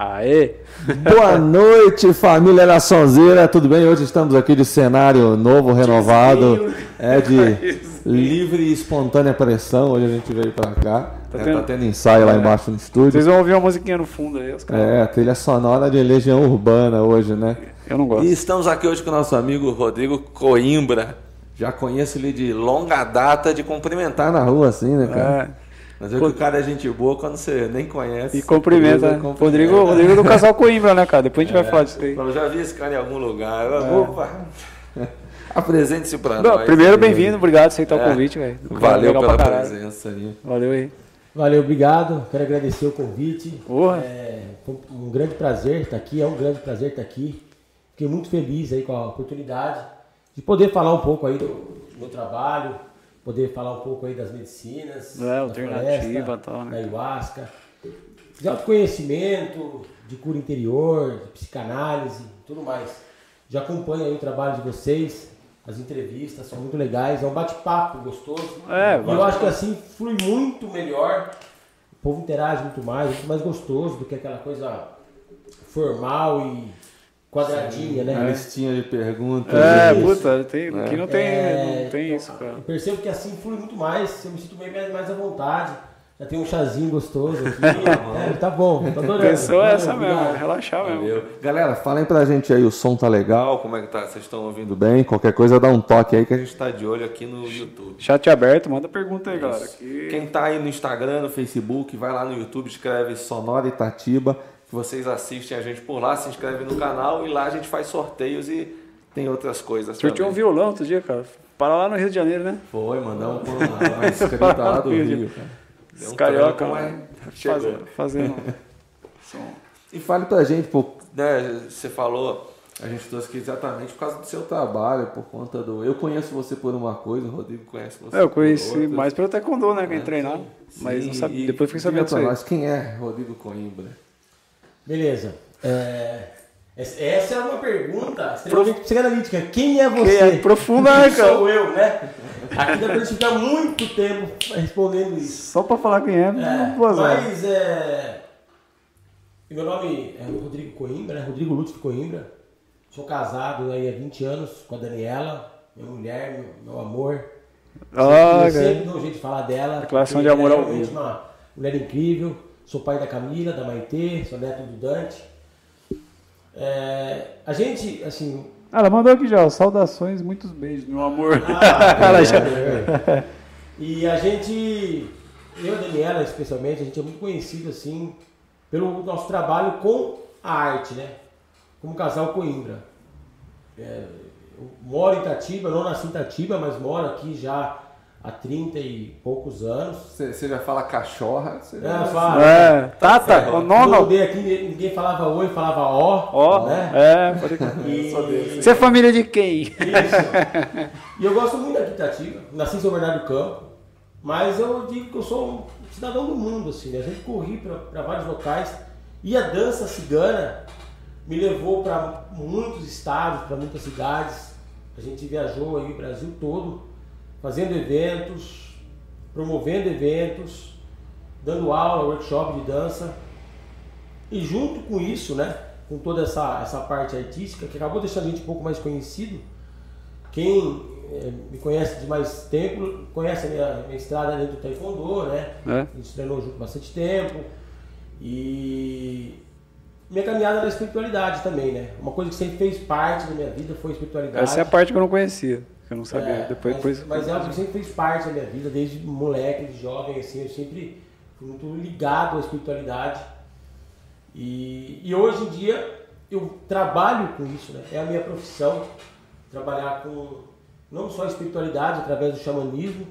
Aê! Boa noite, família Naçãozeira, tudo bem? Hoje estamos aqui de cenário novo, renovado, é de livre e espontânea pressão. Hoje a gente veio pra cá, tá, é, tendo... tá tendo ensaio lá embaixo no estúdio. Vocês vão ouvir uma musiquinha no fundo aí, os caras. É, trilha sonora de Legião Urbana hoje, né? Eu não gosto. E estamos aqui hoje com o nosso amigo Rodrigo Coimbra. Já conheço ele de longa data de cumprimentar na rua, assim, né, cara? É. Mas é que o cara é gente boa quando você nem conhece. E cumprimenta. Né? Rodrigo, Rodrigo do Casal Coimbra, né, cara? Depois a gente é, vai falar disso aí. Eu já vi esse cara em algum lugar. É. Opa! Apresente-se pra nós. Primeiro, bem-vindo, obrigado por aceitar é. o convite, velho. Valeu pela presença aí. Valeu aí. Valeu, obrigado. Quero agradecer o convite. Porra. É um grande prazer estar aqui, é um grande prazer estar aqui. Fiquei muito feliz aí com a oportunidade de poder falar um pouco aí do, do meu trabalho, poder falar um pouco aí das medicinas, é, alternativa, floresta, tal, né? da ayahuasca, de autoconhecimento, de cura interior, de psicanálise, tudo mais. Já acompanho aí o trabalho de vocês, as entrevistas são muito legais, é um bate-papo gostoso. É, e eu acho que assim flui muito melhor, o povo interage muito mais, muito mais gostoso do que aquela coisa formal e quadradinha, Sim, né? Listinha de perguntas. É, isso. puta, tem, é. aqui não tem, é, não tem isso, cara. Eu percebo que assim flui muito mais, eu me sinto bem mais à vontade. Já tem um chazinho gostoso aqui. é, tá bom, tô adorando. Pensou essa mesmo, é relaxar mesmo. Valeu. Galera, falem pra gente aí, o som tá legal, como é que tá? Vocês estão ouvindo bem? Qualquer coisa dá um toque aí que a gente tá de olho aqui no YouTube. Chat aberto, manda pergunta aí, galera. Quem tá aí no Instagram, no Facebook, vai lá no YouTube, escreve Sonora Itatiba que vocês assistem a gente por lá, se inscreve no canal e lá a gente faz sorteios e tem outras coisas. Você tinha um violão outro dia, cara? Para lá no Rio de Janeiro, né? Foi, mandamos por uma inscrita lá do Rio, cara. Os carioca, mas fazendo. fazendo e fale pra gente, pô, né, você falou, a gente trouxe aqui exatamente por causa do seu trabalho, por conta do. Eu conheço você por uma coisa, o Rodrigo conhece você. É, eu conheci mais pelo taekwondo, né? Que é, treinar. Mas não sabia, depois fiquei sabendo disso. Nós, quem é Rodrigo Coimbra? Beleza. É, essa é uma pergunta extremamente psicanalítica. Quem é você? Quem é profunda, né, cara? Sou eu, né? Aqui dá pra gente ficar muito tempo respondendo isso. Só pra falar quem é, é Mas é. Meu nome é Rodrigo Coimbra, né? Rodrigo Lúcio Coimbra. Sou casado aí há 20 anos com a Daniela, minha mulher, meu, amor. Ah, eu sempre dou um jeito de falar dela. Declaração de amor ao vivo. Uma mulher incrível Sou pai da Camila, da Maitê, sou neto do Dante. É, a gente, assim. Ah, ela mandou aqui já, saudações, muitos beijos, meu amor. Ah, ela já... É, e a gente, eu e a Daniela especialmente, a gente é muito conhecido assim pelo nosso trabalho com a arte, né? Como casal Coimbra. É, eu moro em Itatiba, não nasci em Itatiba, mas moro aqui já há 30 e poucos anos. Você já fala cachorra? Você é, fala. É, tata, é, o nono. Eu aqui, ninguém falava oi, falava ó. Ó, né? é, pode e... Você é família de quem? Isso. e eu gosto muito da Quitativa, nasci em São Bernardo do Campo, mas eu digo que eu sou um cidadão do mundo, assim, né? A gente corri para vários locais e a dança cigana me levou para muitos estados, para muitas cidades. A gente viajou aí o Brasil todo fazendo eventos, promovendo eventos, dando aula, workshop de dança. E junto com isso, né, com toda essa, essa parte artística, que acabou deixando a gente um pouco mais conhecido, quem é, me conhece de mais tempo, conhece a minha, minha estrada dentro do Taekwondo, né? É. A gente treinou junto bastante tempo. E minha caminhada na espiritualidade também, né? Uma coisa que sempre fez parte da minha vida foi a espiritualidade. Essa é a parte que eu não conhecia eu não sabia. É, depois, mas, depois... mas é algo que sempre fez parte da minha vida, desde moleque, de jovem, assim, eu sempre fui muito ligado à espiritualidade. E, e hoje em dia eu trabalho com isso, né? É a minha profissão, trabalhar com não só a espiritualidade através do xamanismo,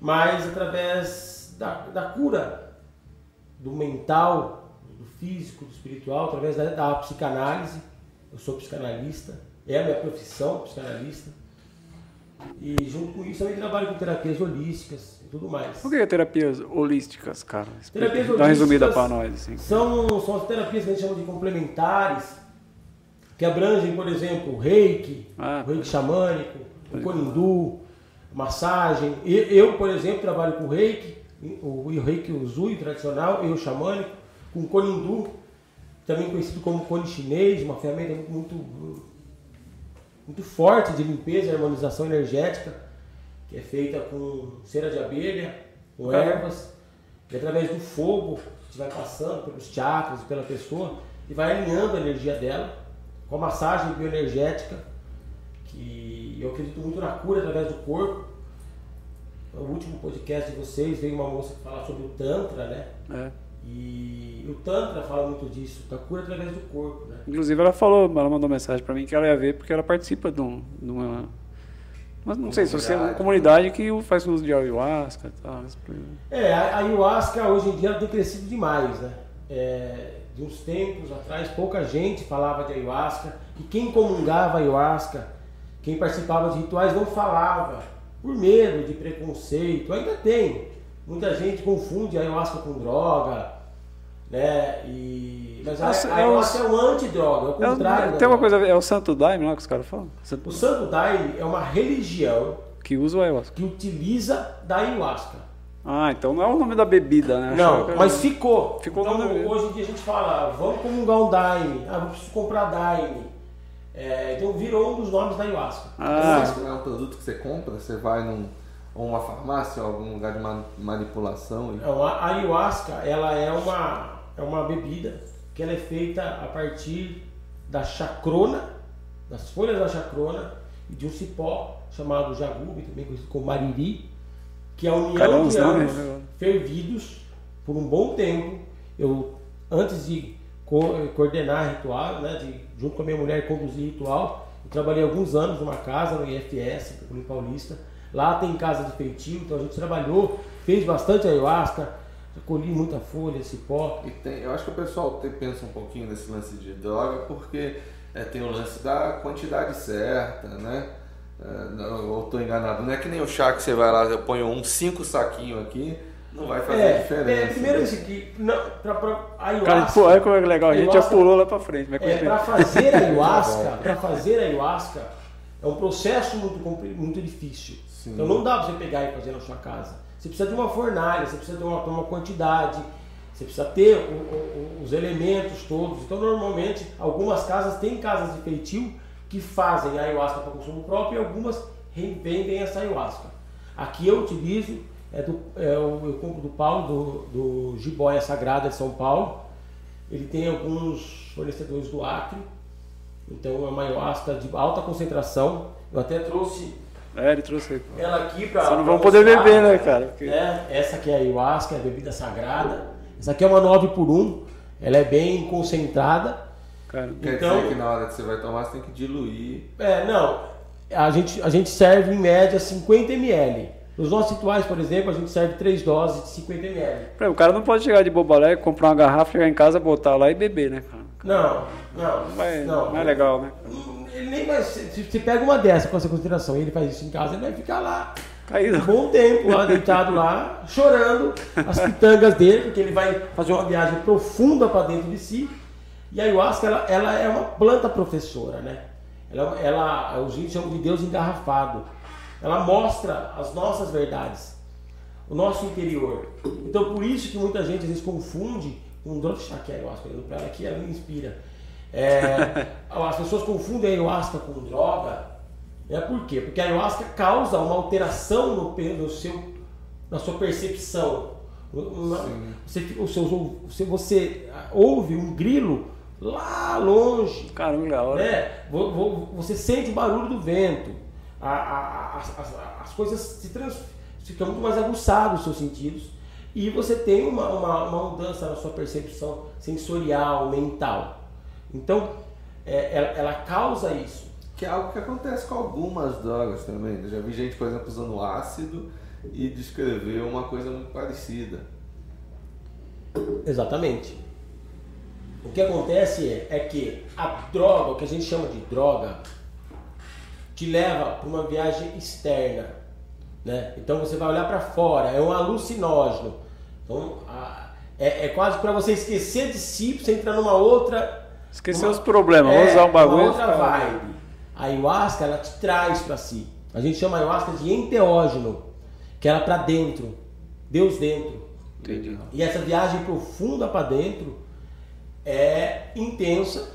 mas através da, da cura do mental, do físico, do espiritual, através da, da psicanálise. Eu sou psicanalista, é a minha profissão, psicanalista. E junto com isso também trabalho com terapias holísticas e tudo mais. O que é terapias holísticas, cara? Terapias Dá uma resumida para nós. Assim. São, são as terapias que a gente chama de complementares, que abrangem, por exemplo, o reiki, ah, o reiki xamânico, o conindu, massagem. Eu, por exemplo, trabalho com reiki, o reiki Uzui tradicional e o xamânico, com conindu, também conhecido como cone chinês, uma ferramenta muito, muito forte de limpeza e harmonização energética, que é feita com cera de abelha, com ervas, e através do fogo, a gente vai passando pelos chakras e pela pessoa e vai alinhando a energia dela, com a massagem bioenergética, que eu acredito muito na cura através do corpo. No último podcast de vocês veio uma moça que fala sobre o Tantra, né? É. E o Tantra fala muito disso, da cura através do corpo, né? Inclusive ela falou, ela mandou mensagem para mim que ela ia ver porque ela participa de, um, de uma. Mas não sei se você é uma comunidade que faz uso de ayahuasca e tal. É, a ayahuasca hoje em dia tem crescido demais, né? É, de uns tempos atrás, pouca gente falava de ayahuasca, e quem comungava ayahuasca, quem participava de rituais não falava, por medo de preconceito, ainda tem. Muita gente confunde ayahuasca com droga, né? E... Mas a, a ayahuasca é, o, é o antidroga, é o contrário. É, tem uma coisa, é o Santo Daime lá que os caras falam? O Santo Daime é uma religião que usa o ayahuasca. Que utiliza da ayahuasca. Ah, então não é o nome da bebida, né? Não, mas ficou. Ficou então, hoje em dia a gente fala, vamos comungar um daime, ah, preciso comprar daime. É, então virou um dos nomes da ayahuasca. Ah. Ayahuasca não é um produto que você compra, você vai num uma farmácia, algum lugar de manipulação? Não, a ayahuasca ela é uma, é uma bebida que ela é feita a partir da chacrona, das folhas da chacrona e de um cipó chamado jagube, também conhecido como mariri, que é a união Caramba, de ambos né? fervidos por um bom tempo. Eu, antes de co coordenar ritual, né, de, junto com a minha mulher conduzir ritual, eu trabalhei alguns anos numa casa no IFS, no Paulista. Lá tem casa de feitio, então a gente trabalhou, fez bastante ayahuasca, colhi muita folha, cipó. E tem, eu acho que o pessoal tem, pensa um pouquinho nesse lance de droga, porque é, tem o lance da quantidade certa, né? É, não, eu estou enganado. Não é que nem o chá que você vai lá, eu ponho uns cinco saquinhos aqui, não vai fazer é, diferença. É, primeiro né? esse aqui, não, pra, pra ayahuasca. Cara, pô, olha como é legal, a gente já pulou lá para frente. É, para fazer ayahuasca, para fazer ayahuasca é um processo muito, muito difícil. Sim. Então não dá para você pegar e fazer na sua casa. Você precisa de uma fornalha, você precisa de uma, uma quantidade, você precisa ter o, o, os elementos todos. Então normalmente algumas casas têm casas de feitio que fazem a ayahuasca para consumo próprio e algumas revendem essa ayahuasca. Aqui eu utilizo, é do, é, eu compro do Paulo, do, do Jiboia Sagrada de São Paulo. Ele tem alguns fornecedores do Acre. Então é uma ayahuasca de alta concentração. Eu até trouxe é, ele trouxe ela aqui para. Só não vão poder beber, né, cara? Porque... É, essa aqui é a ayahuasca, é a bebida sagrada. Essa aqui é uma 9 por 1. Ela é bem concentrada. Cara, quer então, dizer que na hora que você vai tomar, você tem que diluir. É, não. A gente, a gente serve em média 50 ml. Nos nossos rituais, por exemplo, a gente serve 3 doses de 50 ml. O cara não pode chegar de bobalé, comprar uma garrafa, chegar em casa, botar lá e beber, né, cara? Não, não. Mas, não, não é legal, né? Ele nem vai. Se você pega uma dessa com essa consideração e ele faz isso em casa, ele vai ficar lá. Caído. Um bom tempo lá, deitado lá, chorando as pitangas dele, porque ele vai fazer uma viagem profunda para dentro de si e a ayahuasca, ela, ela é uma planta professora, né? Ela, ela, os índios chamam de Deus engarrafado. Ela mostra as nossas verdades, o nosso interior. Então, por isso que muita gente às vezes confunde com droga de que ayahuasca, olhando para ela aqui, ela me inspira. É, as pessoas confundem a ayahuasca com droga. É por quê? Porque a ayahuasca causa uma alteração no, no seu, na sua percepção. Você, o seu, você, você ouve um grilo lá longe. Caramba, da hora. Né? Você sente o barulho do vento. A, a, as, as, as, coisas se trans, ficam muito mais aguçados os seus sentidos. E você tem uma, uma, uma mudança na sua percepção sensorial, mental. Então, é, ela, ela, causa isso. Que é algo que acontece com algumas drogas também. Eu já vi gente, por exemplo, usando ácido e descreveu uma coisa muito parecida. Exatamente. O que acontece é, é que a droga, o que a gente chama de droga, te leva para uma viagem externa. Né? Então você vai olhar para fora, é um alucinógeno. Então, a, é, é, quase para você esquecer de si, para você entrar numa outra. Esquecer uma, os problemas, é, usar um bagulho. Outra vibe. A ayahuasca, ela te traz para si. A gente chama a ayahuasca de enteógeno, que ela para dentro, Deus dentro. Entendi. E essa viagem profunda para dentro é intensa,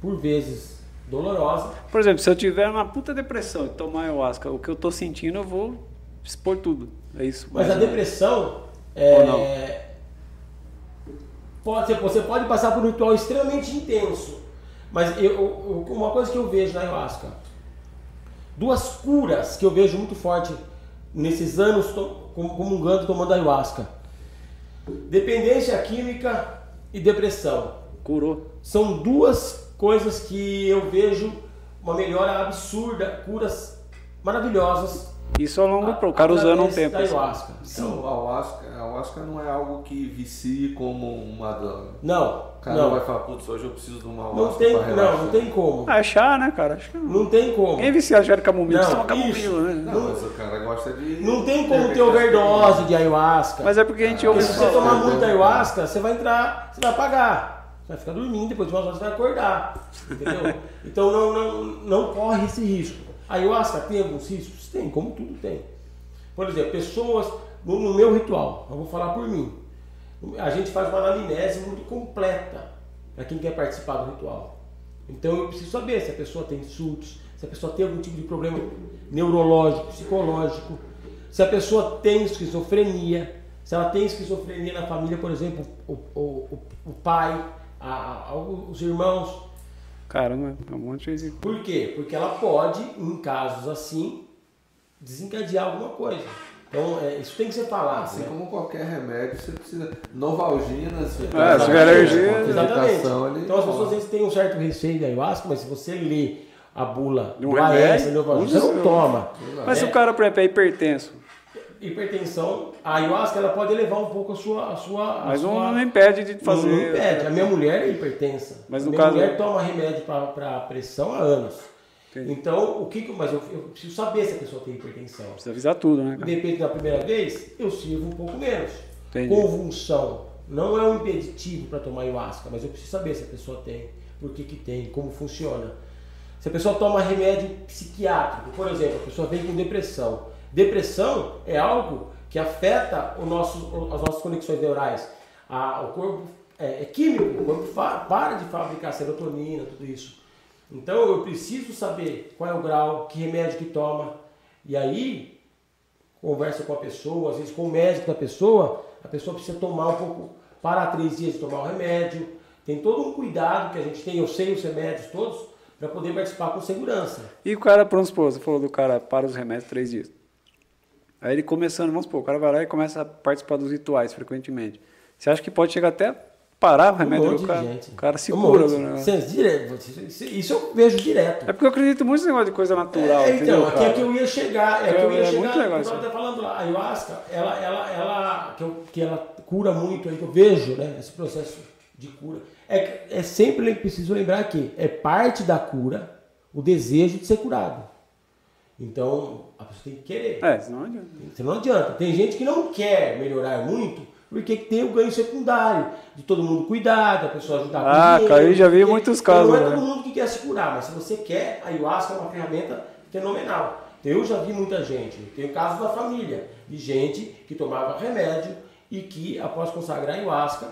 por vezes dolorosa. Por exemplo, se eu tiver uma puta depressão e tomar ayahuasca, o que eu tô sentindo eu vou expor tudo. É isso. Mas a depressão é, pode ser, você pode passar por um ritual extremamente intenso. Mas eu, eu, uma coisa que eu vejo na ayahuasca, duas curas que eu vejo muito forte nesses anos comungando tomando ayahuasca. Dependência química e depressão. Curou. São duas coisas que eu vejo uma melhora absurda, curas maravilhosas isso ao longo prazo, o cara usando um tempo. Assim. ayahuasca. Sim. Então, a ayahuasca, a ayahuasca não é algo que vicie como uma droga. Não. O cara não. vai falar, putz, hoje eu preciso de uma ayahuasca não tem, Não, não tem como. Ah, é chá, né, cara? Acho que não. não tem como. Quem é viciado já de camomila, toma camomila, né? Não, não, mas o cara gosta de... Não tem como ter overdose de ayahuasca. Mas é porque a gente ouve... Se você tomar muita ayahuasca, você vai entrar, você vai apagar. Você vai ficar dormindo, depois de umas horas você vai acordar. Entendeu? então não, não, não corre esse risco. A ayahuasca tem alguns riscos? Tem, como tudo tem. Por exemplo, pessoas, no, meu ritual, eu vou falar por mim, a gente faz uma anamnese muito completa para quem quer participar do ritual. Então eu preciso saber se a pessoa tem surtos, se a pessoa tem algum tipo de problema neurológico, psicológico, se a pessoa tem esquizofrenia, se ela tem esquizofrenia na família, por exemplo, o, o, o pai, a, a, os irmãos. Caramba, é um monte de. Por quê? Porque ela pode, em casos assim, desencadear alguma coisa. Então, é, isso tem que ser falado. Assim né? como qualquer remédio, você precisa. Novalgina, você é, se tiver alergia. Exatamente. Ali, então, as pessoas às vezes têm um certo receio da ayahuasca, mas se você lê a bula do AS, você não toma. Mas se o cara, por exemplo, é hipertenso, hipertensão, a ayahuasca ela pode elevar um pouco a sua. A sua a mas sua... não impede de fazer. Não, não impede. A minha mulher é hipertensa. Mas a no minha caso... mulher toma remédio para pressão há anos. Entendi. Então, o que mas eu, eu, preciso saber se a pessoa tem hipertensão. Precisa avisar tudo, né? Cara? De repente, da primeira vez, eu sirvo um pouco menos. Entendi. Convulsão não é um impeditivo para tomar ayahuasca, mas eu preciso saber se a pessoa tem, por que, que tem, como funciona. Se a pessoa toma remédio psiquiátrico, por exemplo, a pessoa vem com depressão. Depressão é algo que afeta o nosso, as nossas conexões neurais. A, o corpo é, é químico, o corpo para de fabricar serotonina, tudo isso. Então eu preciso saber qual é o grau, que remédio que toma. E aí, conversa com a pessoa, às vezes com o médico da pessoa, a pessoa precisa tomar um pouco, parar três dias de tomar o remédio. Tem todo um cuidado que a gente tem, eu sei os remédios todos, para poder participar com segurança. E o cara, pronto, você falou do cara para os remédios três dias. Aí ele começando, vamos supor, o cara vai lá e começa a participar dos rituais frequentemente. Você acha que pode chegar até parar o remédio um do cara. O cara se um cura negócio. Isso eu vejo direto. É porque eu acredito muito nesse negócio de coisa natural. É, então, aqui é que eu ia chegar. É, que eu ia é chegar. Muito legal isso. Tá falando lá, a ayahuasca, ela, ela, ela, que, eu, que ela cura muito, aí que eu vejo, né? Esse processo de cura. É, é sempre preciso lembrar que é parte da cura o desejo de ser curado. Então, a pessoa tem que querer. É, senão não adianta. Senão não adianta. Tem gente que não quer melhorar muito porque tem o ganho secundário, de todo mundo cuidar, da pessoa ajudar ah, com Ah, cara, eu já vi muitos casos. Não é né? todo mundo que quer se curar, mas se você quer, a ayahuasca é uma ferramenta fenomenal. Eu já vi muita gente, tem casos da família, de gente que tomava remédio e que, após consagrar a ayahuasca,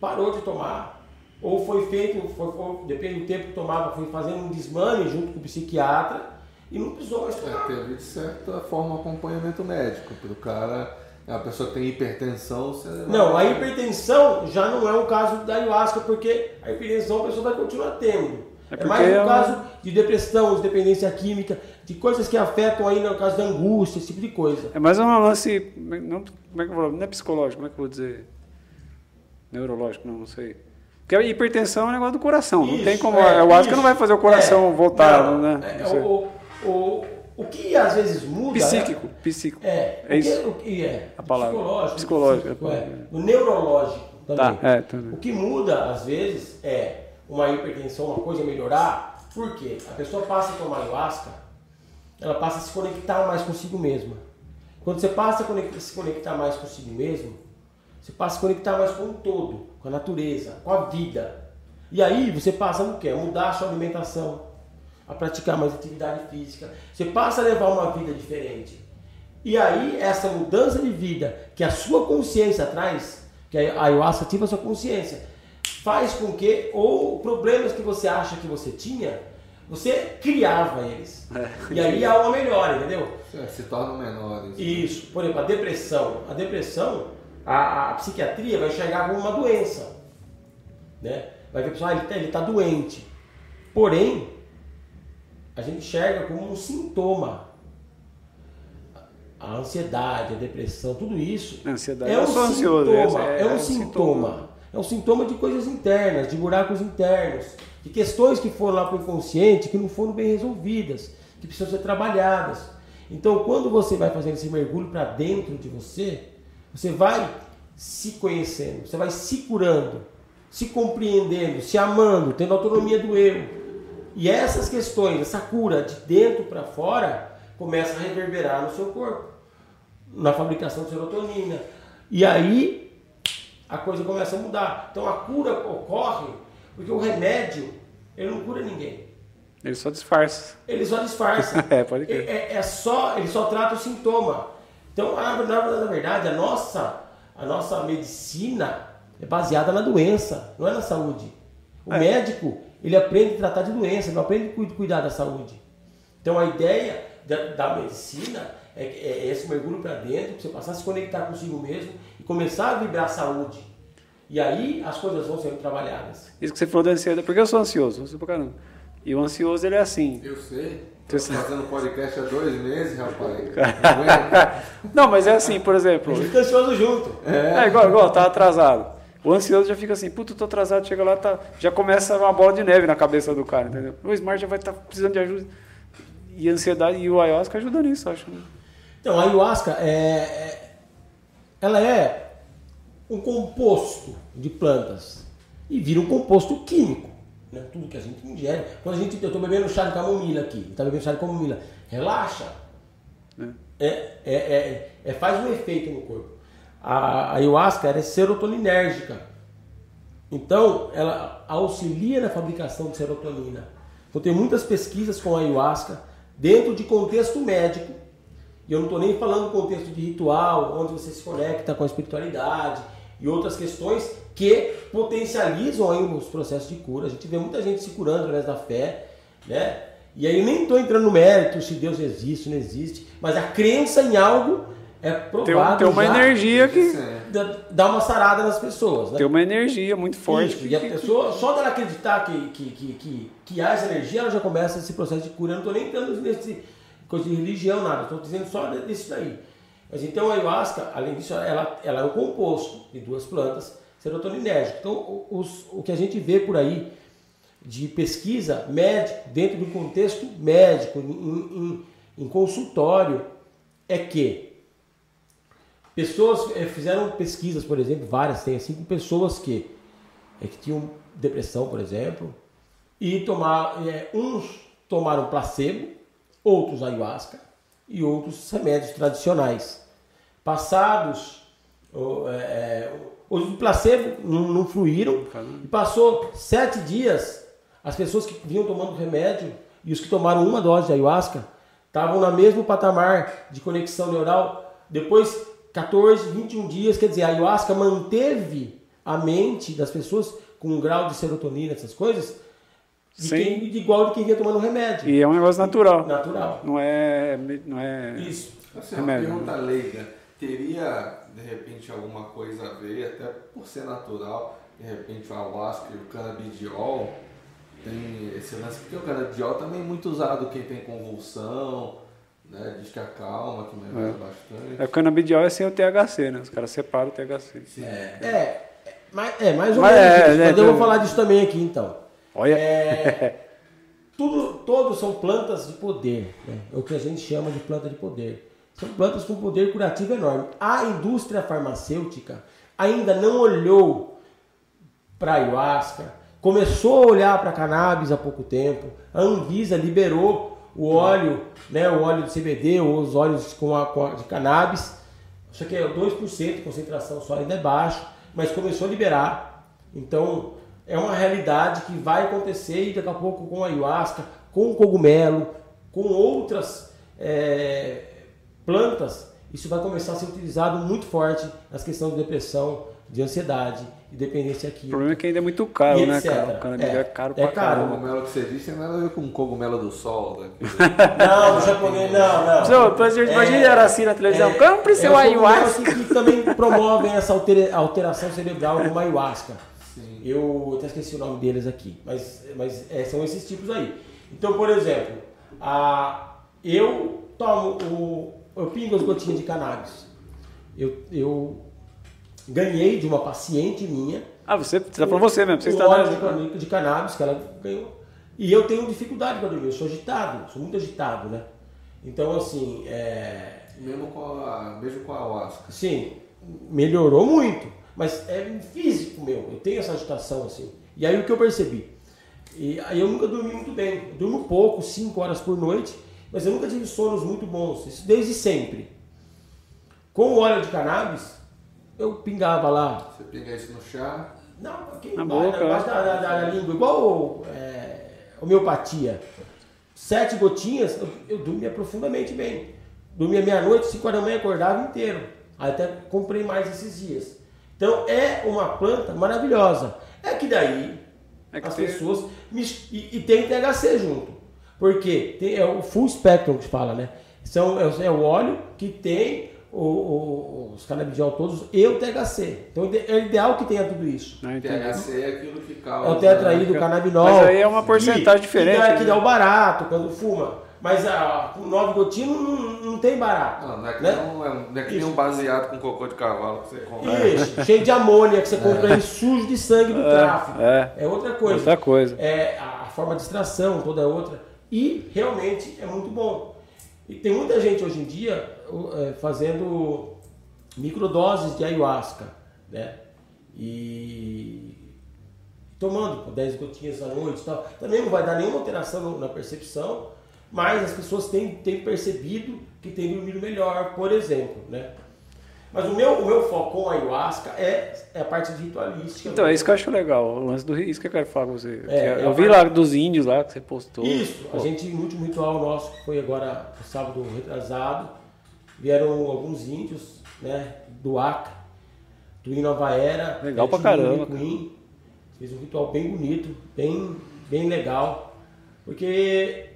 parou de tomar. Ou foi feito, foi, foi, depende do tempo que tomava, foi fazendo um desmame junto com o psiquiatra e não precisou mais tomar. É, teve de certa forma acompanhamento médico para o cara é a pessoa que tem hipertensão. Você não, a hipertensão já não é um caso da ayahuasca, porque a hipertensão a pessoa vai continuar tendo. É, é mais um é caso de depressão, de dependência química, de coisas que afetam aí no caso da angústia, esse tipo de coisa. É mais um lance. Não, como é que eu vou Não é psicológico, como é que eu vou dizer? Neurológico, não, não sei. Porque a hipertensão é um negócio do coração. Isso, não tem como. É, a ayahuasca isso, não vai fazer o coração é, voltar, não, né? É, o, o, o que às vezes muda. Psíquico, é, psíquico. É, é isso. O que é? A palavra. Psicológico. Psicológico. É. O neurológico também. Tá, é, O que muda, às vezes, é uma hipertensão, uma coisa melhorar. Por quê? A pessoa passa a tomar ayahuasca, ela passa a se conectar mais consigo mesma. Quando você passa a se conectar mais consigo mesmo, você passa a se conectar mais com o todo, com a natureza, com a vida. E aí você passa a quê? Mudar a sua alimentação, a praticar mais atividade física. Você passa a levar uma vida diferente. E aí, essa mudança de vida que a sua consciência traz, que a ayahuasca ativa a sua consciência, faz com que, ou problemas que você acha que você tinha, você criava eles. É. E aí há uma melhora, entendeu? É, se tornam menores. Isso. Por exemplo, a depressão. A depressão, a, a psiquiatria vai enxergar como uma doença. Né? Vai ver, pessoal, ah, ele está tá doente. Porém, a gente enxerga como um sintoma. A ansiedade, a depressão, tudo isso a ansiedade, é um sintoma. Ansioso, é, é, um, é um sintoma. sintoma. É um sintoma de coisas internas, de buracos internos, de questões que foram lá para o inconsciente que não foram bem resolvidas, que precisam ser trabalhadas. Então, quando você vai fazendo esse mergulho para dentro de você, você vai se conhecendo, você vai se curando, se compreendendo, se amando, tendo autonomia do eu. E essas questões, essa cura de dentro para fora, começa a reverberar no seu corpo, na fabricação de serotonina. E aí a coisa começa a mudar. Então a cura ocorre porque o remédio, ele não cura ninguém. Ele só disfarça. Ele só disfarça. é, pode crer. É, é, só, ele só trata o sintoma. Então, na, na, na verdade, a nossa, a nossa medicina é baseada na doença, não é na saúde. O é. médico, ele aprende a tratar de doença, não aprende a cuidar da saúde. Então, a ideia da, da medicina é, é, esse mergulho para dentro, para você passar a se conectar consigo mesmo e começar a vibrar a saúde. E aí as coisas vão sendo trabalhadas. Isso que você falou da ansiedade, porque eu sou ansioso, sou pra caramba. E o ansioso ele é assim. Eu sei. Tô fazendo podcast há dois meses, rapaz. Não, mas é assim, por exemplo. A gente fica ansioso junto. É, é igual, igual, tá atrasado. O ansioso já fica assim, puta, tô atrasado, chega lá, tá, já começa uma bola de neve na cabeça do cara, entendeu? O Smart já vai estar tá precisando de ajuda. E a ansiedade e o ayahuasca ajudam nisso, acho. Né? Então, a ayahuasca é, é, ela é um composto de plantas e vira um composto químico. Né? Tudo que a gente ingere. Quando a gente, eu estou bebendo chá de camomila aqui, está bebendo chá de camomila, relaxa. É. É, é, é, é, faz um efeito no corpo. A, ayahuasca é serotoninérgica. Então, ela auxilia na fabricação de serotonina. Então, tem muitas pesquisas com a ayahuasca dentro de contexto médico e eu não estou nem falando do contexto de ritual, onde você se conecta com a espiritualidade e outras questões que potencializam aí os processos de cura. A gente vê muita gente se curando através da fé, né? E aí eu nem estou entrando no mérito se Deus existe não existe, mas a crença em algo é provado tem, tem uma energia que dá uma sarada nas pessoas. Né? Tem uma energia muito forte. Isso, e a pessoa, só dela acreditar que, que, que, que, que há essa energia, ela já começa esse processo de cura. Eu não estou nem entrando nesse coisa de religião, nada. Estou dizendo só disso daí. Mas então a ayahuasca, além disso, ela, ela é um composto de duas plantas serotoninérgicas. Então os, o que a gente vê por aí de pesquisa médico, dentro do contexto médico, em, em, em consultório, é que pessoas é, fizeram pesquisas, por exemplo, várias, tem assim, com pessoas que, é, que tinham depressão, por exemplo, e tomar, é, uns tomaram placebo, outros ayahuasca e outros remédios tradicionais. Passados, os placebo não, não fluíram e passou sete dias, as pessoas que vinham tomando remédio e os que tomaram uma dose de ayahuasca estavam no mesmo patamar de conexão neural. Depois, 14, 21 dias, quer dizer, a ayahuasca manteve a mente das pessoas com um grau de serotonina, essas coisas, de quem, igual de quem vinha tomando remédio. E é um negócio natural. Natural. Não é. Não é Isso. Assim, remédio. Uma pergunta leiga. Teria, de repente, alguma coisa a ver, até por ser natural, de repente o ayahuasca e o canabidiol tem esse lance, porque o canabidiol também é muito usado quem tem convulsão, né? Diz que acalma, que melhora é. bastante. É, o canabidiol é sem o THC, né? Os caras separam o THC. Sim. É, é, mas, é mais ou menos. É, é, mas eu vou falar disso também aqui então. Olha. É, tudo, todos são plantas de poder, né? é o que a gente chama de planta de poder. São plantas com poder curativo enorme. A indústria farmacêutica ainda não olhou para ayahuasca, começou a olhar para a cannabis há pouco tempo. A Anvisa liberou o óleo, né, o óleo de CBD ou os óleos com a, com a, de cannabis. Só que é 2% de concentração só, ainda é baixo, mas começou a liberar. Então, é uma realidade que vai acontecer e daqui a pouco com a ayahuasca, com o cogumelo, com outras é, plantas, isso vai começar a ser utilizado muito forte nas questões de depressão, de ansiedade e dependência química. O problema é que ainda é muito caro, né, cara? O canabidiol é, é caro é pra caro. O cogumelo que você disse tem nada a ver com cogumelo do sol. Né? não, o japonês, não, não. Então, é, imagina era assim na televisão, é, compre seu é ayahuasca. Que, que também promovem essa alteração cerebral como ayahuasca. Sim. Eu até esqueci o nome deles aqui, mas, mas é, são esses tipos aí. Então, por exemplo, a, eu tomo o, eu pingo as gotinhas de cannabis. Eu, eu ganhei de uma paciente minha. Ah, você está falando você mesmo, você está óleo de, de cannabis que ela ganhou. E eu tenho dificuldade para dormir, eu sou agitado, sou muito agitado, né? Então, assim. É... Mesmo com a, mesmo com a ayahuasca? Sim, melhorou muito, mas é físico meu, eu tenho essa agitação assim. E aí o que eu percebi? E aí eu nunca dormi muito bem, eu durmo pouco, 5 horas por noite, mas eu nunca tive sonos muito bons, isso desde sempre. Com o óleo de cannabis, eu pingava lá. Você pinga isso no chá? Não, aqui na boca, embaixo da, da, da, língua, igual é, homeopatia. Sete gotinhas, eu, eu dormia profundamente bem. Dormia meia-noite, cinco horas da manhã, acordava inteiro. Aí até comprei mais esses dias. Então é uma planta maravilhosa. É que daí é que as tem... pessoas. E, e, tem THC junto. Porque tem, é o full spectrum que fala, né? São, é, é o óleo que tem o, o, os canabidiol todos e o THC. Então é ideal que tenha tudo isso. Não, THC é aquilo que causa. É o tetraído, o canabinol. Mas aí é uma porcentagem e, diferente. Que dá, né? que dá o barato quando fuma. Mas a, com nove gotinhas não, não tem barato. Não, não é que, né? não, é, não é que nem um baseado com cocô de cavalo que você compra. Isso, cheio de amônia que você compra aí, sujo de sangue do é, tráfico. É, é outra coisa. Outra coisa. É, a forma de extração toda é outra. E realmente é muito bom. E tem muita gente hoje em dia é, fazendo microdoses de ayahuasca, né? E tomando 10 gotinhas à noite e tal. Também não vai dar nenhuma alteração na percepção, mas as pessoas têm, têm percebido que têm dormido melhor, por exemplo, né? Mas o meu, o meu foco com a ayahuasca é, é a parte de ritualística. Então, é isso que eu acho legal, o lance do isso que eu quero falar com você. É, eu é vi lá dos índios lá que você postou. Isso, Pô. a gente, no último ritual nosso, que foi agora sábado retrasado, vieram alguns índios, né, do Acre, do Nova Era. Legal pra caramba. Queen, fez um ritual bem bonito, bem, bem legal, porque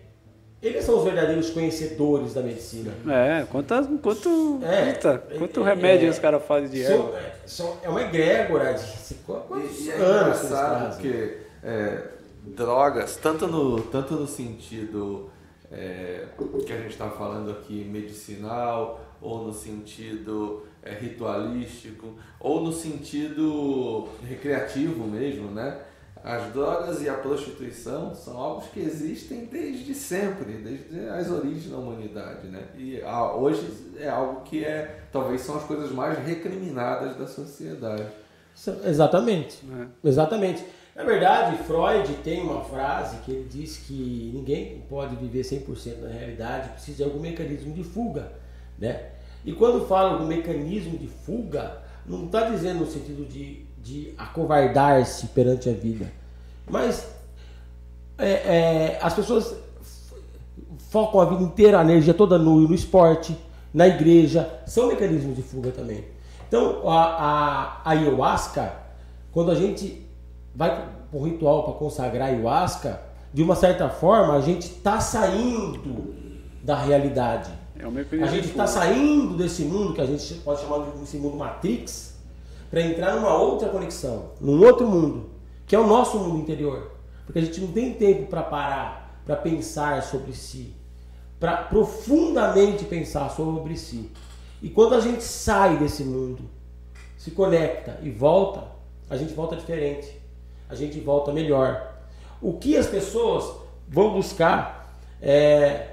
eles são os verdadeiros conhecedores da medicina. É, quantas, quanto, é, quanto é, remédio é, os caras fazem de erva. É, são, é uma egrégora de quantos e, é anos engraçado que é, drogas, tanto no, tanto no sentido é, que a gente está falando aqui medicinal, ou no sentido é, ritualístico, ou no sentido recreativo mesmo, né? As drogas e a prostituição são algo que existem desde sempre, desde as origens da humanidade, né? E ah, hoje é algo que é, talvez são as coisas mais recriminadas da sociedade. Exatamente, é. exatamente. Na verdade, Freud tem uma frase que ele diz que ninguém pode viver 100% na realidade, precisa de algum mecanismo de fuga, né? E quando fala do mecanismo de fuga, não está dizendo no sentido de de acovardar-se perante a vida. Mas é, é, as pessoas focam a vida inteira, a energia toda no, no esporte, na igreja, são mecanismos de fuga também. Então, a, a, a ayahuasca, quando a gente vai para um ritual para consagrar a ayahuasca, de uma certa forma, a gente está saindo da realidade. É a gente está saindo desse mundo que a gente pode chamar de mundo Matrix para entrar numa outra conexão, num outro mundo, que é o nosso mundo interior. Porque a gente não tem tempo para parar, para pensar sobre si, para profundamente pensar sobre si. E quando a gente sai desse mundo, se conecta e volta, a gente volta diferente. A gente volta melhor. O que as pessoas vão buscar é,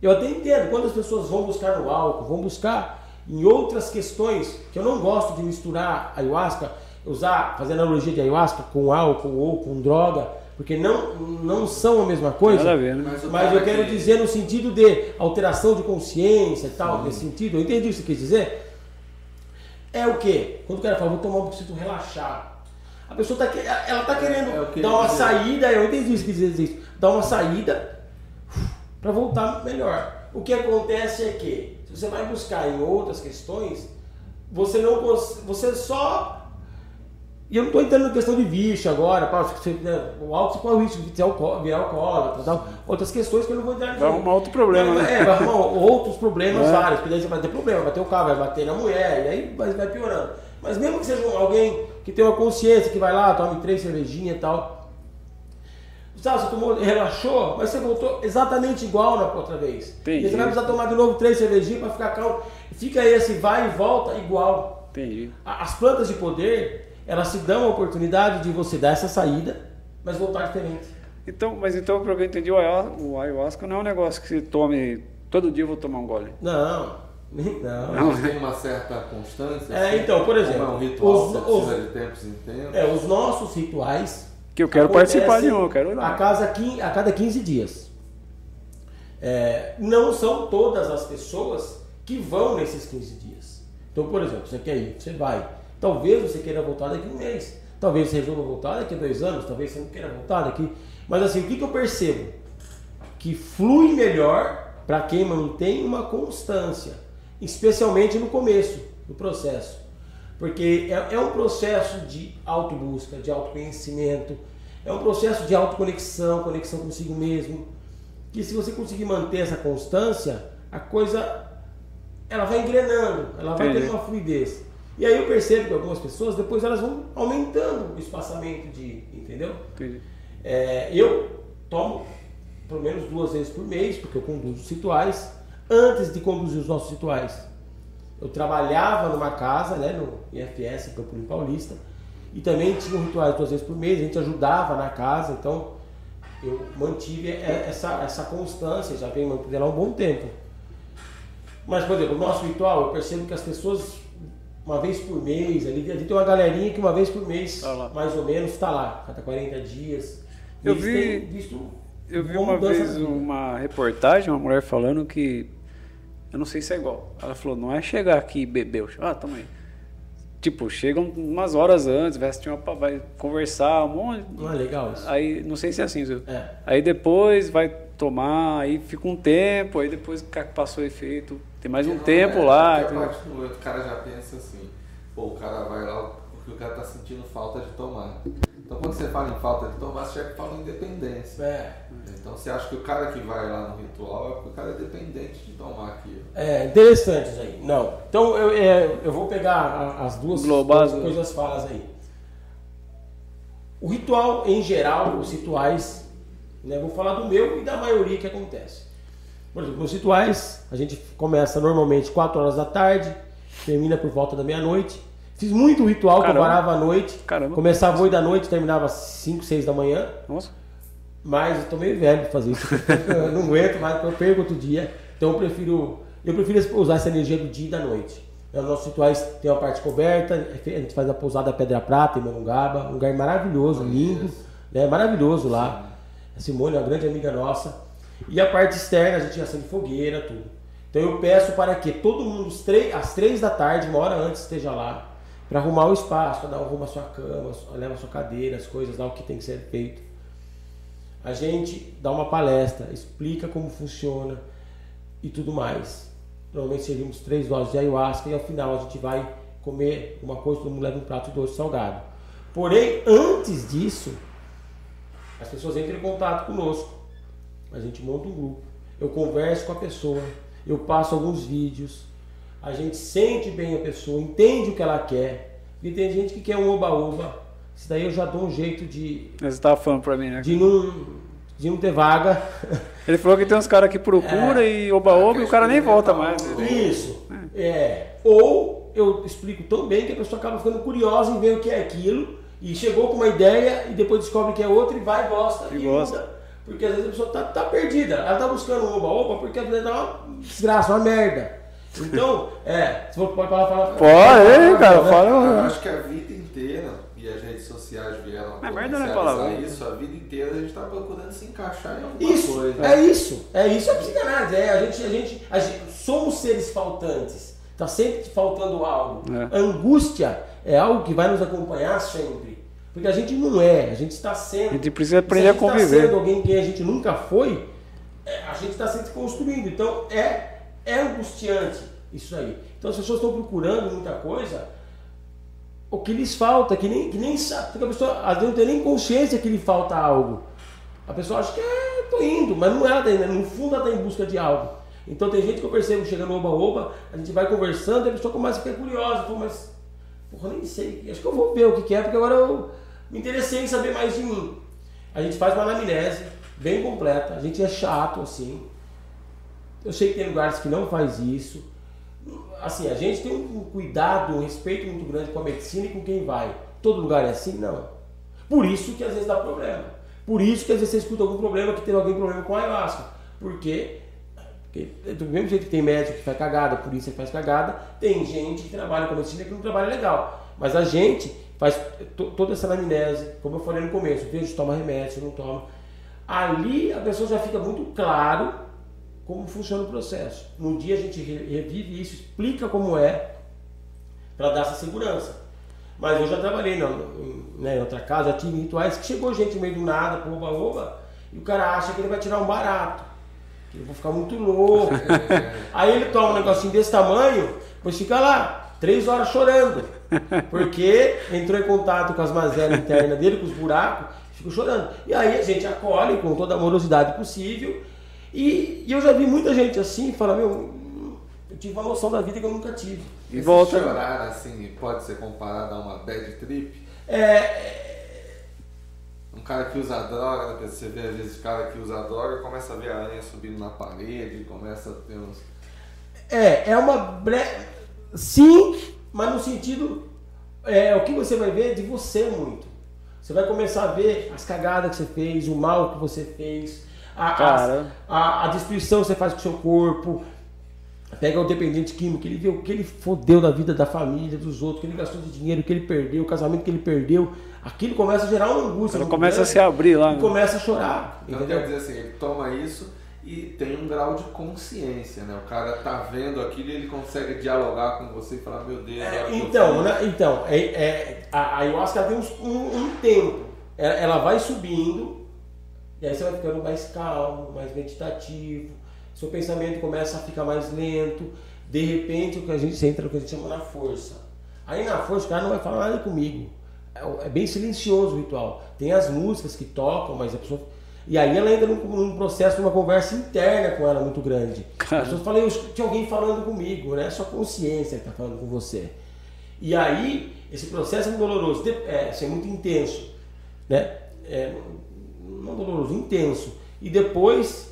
eu até entendo quando as pessoas vão buscar no álcool, vão buscar em outras questões que eu não gosto de misturar ayahuasca, usar, fazer analogia de ayahuasca com álcool ou com droga, porque não, não são a mesma coisa. Nada a ver, né? Mas, mas eu quero dizer no sentido de alteração de consciência e tal, Sim. nesse sentido. Eu entendi o que você quer dizer. É o que? Quando o cara fala, vou tomar um preciso relaxar. A pessoa está ela tá querendo é, é dar uma dizer. saída, eu entendi isso que dizer isso, dar uma saída para voltar melhor. O que acontece é que se você vai buscar em outras questões, você não você só E eu não estou entrando na questão de vício agora, pá, você, né, o álcool qual é o risco de virar alcoólatra, tal, outras questões que eu não vou entrar Vai arrumar outro problema, é, né? É, vai arrumar outros problemas é. vários, porque daí você vai ter problema, vai ter o carro, vai bater na mulher, e aí vai, vai piorando. Mas mesmo que seja alguém que tem uma consciência, que vai lá, tome três cervejinhas e tal. Sabe, você tomou, relaxou, mas você voltou exatamente igual na outra vez. Entendi. E você vai precisar tomar de novo três cervejinhas para ficar calmo. Fica esse vai e volta igual. Entendi. As plantas de poder, elas te dão a oportunidade de você dar essa saída, mas voltar diferente. Então, mas então, pelo que eu entendi, o ayahuasca não é um negócio que se tome todo dia eu vou tomar um gole. Não. Não, não tem uma certa constância. É, assim, então, por exemplo, é um ritual os, precisa os, de tempos em tempos. É, os nossos rituais. Que eu quero participar de um, eu quero ir lá. A, casa, a cada 15 dias. É, não são todas as pessoas que vão nesses 15 dias. Então, por exemplo, você quer ir, você vai. Talvez você queira voltar daqui a um mês. Talvez você resolva voltar daqui a dois anos. Talvez você não queira voltar daqui. Mas assim, o que, que eu percebo? Que flui melhor para quem mantém uma constância. Especialmente no começo do processo. Porque é, é um processo de autobusca, de autoconhecimento. É um processo de autoconexão, conexão consigo mesmo. Que se você conseguir manter essa constância, a coisa ela vai engrenando, ela vai Entendi. tendo uma fluidez. E aí eu percebo que algumas pessoas depois elas vão aumentando o espaçamento de, entendeu? É, eu tomo pelo menos duas vezes por mês, porque eu conduzo os rituais. Antes de conduzir os nossos rituais, eu trabalhava numa casa, né, no IFS, Campo Limpo Paulista, e também tinha um ritual duas vezes por mês, a gente ajudava na casa, então eu mantive essa, essa constância, já venho mantendo há um bom tempo. Mas, por exemplo, o nosso ritual, eu percebo que as pessoas uma vez por mês, ali, ali tem uma galerinha que uma vez por mês, tá mais ou menos, está lá, cada 40 dias. Eu vi, visto eu vi uma vez uma reportagem, uma mulher falando que, eu não sei se é igual, ela falou, não é chegar aqui e beber, ah, toma aí. Tipo, chegam umas horas antes, vai assistir uma, vai conversar, um monte. Ah, legal isso. Aí, não sei se é assim, viu? É. Aí depois vai tomar, aí fica um tempo, aí depois que passou o efeito, tem mais um não, tempo é, lá. Tem... Parte do o cara já pensa assim, pô, o cara vai lá porque o cara tá sentindo falta de tomar. Então quando você fala em falta de tomar, você já fala em dependência. É. Então você acha que o cara que vai lá no ritual é porque o cara é dependente de tomar aquilo. É, interessante isso aí. Não. Então eu, é, eu vou pegar as duas, né? coisas falas aí. O ritual em geral, os rituais, né, vou falar do meu e da maioria que acontece. Por exemplo, nos rituais, a gente começa normalmente 4 horas da tarde, termina por volta da meia-noite. Fiz muito ritual Caramba. que eu parava à noite. Caramba. Começava 8 da noite, terminava 5, 6 da manhã. Nossa. Mas eu tô meio velho pra fazer isso. eu não aguento mais, eu perco outro dia. Então eu prefiro, eu prefiro usar essa energia do dia e da noite. Nos nossos rituais tem uma parte coberta, a gente faz a pousada Pedra Prata em Monongaba, um lugar maravilhoso, lindo, né? maravilhoso lá. A Simone é uma grande amiga nossa. E a parte externa a gente acende fogueira, tudo. Então eu peço para que todo mundo às três da tarde, uma hora antes, esteja lá para arrumar o espaço, para dar um rumo à sua cama, leva a sua cadeira, as coisas lá, o que tem que ser feito. A gente dá uma palestra, explica como funciona e tudo mais. Normalmente servimos três doses de ayahuasca e ao final a gente vai comer uma coisa, todo mundo leva um prato de doce salgado. Porém, antes disso, as pessoas entram em contato conosco a gente monta um grupo, eu converso com a pessoa, eu passo alguns vídeos, a gente sente bem a pessoa, entende o que ela quer. E tem gente que quer um oba-oba. Isso daí eu já dou um jeito de. Mas você estava falando para mim, né? De não, de não ter vaga. Ele falou que tem uns caras que procura é, e oba-oba e o cara nem volta mais. Isso. É. é. Ou eu explico tão bem que a pessoa acaba ficando curiosa em ver o que é aquilo e chegou com uma ideia e depois descobre que é outra e vai, gosta e, e gosta. Muda. Porque às vezes a pessoa tá, tá perdida. Ela tá buscando um oba-oba porque a vida tá uma desgraça, uma merda. Então, é, você pode falar, falar. Pode, falar, cara, né? fala. Eu acho que a vida inteira, e as redes sociais vieram a merda não é palavra. isso, a vida inteira a gente tá procurando se encaixar em alguma isso, coisa. É isso, é isso, é psicanálise. É, a gente, a gente, a gente somos seres faltantes. Tá sempre faltando algo. É. Angústia é algo que vai nos acompanhar sempre. Porque a gente não é, a gente está sendo. A gente precisa aprender a, a conviver. Está sendo alguém que a gente nunca foi, é, a gente está sempre construindo. Então é, é angustiante isso aí. Então as pessoas estão procurando muita coisa. O que lhes falta, que nem, que nem sabe, porque a pessoa às vezes não tem nem consciência que lhe falta algo. A pessoa acha que é, tô indo, mas não é, né? no fundo ela está em busca de algo. Então tem gente que eu percebo chegando no oba-oba, a gente vai conversando e a pessoa começa a ficar curiosa, Pô, mas porra, nem sei, acho que eu vou ver o que é, porque agora eu me interessei em saber mais de mim. A gente faz uma anamnese bem completa, a gente é chato assim. Eu sei que tem lugares que não faz isso. Assim, a gente tem um cuidado, um respeito muito grande com a medicina e com quem vai. Todo lugar é assim? Não. Por isso que às vezes dá problema. Por isso que às vezes você escuta algum problema que tem alguém problema com a ayahuasca. Porque, porque do mesmo jeito que tem médico que faz cagada, polícia que faz cagada, tem gente que trabalha com a medicina que não trabalha legal. Mas a gente faz toda essa anamnese, como eu falei no começo, vejo toma remédio, não toma. Ali a pessoa já fica muito claro como funciona o processo. No dia a gente revive isso, explica como é, para dar essa segurança. Mas eu já trabalhei não, né, em outra casa, já tive rituais que chegou gente no meio do nada, pro oba-oba, e o cara acha que ele vai tirar um barato. Que eu vou ficar muito louco. Aí ele toma um negocinho desse tamanho, depois fica lá, três horas chorando. Porque entrou em contato com as mazelas internas dele, com os buracos, ficou chorando. E aí a gente acolhe com toda a amorosidade possível. E, e eu já vi muita gente assim, fala, meu, eu tive uma noção da vida que eu nunca tive. E volta. chorar, assim, pode ser comparado a uma bad trip? É. Um cara que usa droga, né? você vê às vezes o cara que usa droga começa a ver a aranha subindo na parede, começa a ter uns. É, é uma. Bre... Sim, mas no sentido. É, o que você vai ver é de você muito. Você vai começar a ver as cagadas que você fez, o mal que você fez, a, a, a, a destruição que você faz com o seu corpo, Pega o dependente químico, ele vê o que ele fodeu da vida da família, dos outros, que ele gastou de dinheiro, que ele perdeu, o casamento que ele perdeu. Aquilo começa a gerar uma angústia. Ele começa a se abrir lá. E né? começa a chorar. Então entendeu? quer dizer assim, ele toma isso e tem um grau de consciência, né? O cara tá vendo aquilo e ele consegue dialogar com você e falar, meu Deus. É, então, né? então é, é, a, a ayahuasca tem um, um, um tempo. Ela, ela vai subindo e aí você vai ficando mais calmo, mais meditativo seu pensamento começa a ficar mais lento, de repente o que a gente entra no que a gente chama na força. Aí na força o cara não vai falar nada comigo. É, é bem silencioso o ritual. Tem as músicas que tocam, mas a pessoa. E aí ela entra num, num processo, numa conversa interna com ela muito grande. Cara. As pessoas falam, eu tinha alguém falando comigo, né? Sua consciência que está falando com você. E aí, esse processo é muito doloroso, é, assim, é muito intenso, né? É, não doloroso, intenso. E depois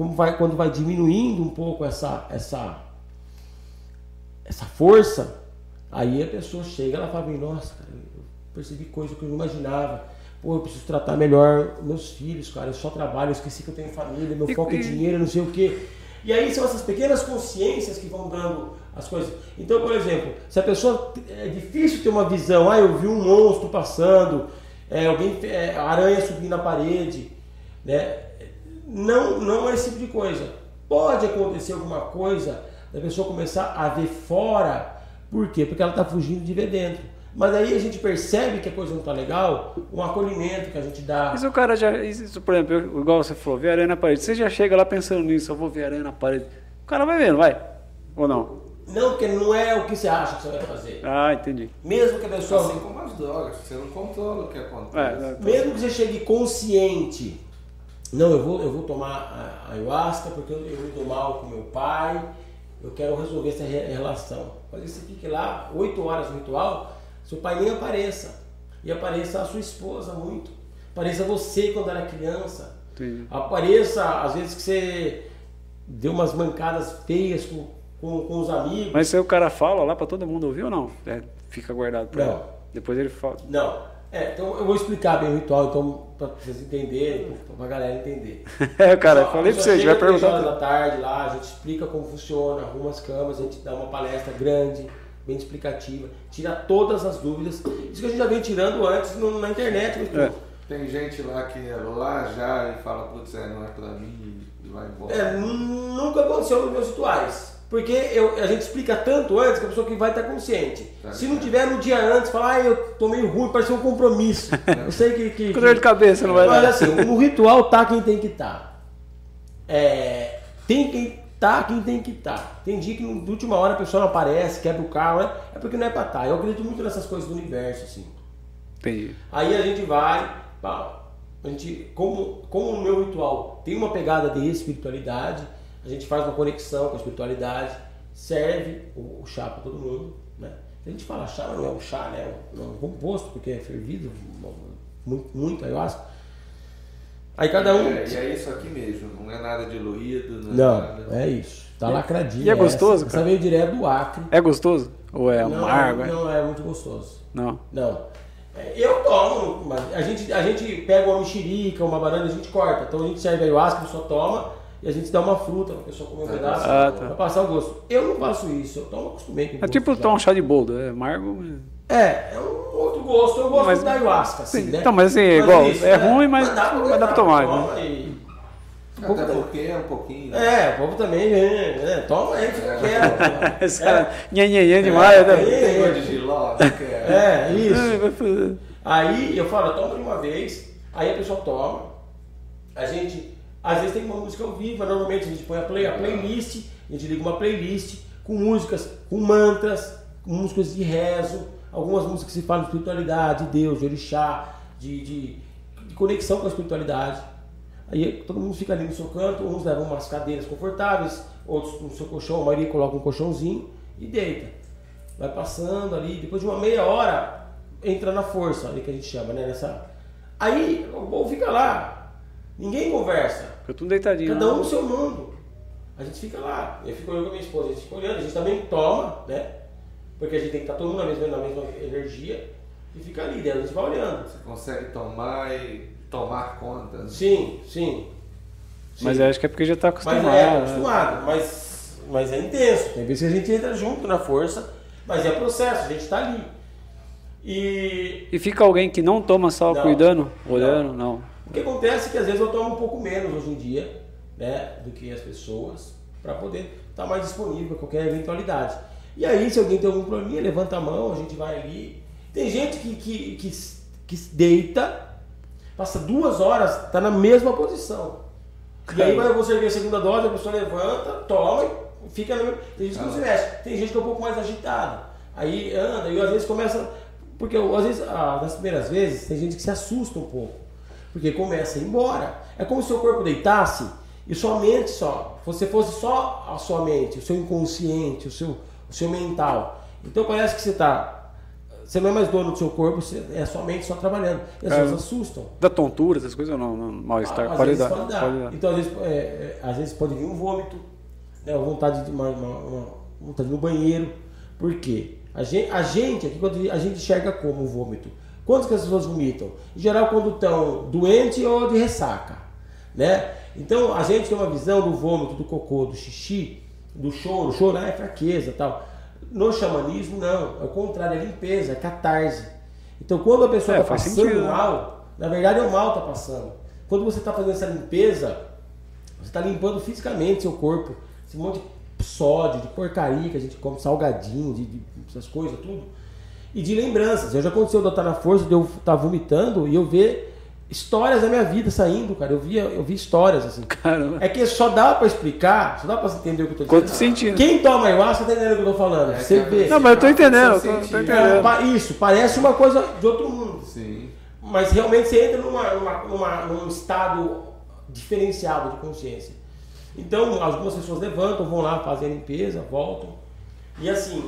como vai, quando vai diminuindo um pouco essa, essa, essa força, aí a pessoa chega ela fala, nossa, cara, eu percebi coisa que eu não imaginava. Pô, eu preciso tratar melhor meus filhos, cara. Eu só trabalho, eu esqueci que eu tenho família, meu foco é dinheiro, não sei o quê. E aí são essas pequenas consciências que vão dando as coisas. Então, por exemplo, se a pessoa. É difícil ter uma visão, ah, eu vi um monstro passando, é, alguém, é, aranha subindo na parede, né? não, não é esse tipo de coisa. Pode acontecer alguma coisa da pessoa começar a ver fora, por quê? Porque ela está fugindo de ver dentro. Mas aí a gente percebe que a coisa não está legal, um acolhimento que a gente dá. Isso o cara já, isso, por exemplo, igual você falou, ver aranha na parede. Você já chega lá pensando nisso, eu vou ver aranha na parede. O cara vai vendo, vai? Ou não? Não, porque não é o que você acha que você vai fazer. Ah, entendi. Mesmo que a pessoa. Assim como as drogas, você não controla o que acontece. É, Mesmo que você chegue consciente não, eu vou, eu vou tomar a ayahuasca porque eu, eu me dou mal com meu pai, eu quero resolver essa relação. Pode você fique lá oito horas no ritual, seu pai nem apareça. E apareça a sua esposa muito. Apareça você quando era criança. Sim. Apareça, às vezes, que você deu umas mancadas feias com, com, com os amigos. Mas se o cara fala lá para todo mundo ouvir ou não? É, fica guardado não. Ele. Depois ele fala. Não. É, então eu vou explicar bem o ritual, então, para vocês entenderem, para a galera entender. é, cara, eu falei para você, a gente vai perguntar. horas da tarde lá, a gente explica como funciona, arruma as camas, a gente dá uma palestra grande, bem explicativa, tira todas as dúvidas. Isso que a gente já vem tirando antes no, na internet. É. Tem gente lá que é lá já e fala, putz, é, não é para mim e vai embora. É, nunca aconteceu nos meus rituais. Porque eu, a gente explica tanto antes que a pessoa que vai estar consciente. Tá, Se não tiver no dia antes, falar, ah, eu tô meio ruim, parece um compromisso. eu sei que. que, Com dor de cabeça, não vai Mas dar. assim, no ritual tá quem tem que estar. Tá. É, tem quem. tá quem tem que estar. Tá. Tem dia que na última hora a pessoa não aparece, quebra o carro, né? é porque não é pra estar. Tá. Eu acredito muito nessas coisas do universo, assim. Entendi. Aí a gente vai, a gente, como, como o meu ritual tem uma pegada de espiritualidade, a gente faz uma conexão com a espiritualidade, serve o, o chá para todo mundo, né? A gente fala chá, não é um chá, né? É um composto, porque é fervido, muito, muito ayahuasca. Aí cada um. É, e é isso aqui mesmo, não é nada diluído. Não, é não é, é isso. Tá lacradinho. E é gostoso? Essa, essa veio direto do Acre. É gostoso? Ou é não, amargo? Não, não é muito gostoso. Não. Não. É, eu tomo, mas a gente, a gente pega uma mexerica, uma banana, a gente corta. Então a gente serve ayahuasca, a pessoa toma e a gente dá uma fruta pra pessoa comer um pedaço ah, tá. pra passar o gosto. Eu não faço isso, eu tomo acostumei com É tipo tomar um chá de boldo, é amargo. É, é um outro gosto. Eu gosto mas, da ayahuasca, assim, sim, né? Então, mas assim, é igual, isso, é né? ruim, mas, mas dá pra, mas dá pra tomar. Né? E... Até porque é um pouquinho. Né? É, o povo também, né? Toma aí, fica quieto. Esse cara, demais, é, né? É, de giló, é, isso. Aí eu falo, toma de uma vez, aí a pessoa toma, a gente, às vezes tem uma música ao vivo, normalmente a gente põe a, play, a playlist, a gente liga uma playlist com músicas, com mantras, com músicas de rezo, algumas músicas que se falam de espiritualidade, de Deus, de orixá, de, de, de, conexão com a espiritualidade. Aí todo mundo fica ali no seu canto, uns levam umas cadeiras confortáveis, outros no seu colchão, a maioria coloca um colchãozinho e deita. Vai passando ali, depois de uma meia hora, entra na força, ali que a gente chama, né? Nessa... Aí o povo fica lá, ninguém conversa. Fica tudo deitadinho. Cada um no seu mundo. A gente fica lá. Eu fico olhando com a minha esposa, a gente fica olhando, a gente também toma, né? Porque a gente tem que estar todo mundo na mesma, na mesma energia e fica ali, dentro, a gente vai olhando. Você consegue tomar e tomar conta? Né? Sim, sim. sim. Mas eu acho que é porque já está acostumado. Mas é, acostumado, né? mas, mas é intenso. Tem vezes que a gente entra junto na força, mas é processo, a gente está ali. E... e fica alguém que não toma só não, cuidando, olhando, não. não. O que acontece é que às vezes eu tomo um pouco menos hoje em dia, né, do que as pessoas, para poder estar tá mais disponível para qualquer eventualidade. E aí, se alguém tem algum probleminha, levanta a mão, a gente vai ali. Tem gente que, que, que, que deita, passa duas horas, está na mesma posição. E aí vai você ver a segunda dose, a pessoa levanta, toma e fica no mesmo. Tem gente que não se mexe. Tem gente que é um pouco mais agitada. Aí anda, e às vezes começa porque às vezes, ah, nas primeiras vezes, tem gente que se assusta um pouco. Porque começa a ir embora. É como se o seu corpo deitasse e sua mente só. Você fosse só a sua mente, o seu inconsciente, o seu, o seu mental. Então parece que você está você não é mais dono do seu corpo, você, é a sua mente só trabalhando. E as é, pessoas assustam. Da tontura, essas coisas ou não? não Mal-estar? Ah, pode, dar, pode, dar. pode dar. Então, às vezes, é, é, às vezes pode vir um vômito, né, vontade de uma, uma, uma, vontade no banheiro. Por quê? A gente, a gente aqui, quando a gente enxerga como o vômito. Quantas que as pessoas vomitam? Em geral, quando estão doentes ou de ressaca. Né? Então, a gente tem uma visão do vômito, do cocô, do xixi, do choro. Chorar é fraqueza tal. No xamanismo, não. É o contrário, é limpeza, é catarse. Então, quando a pessoa está é, passando sentido, né? mal, na verdade é o mal está passando. Quando você está fazendo essa limpeza, você está limpando fisicamente seu corpo. Esse monte de sódio, de porcaria que a gente come, salgadinho, de, de essas coisas, tudo. E de lembranças. Eu já aconteceu de eu estar na força, de eu estar vomitando e eu ver histórias da minha vida saindo, cara. Eu vi, eu vi histórias assim. Caramba. É que só dá pra explicar, só dá pra entender o que eu tô dizendo. Quanto sentido. Quem toma ayahuasca tá entendendo o que eu tô falando. É, Você vê. Não, mas eu tô entendendo, eu tô, tô entendendo. É, isso, parece uma coisa de outro mundo. Sim. Mas realmente você entra numa, numa, numa, num estado diferenciado de consciência. Então, algumas pessoas levantam, vão lá fazer a limpeza, voltam. E assim,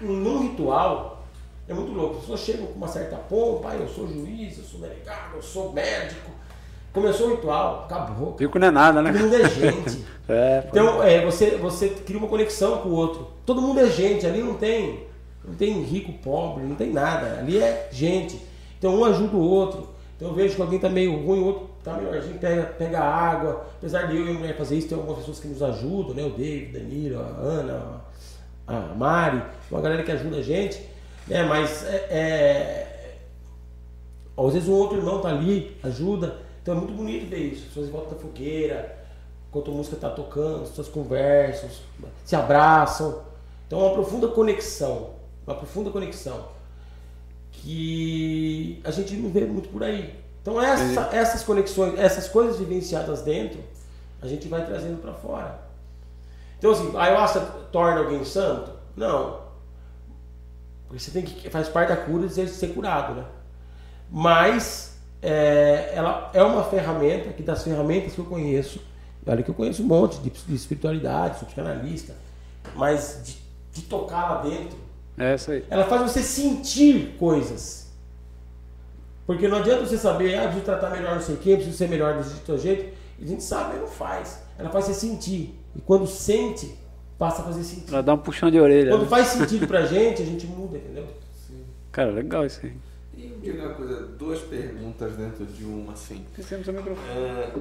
num ritual, é muito louco. As pessoas chegam com uma certa pompa, eu sou juiz, eu sou delegado, eu sou médico. Começou o ritual, acabou. Rico não é nada, né? Todo mundo é gente. é, então, é, você, você cria uma conexão com o outro. Todo mundo é gente, ali não tem, não tem rico, pobre, não tem nada. Ali é gente. Então um ajuda o outro. Então eu vejo que alguém está meio ruim, o outro está melhorzinho, pega, pega água. Apesar de eu e a mulher fazer isso, tem algumas pessoas que nos ajudam, né? O David, Danilo, a Ana, a Mari, uma galera que ajuda a gente, né? Mas é, é... às vezes um outro irmão tá ali, ajuda. Então é muito bonito ver isso. As pessoas voltam da fogueira, enquanto a música está tocando, as pessoas conversam, se abraçam. Então é uma profunda conexão, uma profunda conexão que a gente não vê muito por aí. Então essa, essas conexões, essas coisas vivenciadas dentro, a gente vai trazendo para fora. Então assim, a ayahuasca torna alguém santo? Não. Porque você tem que faz parte da cura de ser curado, né? Mas é, ela é uma ferramenta que das ferramentas que eu conheço, olha que eu conheço um monte de, de espiritualidade, sou psicanalista, mas de, de tocar lá dentro, é isso aí. ela faz você sentir coisas. Porque não adianta você saber, ah, preciso tratar melhor não sei o quê, preciso ser melhor desse jeito. A gente sabe, mas não faz. Ela faz você sentir. E quando sente, passa a fazer sentido. Ela dá um puxão de orelha. Quando né? faz sentido pra gente, a gente muda, entendeu? Sim. Cara, legal isso aí. E me diga uma coisa, duas perguntas dentro de uma, assim. O microfone. É,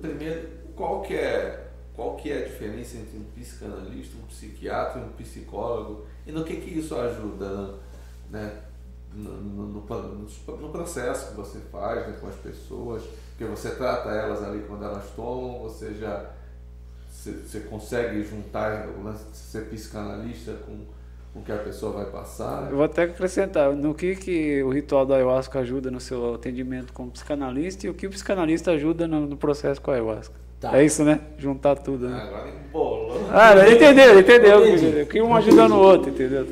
primeiro, qual que, é, qual que é a diferença entre um psicanalista, um psiquiatra e um psicólogo? E no que que isso ajuda, né? No, no, no, no processo que você faz né, com as pessoas, porque você trata elas ali quando elas tomam, você já você consegue juntar o lance de ser psicanalista com o que a pessoa vai passar? Eu vou até acrescentar, no que, que o ritual da ayahuasca ajuda no seu atendimento como psicanalista e o que o psicanalista ajuda no, no processo com a ayahuasca. Tá. É isso, né? Juntar tudo, né? Agora embolou. Ah, entendeu, entendeu. entendeu. Que um ajuda no outro, entendeu?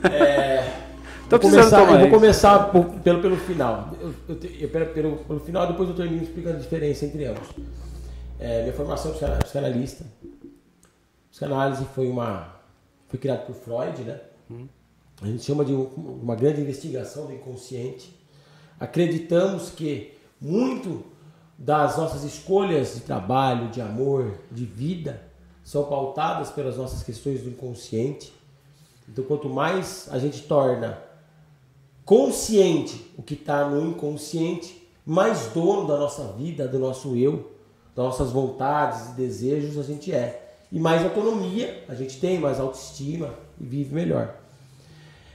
Tá é... Tô começar, eu vou começar por, pelo, pelo final. Eu, eu, eu, pelo, pelo final, depois eu termino explicando a diferença entre ambos. É, minha formação é psicanalista. Psicanálise foi uma foi criado por Freud, né? Hum. A gente chama de uma grande investigação do inconsciente. Acreditamos que muito das nossas escolhas de trabalho, de amor, de vida, são pautadas pelas nossas questões do inconsciente. Então, quanto mais a gente torna consciente o que está no inconsciente, mais dono da nossa vida, do nosso eu, nossas vontades e desejos a gente é. E mais autonomia a gente tem, mais autoestima e vive melhor.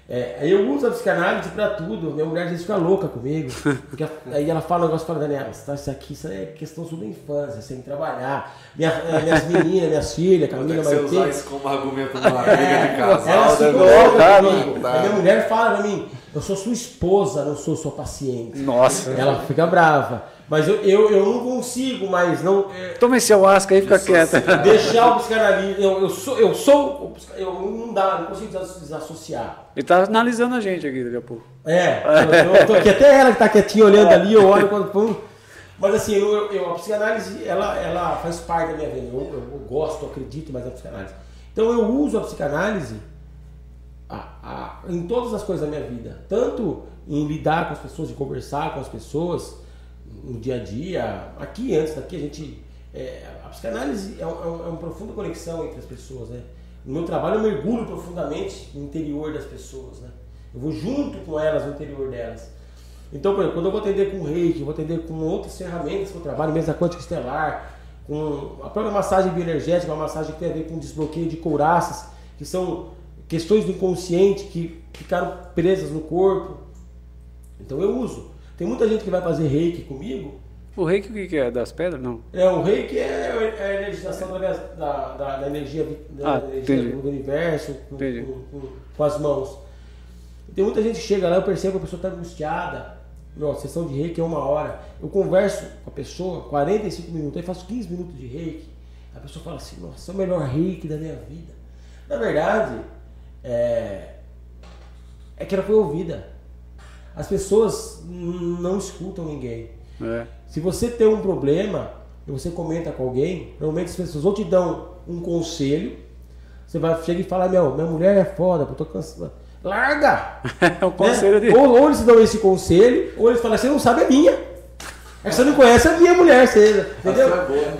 É, eu uso a psicanálise para tudo. Minha mulher às vezes fica louca comigo. Porque aí ela fala um negócio fala, Daniela, isso aqui isso é questão sua da infância, sem trabalhar. Minha, é, minhas meninas, minhas filhas, Camila, Maite. Você usar isso como argumento numa briga é, de casal. Elas ficam loucas comigo. Minha mulher fala pra mim, eu sou sua esposa, não sou sua paciente. Nossa. Ela fica brava. Mas eu, eu, eu não consigo mais não. É, Toma esse ayahuasca aí fica quieta. Deixar o psicanalista. Eu, eu sou. Eu sou. Eu não dá, não consigo desassociar. Ele tá analisando a gente aqui daqui a pouco. É, eu, eu tô aqui, até ela que tá quietinha olhando ali, eu olho quando. Pum. Mas assim, eu, eu, a psicanálise, ela, ela faz parte da minha vida. Eu, eu, eu gosto, acredito mais na psicanálise. Então eu uso a psicanálise a, a, em todas as coisas da minha vida. Tanto em lidar com as pessoas, em conversar com as pessoas no dia a dia. Aqui, antes daqui, a gente. É, a psicanálise é, um, é, uma profunda conexão entre as pessoas, né? No meu trabalho, eu mergulho profundamente no interior das pessoas, né? Eu vou junto com elas no interior delas. Então, por exemplo, quando eu vou atender com reiki, eu vou atender com outras ferramentas que eu trabalho, mesa quântica estelar, com a própria massagem bioenergética, uma massagem que tem a ver com desbloqueio de couraças, que são questões do inconsciente que ficaram presas no corpo. Então eu uso. Tem muita gente que vai fazer reiki comigo. O reiki o que é? Das pedras? Não. É, o reiki é, é a energização da, da, da energia, da ah, energia do universo com, com, com, com, as mãos. Tem muita gente que chega lá, eu percebo que a pessoa está angustiada. Nossa, sessão de reiki é uma hora. Eu converso com a pessoa 45 minutos, aí faço 15 minutos de reiki. A pessoa fala assim, nossa, é o melhor reiki da minha vida. Na verdade, é, é que ela foi ouvida as pessoas não escutam ninguém. É. Se você tem um problema e você comenta com alguém, normalmente as pessoas ou te dão um conselho, você vai chegar e falar, meu, minha mulher é foda, eu tô cansado. Larga! é um conselho né? de... ou, ou eles dão esse conselho, ou eles falam, você não sabe a minha. É que você não conhece a minha mulher, você, entendeu?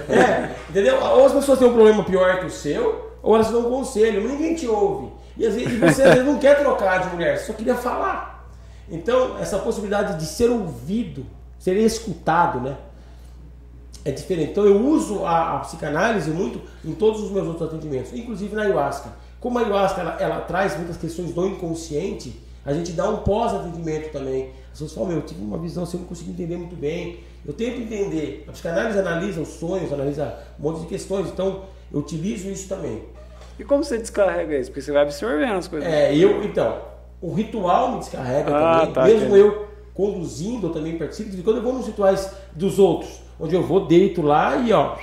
É, é, entendeu? Ou as pessoas têm um problema pior que o seu, ou elas dão um conselho, mas ninguém te ouve. E às vezes você às vezes, não quer trocar de mulher, só queria falar. Então, essa possibilidade de ser ouvido, ser escutado, né? É diferente. Então, eu uso a, a psicanálise muito em todos os meus outros atendimentos, inclusive na ayahuasca. Como a ayahuasca ela, ela traz muitas questões do inconsciente, a gente dá um pós-atendimento também. As pessoas falam, meu, eu tive uma visão assim, eu não consegui entender muito bem. Eu tento entender. A psicanálise analisa os sonhos, analisa um monte de questões, então eu utilizo isso também. E como você descarrega isso? Porque você vai absorvendo as coisas. É, eu, então, o ritual me descarrega ah, também. Tá, Mesmo eu conduzindo, eu também participo. De quando eu vou nos rituais dos outros, onde eu vou, deito lá e ó,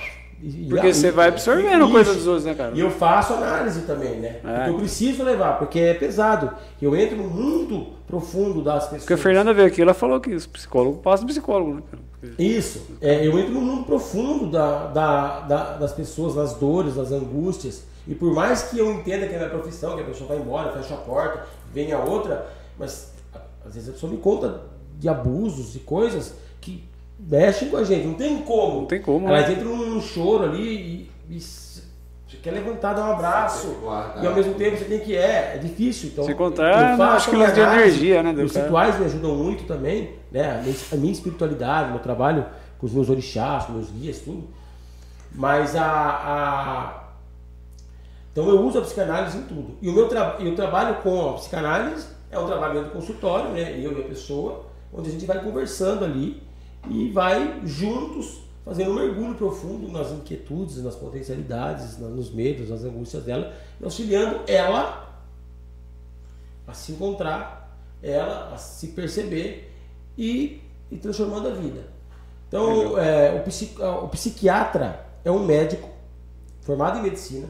porque e, você vai absorvendo e, coisa dos outros, né, cara? E eu faço análise também, né? É. Porque eu preciso levar, porque é pesado. Eu entro no mundo profundo das pessoas. Porque a Fernanda veio aqui, ela falou que os psicólogos passam psicólogo, né, cara? Isso. É, eu entro no mundo profundo da, da, da, das pessoas, das dores, das angústias. E por mais que eu entenda que é minha profissão, que a pessoa vai embora, fecha a porta, vem a outra, mas às vezes a pessoa me conta de abusos e coisas que mexem com a gente. Não tem como. Não tem como. Elas né? entram num choro ali e, e você quer levantar, dar um abraço. E ao mesmo tempo você tem que. É, é difícil. Então, Se encontrar, eu acho que de energia, né? Os rituais me ajudam muito também, né? A minha espiritualidade, meu trabalho com os meus orixás, com meus guias, tudo. Mas a, a. Então eu uso a psicanálise em tudo. E o meu tra... eu trabalho com a psicanálise, é um trabalho dentro do consultório, né? Eu e a pessoa, onde a gente vai conversando ali e vai juntos fazendo um mergulho profundo nas inquietudes, nas potencialidades, nos medos, nas angústias dela, e auxiliando ela a se encontrar, ela a se perceber e, e transformando a vida. Então, é, o, o psiquiatra é um médico formado em medicina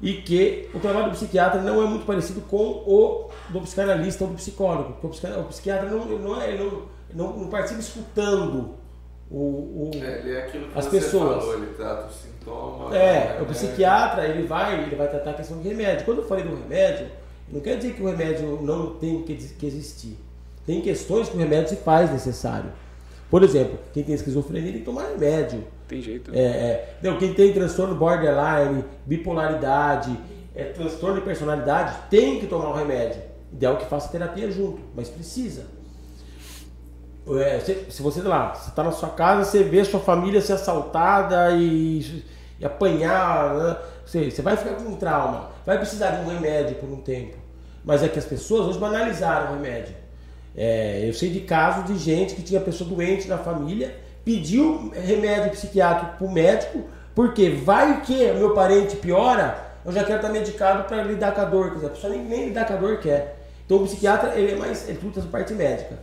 e que o trabalho do psiquiatra não é muito parecido com o do psicanalista ou do psicólogo, porque o, psiquiatra não, não, é, não, não, não participa escutando o, o é, ele é as pessoas. Falou, ele trata o sintoma. É, o psiquiatra ele vai, ele vai tratar a questão do remédio. Quando eu falei do remédio, não quer dizer que o remédio não tem que, que existir. Tem questões que o remédio se faz necessário. Por exemplo, quem tem esquizofrenia tem que tomar remédio. Tem jeito. É, é, não, quem tem transtorno borderline, bipolaridade, é, transtorno de personalidade, tem que tomar o remédio. Ideal que faça terapia junto, mas precisa. É, se, se, você lá, você está na sua casa, você vê sua família ser assaltada e, e apanhar, né? você, você vai ficar com um trauma, vai precisar de um remédio por um tempo. Mas é que as pessoas hoje banalizaram o remédio. É, eu sei de casos de gente que tinha pessoa doente na família, pediu remédio psiquiátrico para o médico, porque vai que meu parente piora, eu já quero estar medicado para lidar com a dor. Quer dizer, a pessoa nem, nem lidar com a dor quer. Então o psiquiatra ele é mais, ele tudo essa parte médica.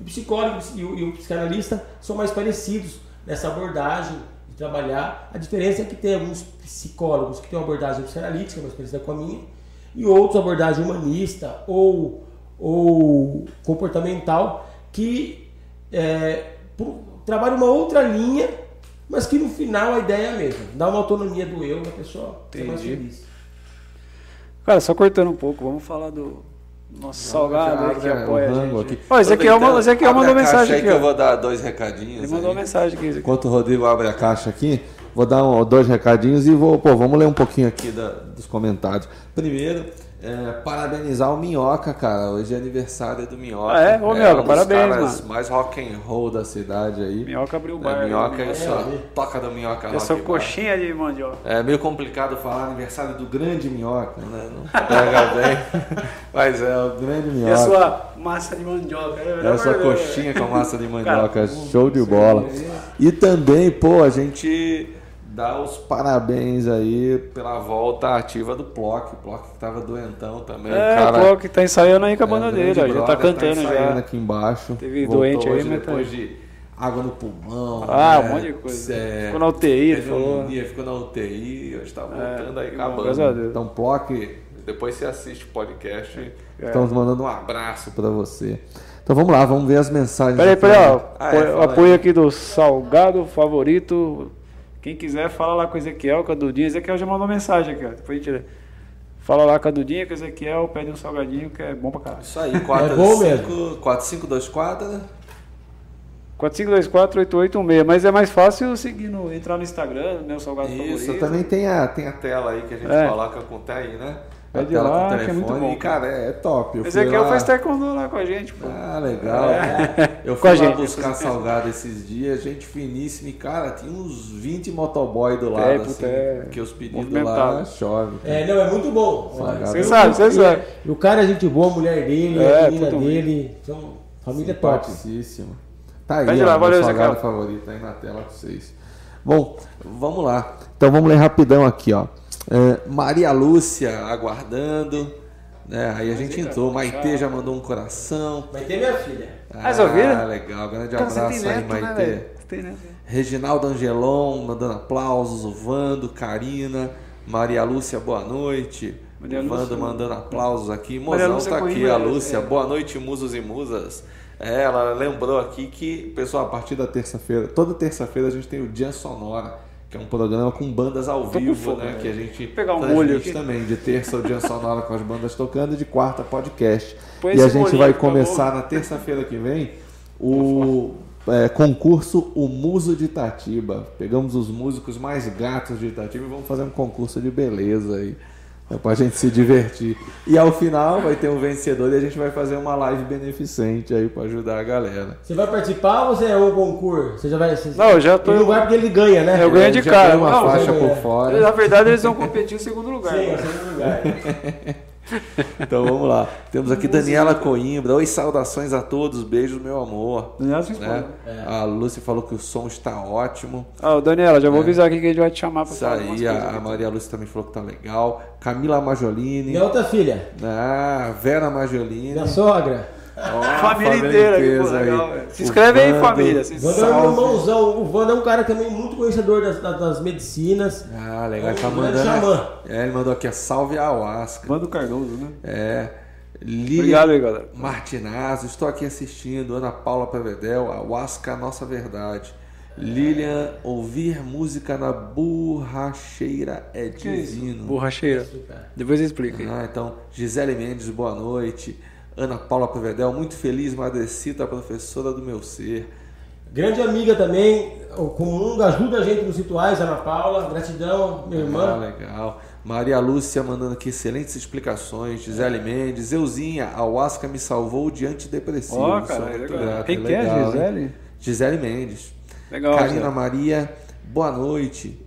O psicólogo e o, e o psicanalista são mais parecidos nessa abordagem de trabalhar. A diferença é que tem alguns psicólogos que têm uma abordagem psicanalítica, mais parecida com a minha, e outros abordagem humanista ou, ou comportamental que é, trabalham uma outra linha, mas que no final a ideia é a mesma. Dá uma autonomia do eu da pessoa ser mais feliz. Cara, só cortando um pouco, vamos falar do, nossa, salgado aí que apoia a gente. Aqui. Ó, Ezequiel, mandou, Ezequiel mandou mensagem aqui. Ó. eu vou dar dois recadinhos. Ele mandou aí. mensagem aqui. Enquanto o Rodrigo abre a caixa aqui, vou dar um, dois recadinhos e vou, pô, vamos ler um pouquinho aqui da, dos comentários. Primeiro, é, parabenizar o Minhoca, cara. Hoje é aniversário do Minhoca. Ah, é? Ô, é, Minhoca, um parabéns, caras mano. mais rock and roll da cidade aí. Minhoca abriu o bar. É, minhoca, é, só toca do Minhoca Eu sou coxinha de mandioca. É meio complicado falar aniversário do grande Minhoca, né? Não pega bem. Mas é, o grande Minhoca. E a sua massa de mandioca. É a sua coxinha com massa de mandioca. Cara, Show de bola. E também, pô, a gente dar os parabéns aí pela volta ativa do Plock. O Plock que tava doentão também. É, o, cara, o Plock tá ensaiando aí com a banda é, dele, já tá cantando tá já. aqui embaixo. Teve doente aí, mas tá depois tá... de água no pulmão. Ah, né? um monte de coisa. É, ficou na UTI, falou. Um dia ficou na UTI, hoje tá voltando é, aí acabando. Então, Plock, depois você assiste o podcast. É. Estamos mandando um abraço para você. Então vamos lá, vamos ver as mensagens. Peraí, peraí, ó. Ah, é, apoio aqui do Salgado Favorito quem quiser, fala lá com o Ezequiel, com a Dudinha. Ezequiel já mandou mensagem aqui, ó. Depois a gente fala lá com a Dudinha, com o Ezequiel, pede um salgadinho que é bom pra caralho. Isso aí, 4, é bom mesmo. 4524, né? 4524-8816, mas é mais fácil seguir no, entrar no Instagram, meu salgado Isso, favorito. Isso, também tem a, tem a tela aí que a gente é. coloca com tá aí, né? Pede lá, telefone, que é muito bom. E, cara, é, é top. Eu Esse aqui lá... faz taekwondo lá com a gente, pô. Ah, legal. É. Eu fui com lá buscar salgado esses dias, gente finíssima. E, cara, tinha uns 20 motoboy do lado, é, assim. É. Que os pedidos lá chove. É, não, é muito bom. Você sabe, você sabe. E o cara é gente boa, a mulher dele, é, a menina dele. São família top. Tá aí, lá, valeu, salgado favorito aí na tela pra vocês. Bom, vamos lá. Então vamos ler rapidão aqui, ó. É, Maria Lúcia aguardando. Né? Aí a gente entrou. Maitê já mandou um coração. Maitê é minha filha. Ah, ouviram? legal. Grande abraço aí, Maitê. Né, tem, né? Reginaldo Angelon mandando aplausos, o Vando, Karina, Maria Lúcia, boa noite. Maria o Vando mandando aplausos aqui. Mozão tá aqui, a Lúcia. É. Boa noite, musos e musas. É, ela lembrou aqui que, pessoal, a partir da terça-feira, toda terça-feira a gente tem o Dia Sonora, que é um programa com bandas ao Tô vivo, fogo, né? né? Que a gente pegar um olho aqui. também. De terça Dia Sonora com as bandas tocando e de quarta podcast. Põe e a gente vai começar na terça-feira que vem o é, concurso O Muso de Itatiba. Pegamos os músicos mais gatos de Itatiba e vamos fazer um concurso de beleza aí. É pra gente se divertir. E ao final vai ter um vencedor e a gente vai fazer uma live beneficente aí pra ajudar a galera. Você vai participar ou você é um concurso? Você já vai. Você... Não, eu já tô. Não vai porque ele ganha, né? Eu ganho de cara. uma não, faixa por fora. Na verdade, eles vão competir em segundo lugar. Sim, em segundo lugar. então vamos lá. Temos aqui Daniela Coimbra. Oi, saudações a todos. Beijos, meu amor. Daniela né? É. A Lúcia falou que o som está ótimo. Ah, Daniela, já vou é. avisar aqui que a gente vai te chamar para Isso aí, a, a Maria Lúcia também falou que tá legal. Camila Majolini. Minha outra filha. Ah, Vera Majolini. Minha sogra. Oh, família, família inteira, legal, Se inscreve aí, família. Se Vando é meu irmãozão. O Vando é um cara também muito conhecedor das, das, das medicinas. Ah, legal. Ele tá mandando. É, ele mandou aqui a salve a Ayahuasca. Manda o Cardoso, né? É. Lili Obrigado aí, galera. Martinazzo, estou aqui assistindo. Ana Paula Prevedel, Ayahuasca, Nossa Verdade. Lilian, ouvir música na borracheira é divino. Borracheira. Depois explica aí. Ah, então, Gisele Mendes, boa noite. Ana Paula Provedel, muito feliz, Madrecita, professora do meu ser. Grande amiga também, o comum ajuda a gente nos rituais, Ana Paula, gratidão, minha irmã. Ah, legal. Maria Lúcia mandando aqui excelentes explicações. Gisele Mendes, Euzinha, a Huasca me salvou de antidepressivo. Ó, oh, cara, legal. Grato, Quem legal, que é, Gisele? Gisele Mendes. Legal. Karina Maria, boa noite.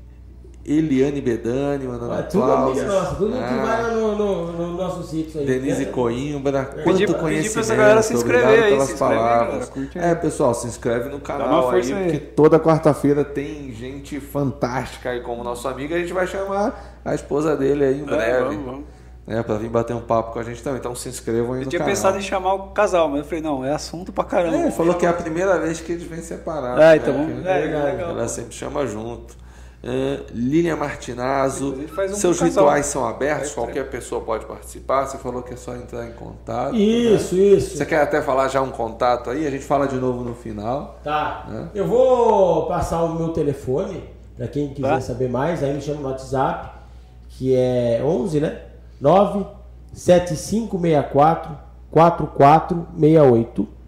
Eliane Bedani mandando ah, tudo. Tudo nossa, tudo ah, que vai no, no, no, nosso sítio aí. Denise né? Coimbra, quanto pedi, conhecimento. Pedi pra essa galera se inscrever aí, pelas se palavras. é, pessoal, se inscreve no canal aí, aí, porque toda quarta-feira tem gente fantástica aí como nosso amigo. A gente vai chamar a esposa dele aí em é, breve. Vamos, vamos. É, pra vir bater um papo com a gente também. Então se inscrevam aí eu no canal. Eu tinha pensado em chamar o casal, mas eu falei, não, é assunto pra caramba. É, falou que é a primeira vez que eles vêm separados. Ah, então vamos. É, legal, legal. Ela sempre chama junto. Uh, Lilian Martinazzo, um seus casal. rituais são abertos, qualquer pessoa pode participar. Você falou que é só entrar em contato. Isso, né? isso. Você quer até falar já um contato aí? A gente fala de novo no final. Tá. Né? Eu vou passar o meu telefone para quem quiser tá. saber mais. Aí me chama no WhatsApp, que é 11, né? 97564 4468.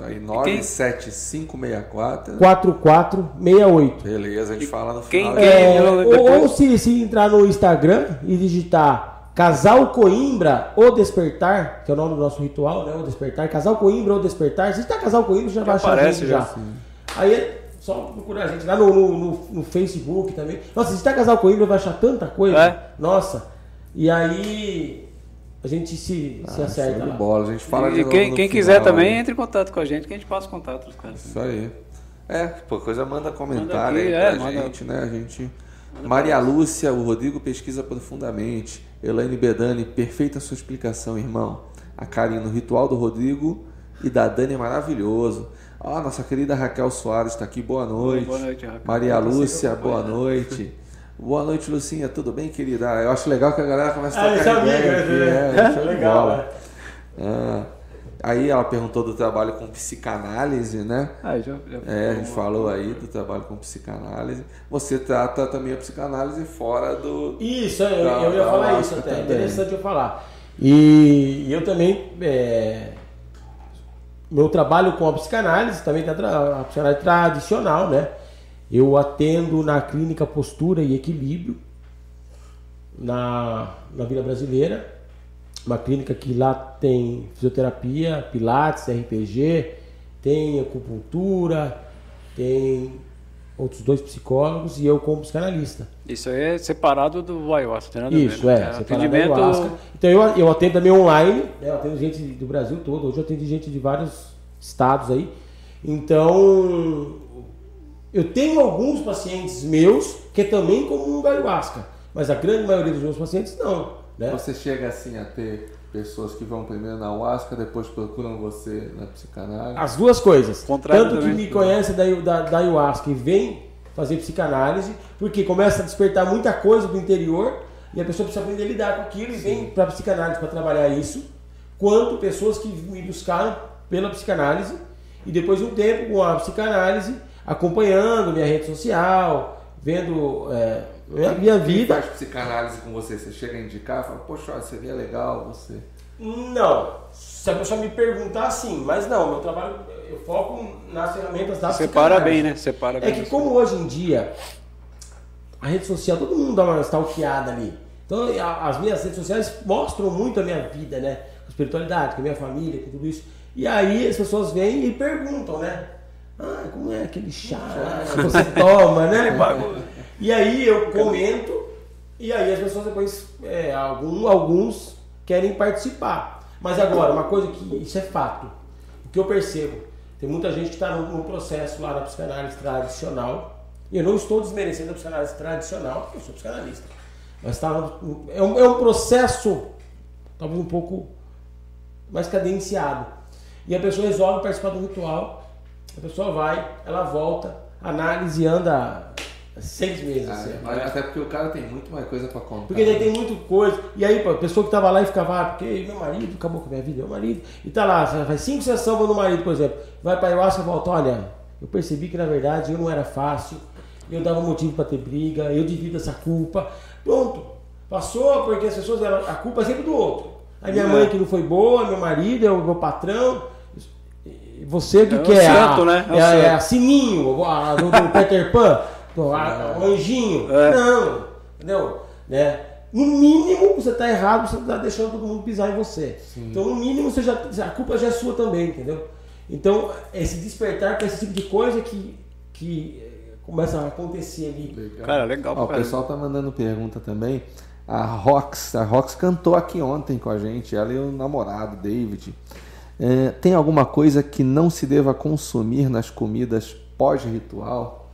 Isso aí, 97564 4468. Beleza, a gente fala no final. Quem, é, ou, ou se, se entrar no Instagram e digitar Casal Coimbra ou Despertar, que é o nome do nosso ritual, né? O Despertar, Casal Coimbra ou Despertar. Se está Casal Coimbra, já vai achar a gente já. Assim. Aí é só procurar a gente lá no, no, no, Facebook também. Nossa, se está Casal Coimbra, vai achar tanta coisa. É? Nossa. E aí a gente se, ah, se acerta. De bola, a gente fala e quem, quem quiser também, entre em contato com a gente, que a gente passa contato dos caras. Isso aí. É, por coisa manda comentário manda aqui, aí pra é, gente, manda... né? A gente. Maria Lúcia, o Rodrigo pesquisa profundamente. Elaine Bedani, perfeita sua explicação, irmão. A Karina, o ritual do Rodrigo e da Dani é maravilhoso. Ah, nossa querida Raquel Soares está aqui, boa noite. Boa noite, Raquel. Maria Lúcia, boa noite. Boa noite, Lucinha. Tudo bem, querida? Eu acho legal que a galera começa a trocar ah, ideia aqui. É, é legal. Né? Ah, aí ela perguntou do trabalho com psicanálise, né? Ah, já, já é, a gente falou aí do trabalho com psicanálise. Você trata também a psicanálise fora do. Isso, eu, da, eu ia falar isso até. É interessante eu falar. E eu também. É, meu trabalho com a psicanálise também tem a psicanálise tradicional, né? Eu atendo na clínica Postura e Equilíbrio, na, na Vila Brasileira. Uma clínica que lá tem fisioterapia, pilates, RPG, tem acupuntura, tem outros dois psicólogos e eu como psicanalista. Isso aí é separado do ayahuasca, nada Isso, né? é, é atendimento... Então eu, eu atendo também online, né? eu atendo gente do Brasil todo, hoje eu atendo gente de vários estados aí. Então, eu tenho alguns pacientes meus que também comungam ayahuasca, mas a grande maioria dos meus pacientes não. Né? Você chega assim a ter pessoas que vão primeiro na ayahuasca, depois procuram você na psicanálise? As duas coisas. Tanto que me conhece da, da, da ayahuasca e vem fazer psicanálise, porque começa a despertar muita coisa do interior e a pessoa precisa aprender a lidar com aquilo e vem para a psicanálise para trabalhar isso, quanto pessoas que me buscaram pela psicanálise e depois de um tempo com a psicanálise, acompanhando minha rede social, vendo é, minha, minha vida. Quem faz psicanálise com você? Você chega a indicar, fala, poxa, seria legal você. Não. Se a pessoa me perguntar, sim, mas não, meu trabalho, eu foco nas ferramentas da Separa bem, né? Separa é bem. É que como hoje em dia, a rede social, todo mundo dá uma stalkeada ali. Então, as minhas redes sociais mostram muito a minha vida, né? Com a espiritualidade, com a minha família, com tudo isso. E aí as pessoas vêm e perguntam, né? Ah, como é aquele chá que você toma, né? E aí eu comento, e aí as pessoas depois, é, algum, alguns querem participar. Mas agora, uma coisa que isso é fato, o que eu percebo, tem muita gente que está no, processo lá na psicanálise tradicional, e eu não estou desmerecendo a psicanálise tradicional, porque eu sou psicanalista. Mas tá, é, um, é um processo, talvez um pouco mais cadenciado. E a pessoa resolve participar do ritual, a pessoa vai, ela volta, análise anda Seis meses. Ah, assim. Até porque o cara tem muito mais coisa para contar. Porque ele tem muito coisa. E aí, a pessoa que tava lá e ficava, ah, porque meu marido acabou com a minha vida, meu marido. E tá lá, faz cinco sessões no marido, por exemplo. Vai para ayahuasca e volta, olha, eu percebi que na verdade eu não era fácil, eu dava motivo para ter briga, eu divido essa culpa. Pronto. Passou porque as pessoas eram. A culpa é sempre do outro. A minha é. mãe que não foi boa, meu marido, é o meu patrão. Você que é quer. Certo, a, né? É, é, é a Sininho, a, do, do Peter Pan. Um anjinho. É. Não, entendeu? Né? No mínimo, você está errado, você está deixando todo mundo pisar em você. Sim. Então, no mínimo, você já, a culpa já é sua também, entendeu? Então, esse despertar para esse tipo de coisa que, que eh, começa a acontecer ali. Legal. Cara, legal. Ó, o pessoal tá mandando pergunta também. A Rox, a Rox cantou aqui ontem com a gente, ela e o namorado, David. É, tem alguma coisa que não se deva consumir nas comidas pós-ritual?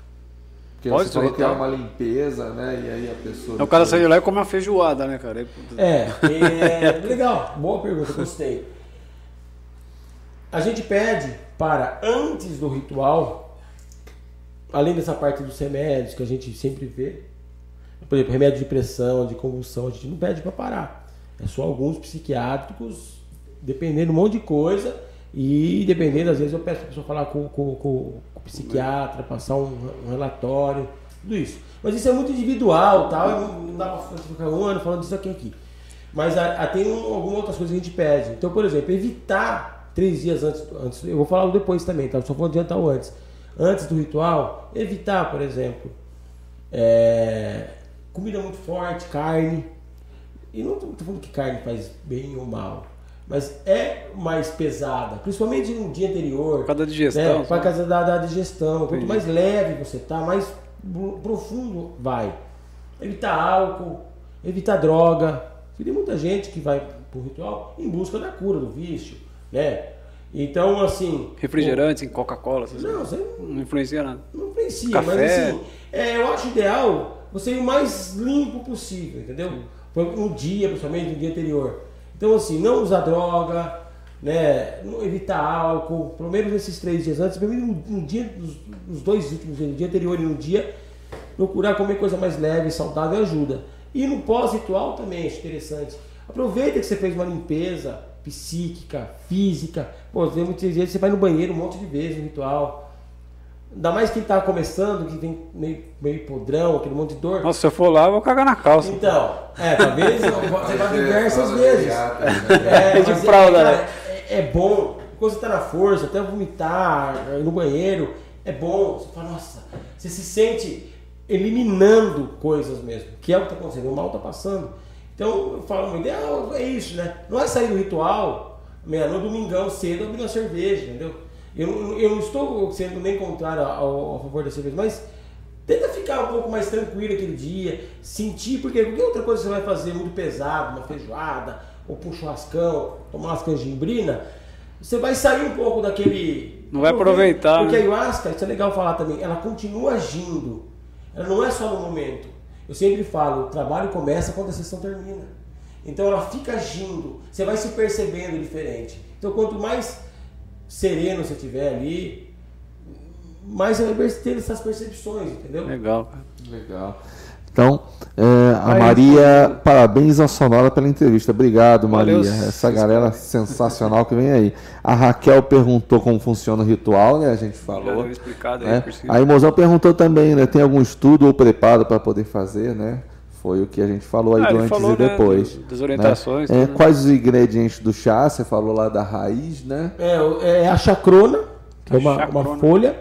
Porque Pode você falou que é uma limpeza, né? E aí a pessoa. O cara sai de lá e come uma feijoada, né, cara? É, é legal, boa pergunta, gostei. A gente pede para, antes do ritual, além dessa parte dos remédios que a gente sempre vê, por exemplo, remédio de pressão, de convulsão, a gente não pede para parar. É só alguns psiquiátricos, dependendo de um monte de coisa, e dependendo, às vezes eu peço para a pessoa falar com, com, com psiquiatra, passar um, um, relatório, tudo isso. Mas isso é muito individual, tal, não dá para ficar um ano falando disso aqui aqui. Mas a, a, tem um, algumas outras coisas que a gente pede. Então, por exemplo, evitar três dias antes, antes eu vou falar depois também, tá? Só vou adiantar o antes. Antes do ritual, evitar, por exemplo, é, comida muito forte, carne. E não estou falando que carne faz bem ou mal mas é mais pesada, principalmente no dia anterior. Por causa da digestão. Né? Por causa da, da digestão. Quanto Entendi. mais leve você tá, mais profundo vai. Evitar álcool, evitar droga. Tem muita gente que vai pro ritual em busca da cura do vício, né? Então, assim. Refrigerantes, Coca-Cola, não, você não influencia nada. Não influencia, Café. mas assim, é, eu acho ideal você ir o mais limpo possível, entendeu? No dia, principalmente no dia anterior. Então, assim, não usar droga, né? Não evitar álcool, pelo menos esses três dias antes, pelo menos no, dia, nos, dois últimos dias, no dia anterior e no dia, procurar comer coisa mais leve, saudável ajuda. E no pós-ritual também é interessante. Aproveita que você fez uma limpeza psíquica, física. Pô, muitas vezes você vai no banheiro um monte de vezes no ritual. Ainda mais quem tá começando, que tem meio, meio podrão, aquele monte de dor. Nossa, se eu for lá, eu vou cagar na calça. Então, é, talvez você vá diversas vezes. É, de fralda, né? É, é, bom, quando você tá na força, até vomitar, no banheiro, é bom. Você fala, nossa, você se sente eliminando coisas mesmo, que é o que tá acontecendo, o mal tá passando. Então, eu falo, o ideal é isso, né? Não é sair do ritual, meia-noite, domingão, cedo, abrir uma cerveja, entendeu? Eu, eu não estou sendo nem contrário ao, ao favor da cerveja, mas tenta ficar um pouco mais tranquilo aquele dia, sentir, porque qualquer outra coisa você vai fazer muito pesado, uma feijoada, ou um churrascão, tomar umas canjimbrina, você vai sair um pouco daquele. Não vai aproveitar. Porque né? a ayahuasca, isso é legal falar também, ela continua agindo. Ela não é só no momento. Eu sempre falo, o trabalho começa quando a sessão termina. Então ela fica agindo, você vai se percebendo diferente. Então quanto mais sereno você tiver ali, você vai ter essas percepções, entendeu? Legal, cara. Legal. Então, é, a Aí, Maria, parabéns à Sonora pela entrevista. Obrigado, Maria. Valeu, Essa galera sensacional que vem aí. A Raquel perguntou como funciona o ritual, né? A gente falou. Já explicado aí, né? Aí Mozão perguntou também, né? Tem algum estudo ou preparo para poder fazer, né? Foi o que a gente falou aí ah, do antes falou, e né, depois. Né, das orientações. Né? É, quais os ingredientes do chá? Você falou lá da raiz, né? É, é a chacrona, que a é uma, uma folha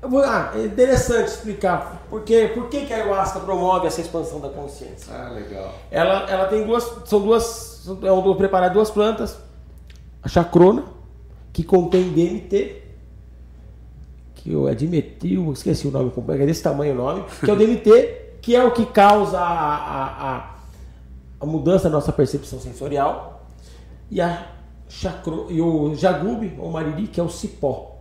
Vou, ah, é interessante explicar por, quê, por que, que a ayahuasca promove essa expansão da consciência. Ah, legal. Ela, ela tem duas, são duas, é um preparar duas plantas. A chacrona, que contém DMT, que é dimetil, esqueci o nome completo, é desse tamanho o nome, que é o DMT, que é o que causa a, a, a, a mudança da nossa percepção sensorial. E, a chacro, e o jagube, ou mariri, que é o cipó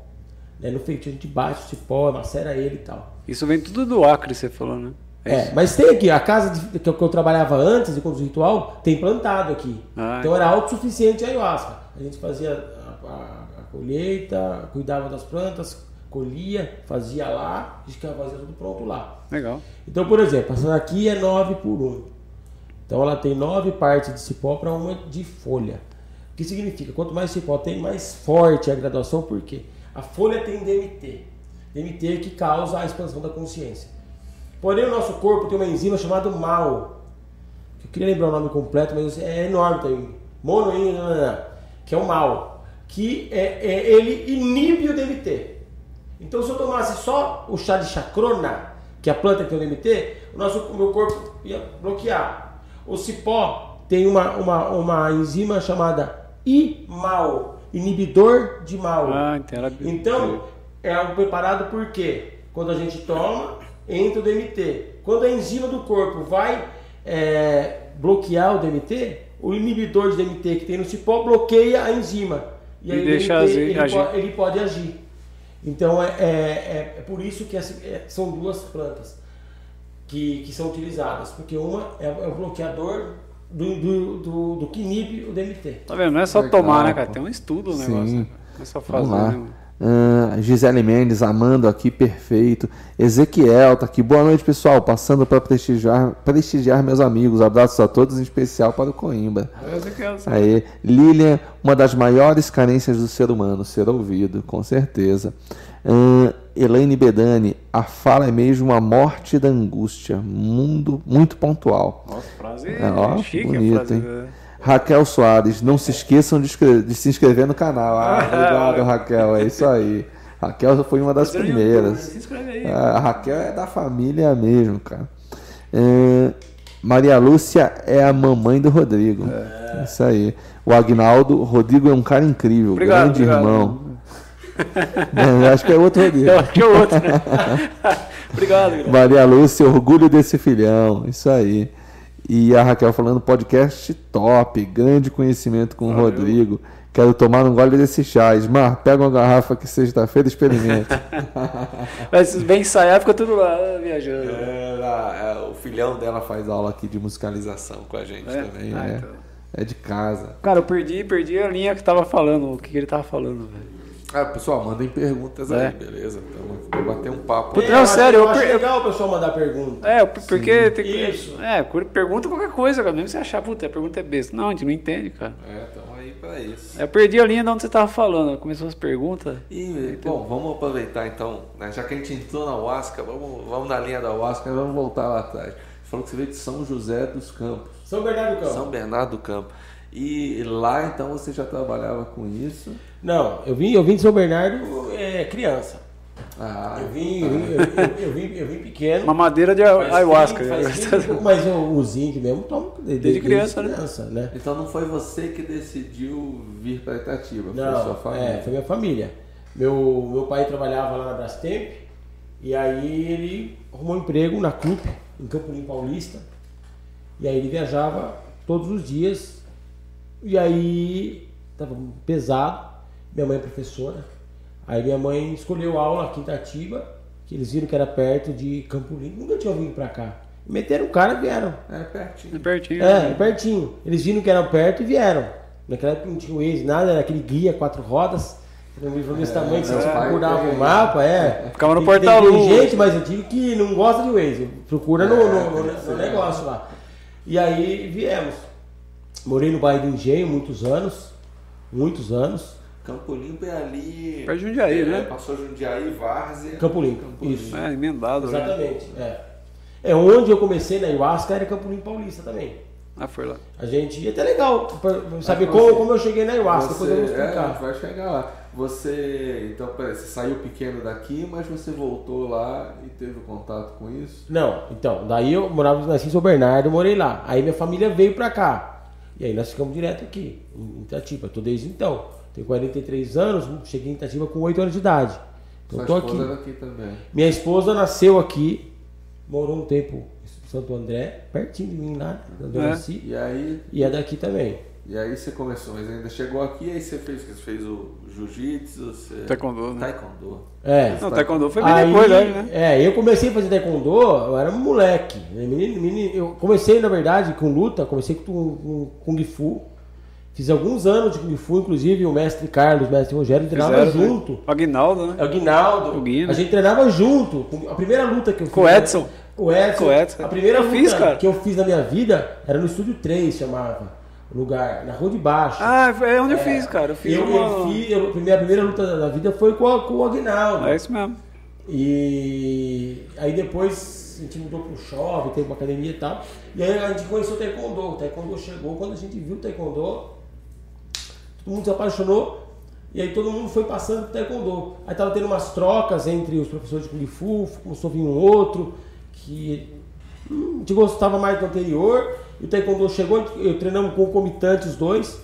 né? No feito a gente bate o cipó, macera ele e tal. Isso vem tudo do Acre, você falou, né? É, é mas tem aqui, a casa de, que, eu, que eu trabalhava antes de conduzir ritual, tem plantado aqui. Ah, então era autossuficiente a ayahuasca. A gente fazia a, a, a, colheita, cuidava das plantas, colhia, fazia lá, a gente fazia tudo pronto lá. Legal. Então, por exemplo, essa daqui é 9 por 1. Então ela tem nove partes de cipó para uma de folha. O que significa? Quanto mais cipó tem, mais forte é a graduação, por quê? A folha tem DMT. DMT que causa a expansão da consciência. Porém, o nosso corpo tem uma enzima chamada MAO. Eu queria lembrar o nome completo, mas é enorme também. Mono, que é o MAO. Que é, é, ele inibe o DMT. Então, se eu tomasse só o chá de chacrona, que é a planta que tem o DMT, o, nosso, o meu corpo ia bloquear. O cipó tem uma, uma, uma enzima chamada IMAO inibidor de mal. Ah, então, é algo preparado porque quando a gente toma, entra o DMT. Quando a enzima do corpo vai é, bloquear o DMT, o inibidor de DMT que tem no cipó bloqueia a enzima. E, e aí deixa DMT, ele, agir. Pode, ele pode agir. Então é, é, é, é por isso que essa, é, são duas plantas que, que são utilizadas, porque uma é, é o bloqueador do, do, do, do que inibe o DMT. Tá vendo? Não é só Legal, tomar, né, cara? Tem um estudo o negócio. Não é só fazer, né? Uh, Gisele Mendes amando aqui, perfeito. Ezequiel tá aqui. Boa noite, pessoal. Passando para prestigiar, prestigiar meus amigos. Abraços a todos, em especial para o Coimbra. Ezequiel, Aí, Lilian, uma das maiores carências do ser humano, ser ouvido, com certeza. Uh, Elaine Bedani, a fala é mesmo a morte da angústia. Mundo muito pontual. Nossa, frase é, ó, chique, bonito, frase, hein? Né? Raquel Soares, não se esqueçam de, de, se inscrever no canal. Ah, obrigado, Raquel. É isso aí. Raquel foi uma das primeiras. Se inscreve aí. Ah, a Raquel é da família mesmo, cara. É, Maria Lúcia é a mamãe do Rodrigo. É. Isso aí. O Agnaldo, Rodrigo é um cara incrível, obrigado, grande obrigado. irmão. Não, acho que é outro Rodrigo. Eu acho que é outro, né? obrigado, Maria Lúcia, orgulho desse filhão. Isso aí. E a Raquel falando podcast top, grande conhecimento com Valeu. o Rodrigo. Quero tomar um gole desse chá. Ismar, pega uma garrafa que sexta-feira experimenta. Mas bem ensaiar, fica tudo lá viajando. É, é, o filhão dela faz aula aqui de musicalização com a gente é? também. Ah, é. Então. é de casa. Cara, eu perdi, perdi a linha que tava falando, o que, que ele tava falando, velho. Ah, pessoal, mandem perguntas é. aí, beleza? Então, vou bater um papo. É, não, sério, eu, eu acho legal o pessoal mandar pergunta. É, porque Sim. tem Isso. É, pergunta qualquer coisa, cara. Mesmo você achar, puta, a pergunta é besta. Não, a gente não entende, cara. É, então aí pra isso. Eu perdi a linha de onde você tava falando. Começou as perguntas. E, bom, vamos aproveitar então, né? Já que a gente entrou na Huasca, vamos, vamos na linha da Huasca, vamos voltar lá atrás. Falou que você veio de São José dos Campos. São Bernardo do Campo. São Bernardo do Campo. E lá então você já trabalhava com isso? Não, eu vim, eu vim de São Bernardo é, criança. Ah, eu vim, eu, vim, eu, eu, vim, eu vim pequeno. Uma madeira de ayahuasca. mas o, zinc mesmo toma desde, desde criança, desde criança né? né? Então não foi você que decidiu vir para Itatiba, foi não, sua família? É, foi minha família. Meu, meu pai trabalhava lá na Brastemp e aí ele arrumou um emprego na CUP, em Campo Limpo Paulista. E aí ele viajava todos os dias e aí tava pesado. Minha mãe é professora. Aí minha mãe escolheu aula aqui em Itatiba, que eles viram que era perto de Campo Limpo. Nunca tinha vindo para cá. Meteram o cara e vieram. É pertinho. É pertinho. É, é pertinho. Eles viram que era perto e vieram. Naquela época não tinha o Waze, nada, era aquele guia, quatro rodas. Um livro desse tamanho que você é, procurava o mapa, é. Ficava no portal Tem gente, mas eu digo que não gosta de Waze. Procura no, no, no, no negócio lá. E aí viemos. Morei no bairro do Engenho muitos anos. Muitos anos. Campo Limpo é ali. Perto de Jundiaí, é, né? Passou Jundiaí, Várzea. Campo Limpo. Campo Limpo. Isso. É, emendado. Né? Exatamente. Né? É. é onde eu comecei na Ayahuasca era Campo Limpo Paulista também. Ah, foi lá. A gente ia até legal pra saber como, como eu cheguei na Ayahuasca, você, depois eu vou explicar. É, vai chegar lá. Você, então, peraí, você saiu pequeno daqui, mas você voltou lá e teve contato com isso? Não, então, daí eu morava nasci em São Bernardo, morei lá. Aí minha família veio pra cá. E aí nós ficamos direto aqui, em Itatiba. Tô desde então. Tenho 43 anos, cheguei em Itatiba com 8 anos de idade. Então Sua tô aqui. aqui também. Minha esposa nasceu aqui, morou um tempo em Santo André, pertinho de mim lá, na Dona é. E aí? E é daqui também. E aí você começou, mas ainda chegou aqui, aí você fez Você fez o jiu-jitsu, você... Taekwondo, né? Taekwondo. É. Não, taekwondo foi bem aí, depois, né? É, eu comecei a fazer taekwondo, eu era um moleque. Né? Menino, menino, eu comecei, na verdade, com luta, comecei com, com Kung Fu. Fiz alguns anos de Kung Fu, inclusive o mestre Carlos, o mestre Rogério, treinava Fizeram, né? junto. Né? O Aguinaldo, né? O Aguinaldo. O Guino. A gente treinava junto. A primeira luta que eu fiz. Com o Edson. O Edson. Com o Edson. A primeira eu luta fiz, cara. que eu fiz na minha vida era no Estúdio 3, chamava lugar, na Rua de Baixo. Ah, é onde é, eu fiz, cara. Eu fiz eu, uma... eu fiz, eu, a minha primeira luta da vida foi com, a, com o Aguinaldo. É isso mesmo. E aí depois a gente mudou pro shopping, teve uma academia e tal. E aí a gente conheceu o Taekwondo. O Taekwondo chegou, quando a gente viu o Taekwondo, todo mundo se apaixonou. E aí todo mundo foi passando pro Taekwondo. Aí tava tendo umas trocas entre os professores de Kung Fu, começou a vir um outro, que hum, a gente gostava mais do anterior. E o Taekwondo chegou, eu treinamos concomitante os dois.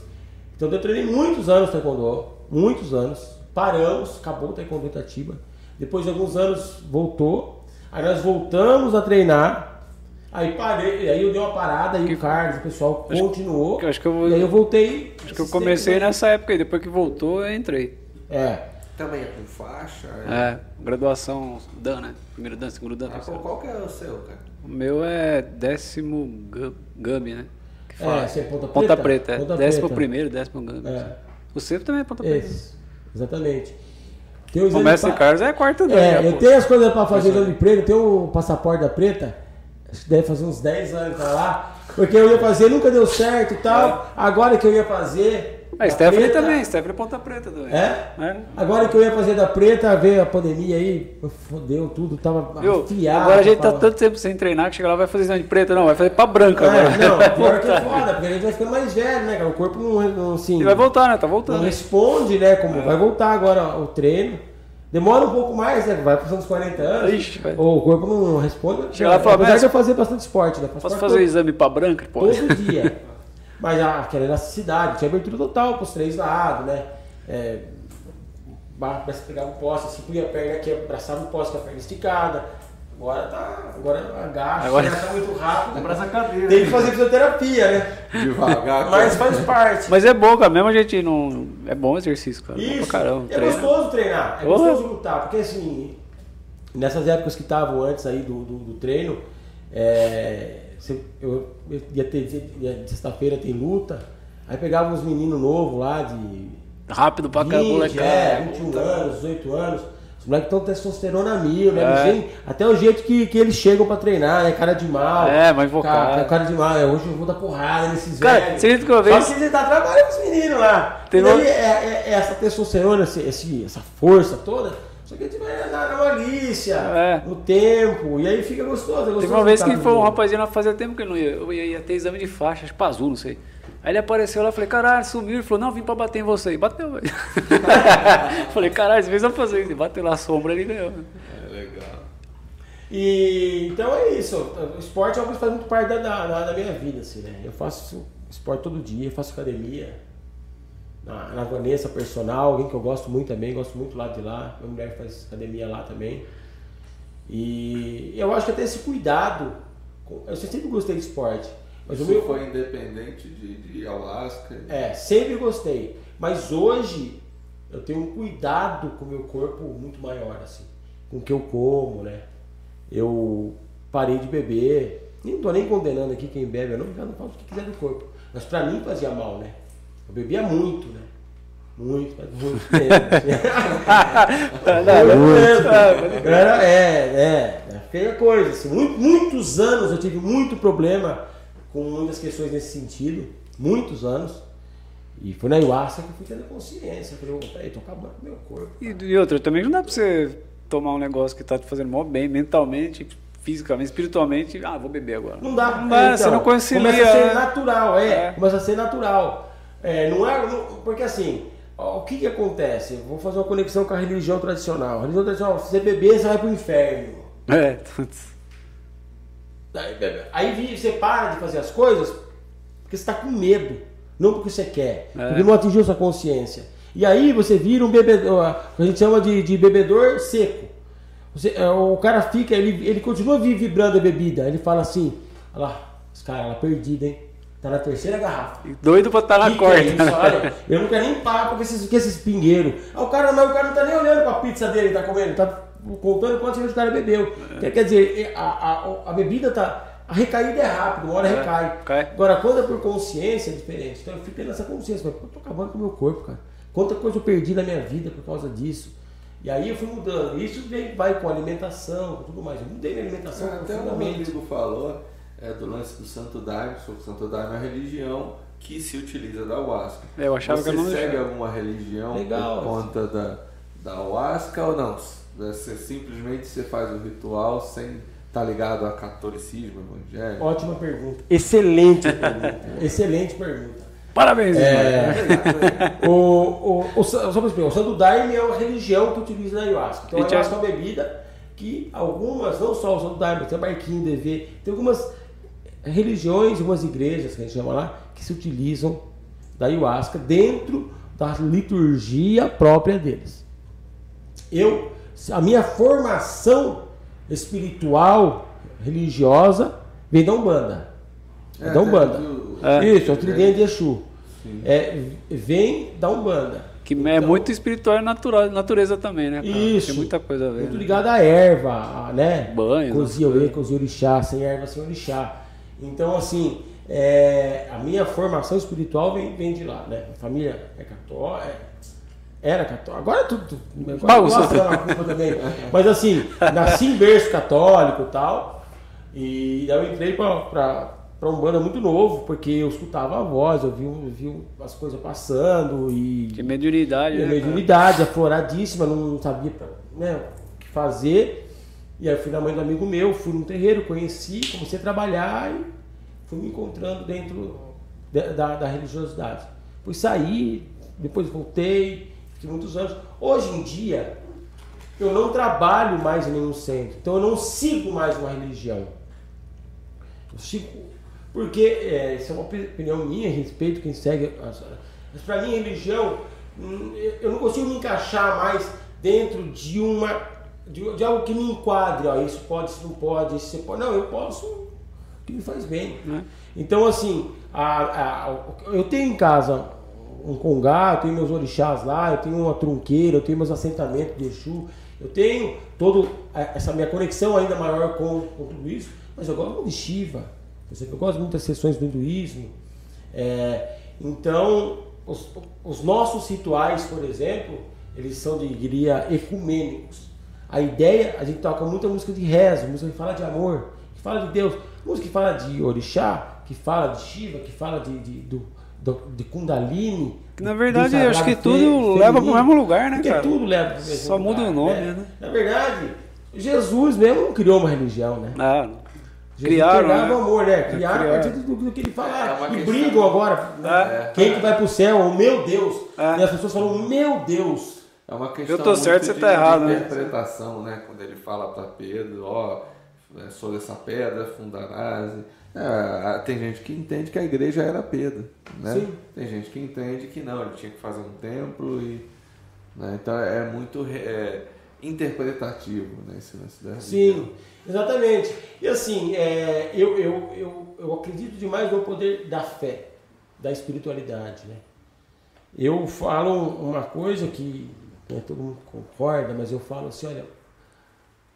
Então eu treinei muitos anos Taekwondo, muitos anos. Paramos, acabou o Taekwondo Itatiba. Depois de alguns anos voltou. Aí nós voltamos a treinar. Aí parei, aí eu dei uma parada, aí que, o Carlos, o pessoal acho, continuou. Acho que eu vou, e aí eu voltei. Acho que eu comecei tempo, nessa época aí, depois que voltou eu entrei. É. Também é com faixa? É, é graduação Dan, né? Primeiro Dan, segundo Dan. Ah, qual que é o seu, cara? O meu é décimo Gummy, né? Que fala. É, você é ponta, ponta preta. é. décimo preta. primeiro, décimo Gummy. É. O seu também é ponta preta. Exatamente. Tem o mestre pra... Carlos é quarto Dan. É, eu tenho as coisas para fazer exame preta, eu tenho o passaporte da preta, acho que deve fazer uns 10 anos pra lá. Porque eu ia fazer, nunca deu certo e tal. É. Agora que eu ia fazer, a Stephanie preta, também, Stephanie Ponta Preta também. É? é? Agora que eu ia fazer da preta, veio a pandemia aí, fodeu tudo, tava Viu? afiado. Agora a gente tá tanto tempo sem treinar que chega lá vai fazer exame de preta, não, vai fazer pra branca é, agora. Não, pior que é foda, porque a gente vai ficando mais velho, né, cara? O corpo não, não assim. E vai voltar, né? Tá voltando. Não responde, né? Como é. vai voltar agora o treino. Demora um pouco mais, né? Vai passando os 40 anos. Ixi, ou o corpo não responde. Chega lá e fala, de eu fazer bastante esporte, né? Posso fazer o exame pra branca? Pode. Todo dia. Mas aquela elasticidade, tinha abertura total para os três lados, né? É, para pegar um poste, assim, punha a perna aqui, abraçava o poste com a perna esticada. Agora tá. Agora agacha, agora tá muito rápido. Abraça a cadeira. Tem que fazer fisioterapia, né? Devagar. Mas faz parte. Mas é bom, cara. Mesmo a gente não. É bom o exercício, cara. Isso. caramba, é gostoso treinar. É gostoso lutar. Porque assim, nessas épocas que estavam antes aí do, do, do treino, é, eu, eu ia ter sexta-feira tem luta, aí pegava uns meninos novos lá de. Rápido pra caramba, moleque. É, 21 anos, 18 anos. Os moleques estão testosterona mil, né? É. Até o jeito que, que eles chegam pra treinar, né? Cara de mal. É, mas vou cara, cara de mal. É, hoje eu vou dar porrada nesses cara, velhos. Você que uma vez... Só que ele tá trabalhando com os meninos lá. Tem e daí, é, é, é, essa testosterona, esse, essa força toda só que a gente vai na, na malícia, é. no tempo, e aí fica gostoso. É gostoso Teve uma vez que foi um rapazinho lá fazia tempo que eu não ia. Eu ia, ia ter exame de faixa, acho azul, não sei. Aí ele apareceu lá, falei, caralho, sumiu. Ele falou, não, vim pra bater em você. E bateu, velho. falei, caralho, às vezes eu fazer isso. Bateu lá a sombra, ele ganhou. É legal. E então é isso. O esporte é algo que faz muito parte da, da, da minha vida, assim, né? Eu faço esporte todo dia, faço academia na, na Vanessa Personal, alguém que eu gosto muito também, gosto muito lá de lá. Minha mulher faz academia lá também. E eu acho que até esse cuidado, eu sempre gostei de esporte. Mas Você o meu foi independente de, de Alasca? É, sempre gostei. Mas hoje eu tenho um cuidado com o meu corpo muito maior, assim, com o que eu como, né? Eu parei de beber, nem tô nem condenando aqui quem bebe, eu não, cada um faz o que quiser do corpo. Mas para mim fazia mal, né? Eu bebia muito, né? Muito, mas muito tempo. Era, é, é, é feia coisa. Assim, muito, muitos anos eu tive muito problema com muitas questões nesse sentido. Muitos anos. E foi na ayahuasca que eu fui tendo consciência. Eu falei, peraí, tô acabando com o meu corpo. E, e outra, também não dá pra você tomar um negócio que tá te fazendo mal bem mentalmente, fisicamente, espiritualmente, ah, vou beber agora. Não dá. Não dá, então, você não concilia. Começa a ser natural, é. é. Começa a ser natural. É, não é, não, porque assim, o que que acontece? Vou fazer uma conexão com a religião tradicional. A religião tradicional, se você beber, você vai pro inferno. É. Aí você para de fazer as coisas porque você está com medo, não porque você quer, é. porque não atingiu sua consciência. E aí você vira um bebedor, a gente chama de, de bebedor seco. Você, é, o cara fica, ele, ele continua vibrando a bebida. Ele fala assim: olha lá, os caras, ela perdida, hein? Tá na terceira garrafa. Doido pra estar tá na que. Que é Olha, eu não quero nem parar com esses, com esses pingueiros. Ah, o cara, mas o cara não tá nem olhando pra pizza dele, tá comendo, tá contando quantos o cara bebeu. É. Quer dizer, a, a, a bebida tá. A recaída é rápido, uma hora é, recai. Cai. Agora, quando é por consciência, é diferente. Então eu fico tendo essa consciência. Eu tô acabando com o meu corpo, cara. Quanta coisa eu perdi na minha vida por causa disso. E aí eu fui mudando. Isso vem, vai com alimentação, com tudo mais. Eu mudei minha alimentação. Até o amigo falou é, do lance do Santo Daime, o Santo Daime é uma religião que se utiliza da ayahuasca. É, eu achava Você que eu não segue deixava. alguma religião Legal, por conta da, da ayahuasca ou não? Você simplesmente você faz o ritual sem estar tá ligado a catolicismo, evangelho? Ótima pergunta. Excelente pergunta. Excelente pergunta. Parabéns, é, o, o, o, só para explicar, o Santo Daime é uma religião que utiliza a ayahuasca. Então, a ayahuasca é uma bebida que algumas, não só o Santo Daime, tem o Barquinho, DV, tem algumas religiões, algumas igrejas que a gente chama lá, que se utilizam da ayahuasca dentro da liturgia própria deles. Eu, a minha formação espiritual, religiosa, vem da Umbanda. É, da Umbanda. É. Isso, é o tridente de Exu. É, vem da Umbanda. Que é então, é muito espiritual e natural, natureza também, né? Cara? Isso. Tem muita coisa a ver. Muito né? ligado à erva, né? Banho. Cozia o cozia orixá, sem erva, sem orixá. Então, assim, é, a minha formação espiritual vem, vem de lá, né? A família é católica. É, era católico. Agora é tudo. agora também. Mas assim, nasci em berço católico e tal. E daí eu entrei para para um banda muito novo, porque eu escutava a voz, eu vi, eu vi as coisas passando e. Que mediunidade, e né? Mediunidade, afloradíssima, não sabia né, o que fazer. E aí fui na mãe do amigo meu, fui num terreiro, conheci, comecei a trabalhar e fui me encontrando dentro da, da, da religiosidade. Fui sair, depois voltei, fiquei muitos anos. Hoje em dia, eu não trabalho mais em nenhum centro, então eu não sigo mais uma religião. Eu sigo porque, é, isso é uma opinião minha, respeito quem segue. Mas para mim, religião, hum, eu não consigo me encaixar mais dentro de uma. De, de algo que me enquadre. Ó, isso pode, isso não pode, isso você pode. Não, eu posso que me faz bem. Né? Então, assim, a, a, eu tenho em casa um congá, eu tenho meus orixás lá, eu tenho uma trunqueira, eu tenho meus assentamentos de Exu, eu tenho toda essa minha conexão ainda maior com, com tudo isso, mas eu gosto de Shiva, eu gosto muito das sessões do hinduísmo. É, então, os, os, nossos rituais, por exemplo, eles são, de, diria, ecumênicos. A ideia, a gente toca muita música de rezo, música que fala de amor, que fala de Deus, música que fala de orixá, que fala de Shiva, que fala de, de, do, do, de Kundalini. Na verdade, eu acho que tudo feminino, leva para o mesmo lugar, né, cara? Tudo leva para o mesmo Só lugar, muda o nome, né? né? Na verdade, Jesus mesmo não criou uma religião, né? Ah, Jesus criaram, né? amor, né? Criaram a partir do, do, que ele fala. É e brigam agora. É. Quem que vai pro céu? O meu Deus. É. E as pessoas falam, meu Deus. É uma questão Eu tô certo, você tá errado, né? interpretação, né? Quando ele fala para Pedro, ó, oh, sou dessa pedra, fundarás. É, tem gente que entende que a igreja era Pedro, né? Sim. Tem gente que entende que não, ele tinha que fazer um templo e... Né? Então é muito é, interpretativo, né? Esse lance da Sim. Exatamente. E assim, é, eu, eu, eu, eu acredito demais no poder da fé, da espiritualidade. Né? Eu falo uma coisa que né, todo mundo concorda, mas eu falo assim, olha,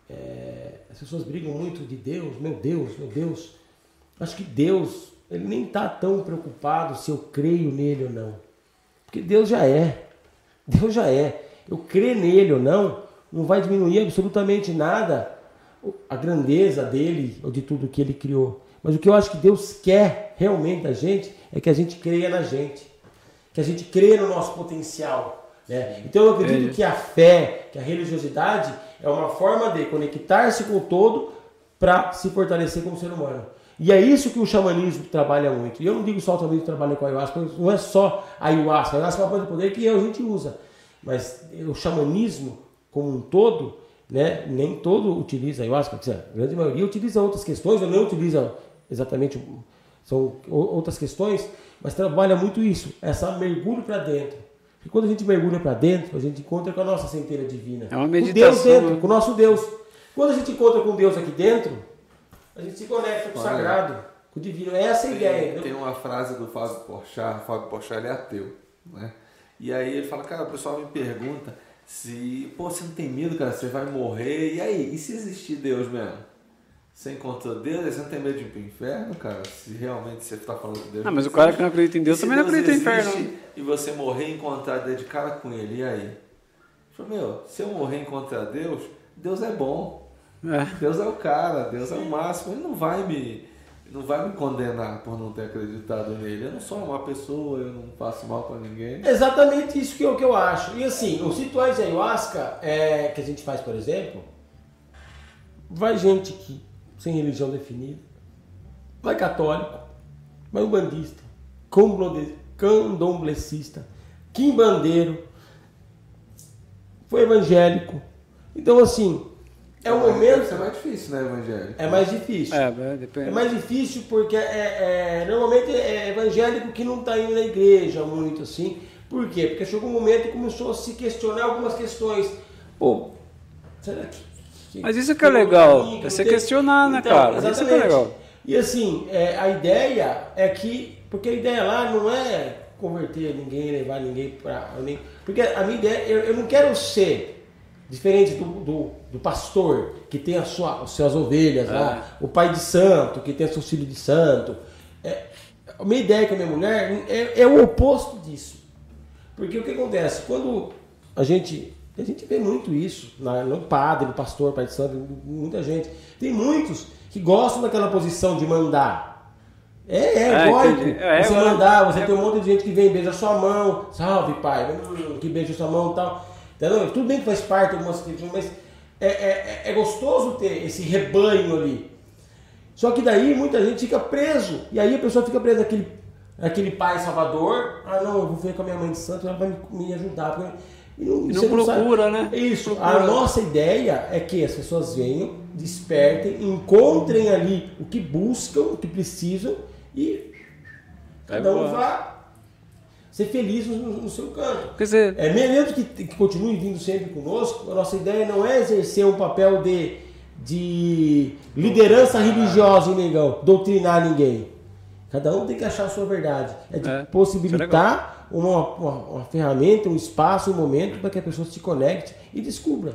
é, as pessoas brigam muito de Deus, meu Deus, meu Deus. acho que Deus, ele nem está tão preocupado se eu creio nele ou não. Porque Deus já é. Deus já é. Eu crer nele ou não, não vai diminuir absolutamente nada a grandeza dele ou de tudo que ele criou. Mas o que eu acho que Deus quer realmente da gente é que a gente creia na gente, que a gente creia no nosso potencial. Né? Então eu acredito que a fé, que a religiosidade é uma forma de conectar-se com o todo para se fortalecer como ser humano. E é isso que o xamanismo trabalha muito. E eu não digo só o xamanismo trabalha com a ayahuasca, não é só a ayahuasca. A ayahuasca é uma coisa de poder que a gente usa. Mas o xamanismo como um todo, né, nem todo utiliza a ayahuasca. A grande maioria utiliza outras questões, ou não utiliza exatamente, são outras questões, mas trabalha muito isso, essa mergulho para dentro. E quando a gente mergulha para dentro, a gente encontra com a nossa centelha divina. É uma meditação. Com Deus dentro, com o nosso Deus. Quando a gente encontra com Deus aqui dentro, a gente se conecta com o sagrado, com o divino. É essa a ideia. Tem uma frase do Fábio Porchat, Fábio Porchat ele é ateu, né? E aí ele fala, cara, o pessoal me pergunta se, pô, você não tem medo, cara, você vai morrer, e aí, e se existir Deus mesmo? Você encontrou Deus, você não tem medo de ir pro inferno, cara? Se realmente você está falando de Deus. Não, mas o cara que não acredita em Deus também Deus não acredita em inferno. E você morrer e encontrar Deus de cara com ele, e aí? Falei, meu, se eu morrer e encontrar Deus, Deus é bom. É. Deus é o cara, Deus é o máximo. Ele não vai me não vai me condenar por não ter acreditado nele. Eu não sou uma pessoa, eu não faço mal para ninguém. Exatamente isso que eu, que eu acho. E assim, os rituais de ayahuasca é, que a gente faz, por exemplo, vai gente que sem religião definida, vai católico, vai ubandista, candomblessista, quimbandeiro, foi evangélico. Então, assim, é um momento. É mais difícil, né, evangélico? É mais difícil. É, depende. É mais difícil porque é, é normalmente é evangélico que não está indo na igreja muito assim. Por quê? Porque chegou um momento e começou a se questionar algumas questões. Pô, será que mas isso que é legal, é você questionar, né, então, cara? Exatamente. Isso que é legal. E assim, é, a ideia é que, porque a ideia lá não é converter ninguém, levar ninguém para. Porque a minha ideia, eu, eu não quero ser diferente do, do, do, pastor que tem a sua, as suas ovelhas é. lá, o pai de santo que tem seus filhos de santo. É, a minha ideia com a minha mulher é, é o oposto disso. Porque o que acontece? Quando a gente a gente vê muito isso no padre, no pastor, pai de santo, muita gente. Tem muitos que gostam daquela posição de mandar. É, é, é egóico. É, você mandar, você é, tem um monte de gente que vem, beija sua mão, salve pai, hum, que beija sua mão e tal. Entendeu? Tudo bem que faz parte de algumas questões, mas é, é, é gostoso ter esse rebanho ali. Só que daí muita gente fica preso. E aí a pessoa fica presa naquele, naquele pai salvador. Ah não, eu vou ver com a minha mãe de santo, ela vai me, me ajudar. Porque e não, e não procura, não né? Isso. Procura. A nossa ideia é que as pessoas venham, despertem, encontrem ali o que buscam, o que precisam e cada um vá ser feliz no, no seu canto. Quer dizer, é mesmo que, que continue vindo sempre conosco, a nossa ideia não é exercer um papel de, de liderança religiosa em negão, doutrinar ninguém. Cada um tem que achar a sua verdade. É de é, possibilitar uma, uma, uma ferramenta, um espaço, um momento para que a pessoa se conecte e descubra.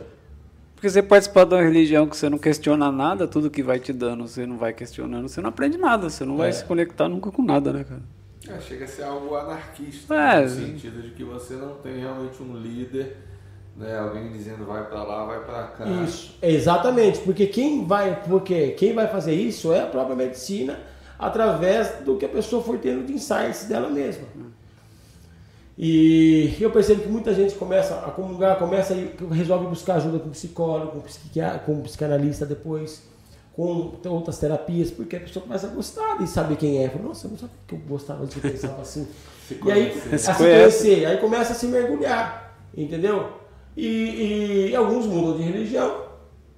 Porque você participar de uma religião que você não questiona nada, tudo que vai te dando, você não vai questionando, você não aprende nada, você não vai é. se conectar nunca com nada, né, cara? É, chega a ser algo anarquista, é. no sentido de que você não tem realmente um líder, né, alguém dizendo vai para lá, vai para cá. Isso, exatamente, porque quem vai, porque quem vai fazer isso é a própria medicina através do que a pessoa for tendo de insights dela mesma. Hum. E eu percebo que muita gente começa a comungar, começa e resolve buscar ajuda com psicólogo, com, psiquiatra, com psicanalista depois, com outras terapias, porque a pessoa começa a gostar de saber quem é. Fala, Nossa, eu não sabia que eu gostava de pensar assim. e aí, a se conhecer, aí começa a se mergulhar, entendeu? E, e alguns mudam de religião,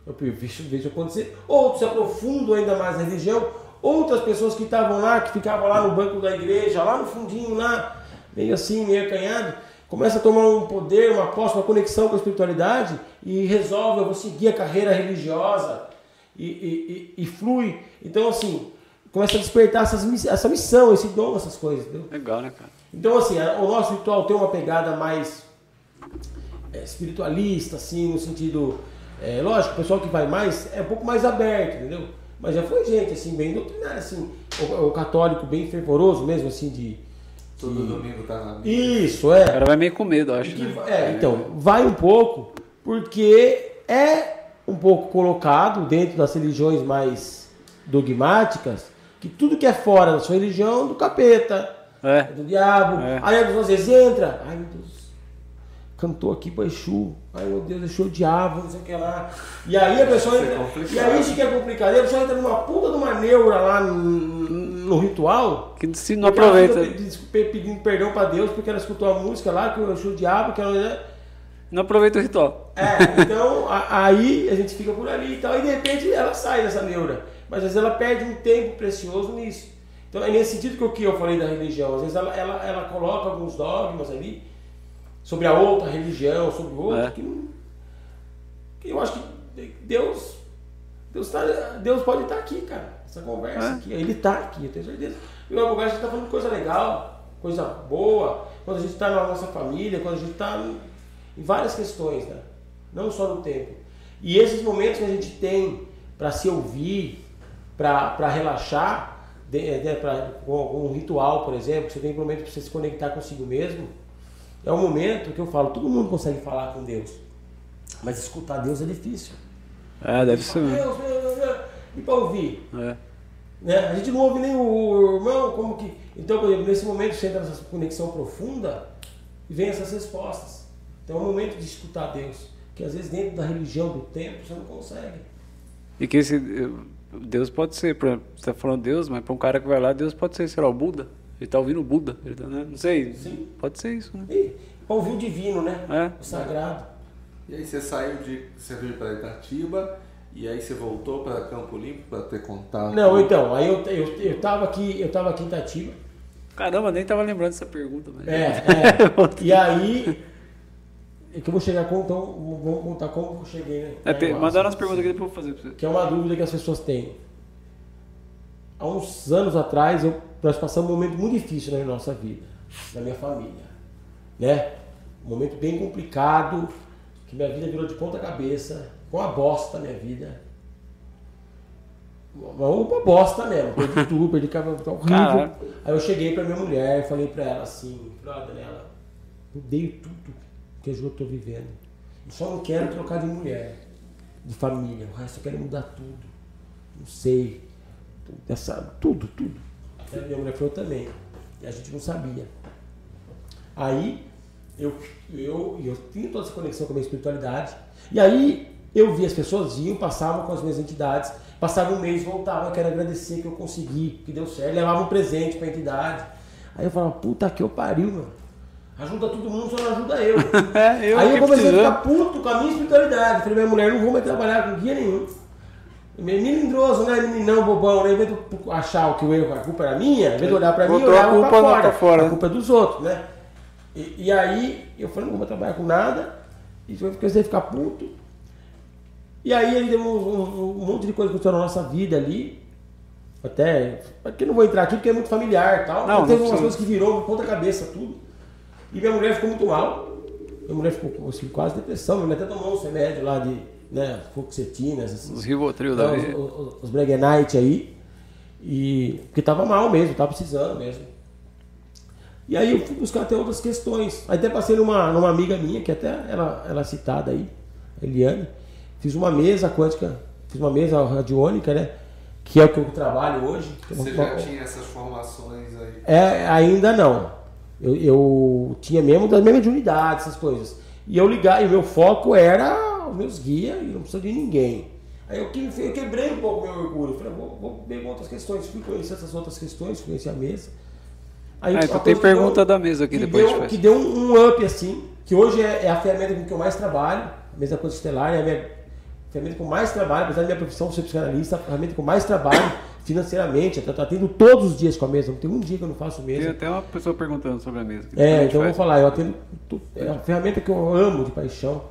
eu vejo, vejo acontecer, outros se aprofundam ainda mais na religião, outras pessoas que estavam lá, que ficavam lá no banco da igreja, lá no fundinho, lá, meio assim, meio acanhado, começa a tomar um poder, uma posse, uma conexão com a espiritualidade e resolve, eu vou seguir a carreira religiosa e, e, e, e flui. Então, assim, começa a despertar essas, essa missão, esse dom, essas coisas. Entendeu? Legal, né, cara? Então, assim, o nosso ritual tem uma pegada mais é, espiritualista, assim, no sentido. É, lógico, o pessoal que vai mais é um pouco mais aberto, entendeu? Mas já foi gente, assim, bem doutrinária, assim, o, o católico bem fervoroso mesmo, assim, de. Todo domingo tá na Isso, é. O cara vai meio com medo, acho. Que, né? É, então, vai um pouco, porque é um pouco colocado dentro das religiões mais dogmáticas que tudo que é fora da sua religião é do capeta, é. é do diabo. É. Aí às vezes entra, ai meu Deus, cantou aqui para Exu, ai meu Deus, deixou o diabo, não sei o que lá. E aí a pessoa entra, é e aí isso que é complicado, a pessoa entra numa puta de uma neura lá no, no ritual. Que se não aproveita. Pedindo perdão para Deus porque ela escutou a música lá, que eu Exu o diabo, que ela não aproveita o ritual. É, então a, aí a gente fica por ali e tal, e de repente ela sai dessa neura. Mas às vezes ela perde um tempo precioso nisso. Então é nesse sentido que o que eu falei da religião. Às vezes ela, ela, ela coloca alguns dogmas ali sobre a outra religião, sobre outra, é. que, que, eu acho que Deus, Deus, tá, Deus pode estar aqui, cara. Essa conversa é. aqui, ele está aqui, eu tenho certeza. E uma conversa está falando coisa legal, coisa boa, quando a gente está na nossa família, quando a gente está em várias questões, né? Não só no tempo. E esses momentos que a gente tem para se ouvir, para relaxar, de, de, pra, com, um ritual, por exemplo, você tem um momento para você se conectar consigo mesmo, é um momento que eu falo, todo mundo consegue falar com Deus, mas escutar Deus é difícil. É, deve ser. Deus, e para ouvir? É. Né? A gente não ouve nem o irmão, como que. Então, por exemplo, nesse momento você entra nessa conexão profunda e vem essas respostas. Então é um momento de escutar Deus, que às vezes dentro da religião do tempo você não consegue. E que esse Deus pode ser, por exemplo, você está falando Deus, mas para um cara que vai lá, Deus pode ser, sei lá, o Buda. Ele está ouvindo o Buda, ele tá, né? não sei, Sim. pode ser isso, né? E, ouvir o divino, né? É. O sagrado. E aí você saiu de, você veio para Itatiba, e aí você voltou para Campo Limpo para ter contato? Não, então, aí eu, eu, eu tava aqui, eu tava aqui em Itatiba. Caramba, nem tava lembrando dessa pergunta. Mas... É, é. e aí é que eu vou chegar com, então, vou contar como eu cheguei, né? É, tem, mandaram as perguntas aqui depois eu vou fazer pra você. Que é uma dúvida que as pessoas têm. Há uns anos atrás, eu, nós passamos um momento muito difícil na nossa vida, na minha família. Né? Um momento bem complicado, que minha vida virou de ponta cabeça, com a bosta minha vida. Uma bosta mesmo, perdi tudo, perdi cabelo, tá horrível. Aí eu cheguei pra minha mulher e falei pra ela assim, falei, Daniela, eu dei tudo que eu estou vivendo. Eu só não quero trocar de mulher, de família. O resto eu quero mudar tudo. Não sei. Essa, tudo, tudo. A minha mulher falou também. E a gente não sabia. Aí eu, eu, eu tinha toda essa conexão com a minha espiritualidade. E aí eu vi as pessoas iam, passavam com as minhas entidades, passavam um mês, voltavam, eu quero agradecer que eu consegui, que deu certo, levavam um presente para a entidade. Aí eu falava, puta que eu pariu, mano. Ajuda todo mundo, só não ajuda eu. é, eu Aí eu comecei a ficar puto com a minha espiritualidade. Falei, minha mulher, não vou mais trabalhar com guia nenhum. Melindroso, né? Meninão bobão, né? Em vez de achar que o erro, a culpa era minha, em vez de olhar pra Botou mim, eu olhava a culpa pra fora. Pra fora. A culpa é dos outros, né? E, e, aí eu falei, não vou trabalhar com nada. E eu comecei a ficar puto. E aí ele deu um, um, um monte de coisa que aconteceu na nossa vida ali. Até. Aqui não vou entrar aqui porque é muito familiar e tal. Não, teve umas coisas que virou ponta cabeça tudo. E minha mulher ficou muito mal. Minha mulher ficou assim, quase depressão. Minha mulher até tomou uns remédios lá de né, fluoxetinas. Assim, os Rivotril da. Os, os, os Bregenite aí. E, porque tava mal mesmo, tava precisando mesmo. E aí eu fui buscar até outras questões. Aí até passei numa, numa amiga minha, que até ela, ela é citada aí, Eliane. Fiz uma mesa quântica, fiz uma mesa radiônica, né? Que é o que eu trabalho hoje. Você já tinha essas formações aí? É, ainda não. Eu, eu tinha mesmo das mesmas unidades, essas coisas. E eu ligar, e o meu foco era os meus guias e não precisa de ninguém. Aí eu, eu quebrei um pouco meu orgulho. Falei, vou, vou ver outras questões. Fui conhecer essas outras questões, conheci a mesa. Aí, ah, então tem pergunta deu, da mesa aqui que depois. Deu, que deu um, um, up assim, que hoje é, é, a ferramenta com que eu mais trabalho, a mesa estelar é a minha ferramenta com mais trabalho, apesar da minha profissão ser psicanalista, a ferramenta com mais trabalho financeiramente. Eu estou atendo todos os dias com a mesa, não tem um dia que eu não faço mesa. Tem até uma pessoa perguntando sobre a mesa. É, então eu vou falar, eu atendo. É uma ferramenta que eu amo de paixão.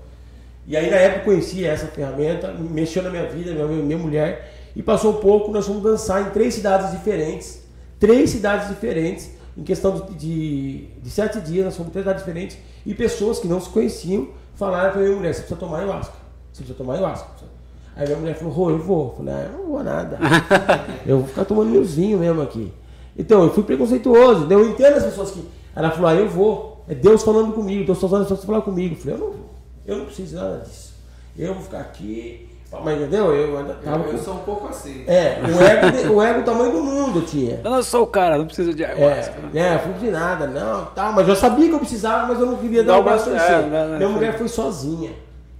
E aí na época eu conheci essa ferramenta, mexeu na minha vida, minha, minha mulher, e passou um pouco, nós fomos dançar em três cidades diferentes. Três cidades diferentes, em questão de, de, de sete dias, nós fomos em três cidades diferentes, e pessoas que não se conheciam falaram para minha mulher, você precisa tomar ayahuasca. Você precisa tomar ayahuasca. Aí minha mulher falou, Rô, eu vou. Eu falei, ah, eu não vou nada. eu vou ficar tomando meus vinhos mesmo aqui. Então, eu fui preconceituoso. Eu entendo as pessoas que. Ela falou, ah, eu vou. É Deus falando comigo, Deus falando as pessoas falar comigo. Eu falei, eu não vou. Eu não preciso nada disso. Eu vou ficar aqui. Mas entendeu? Eu ainda tava. Eu, eu sou um pouco assim. É, o ego, o ego tamanho do mundo tinha. Eu não sou o cara, não preciso de ayahuasca. É, é não de nada, não, tá. Mas eu sabia que eu precisava, mas eu não queria dar o braço é, Minha mulher foi sozinha.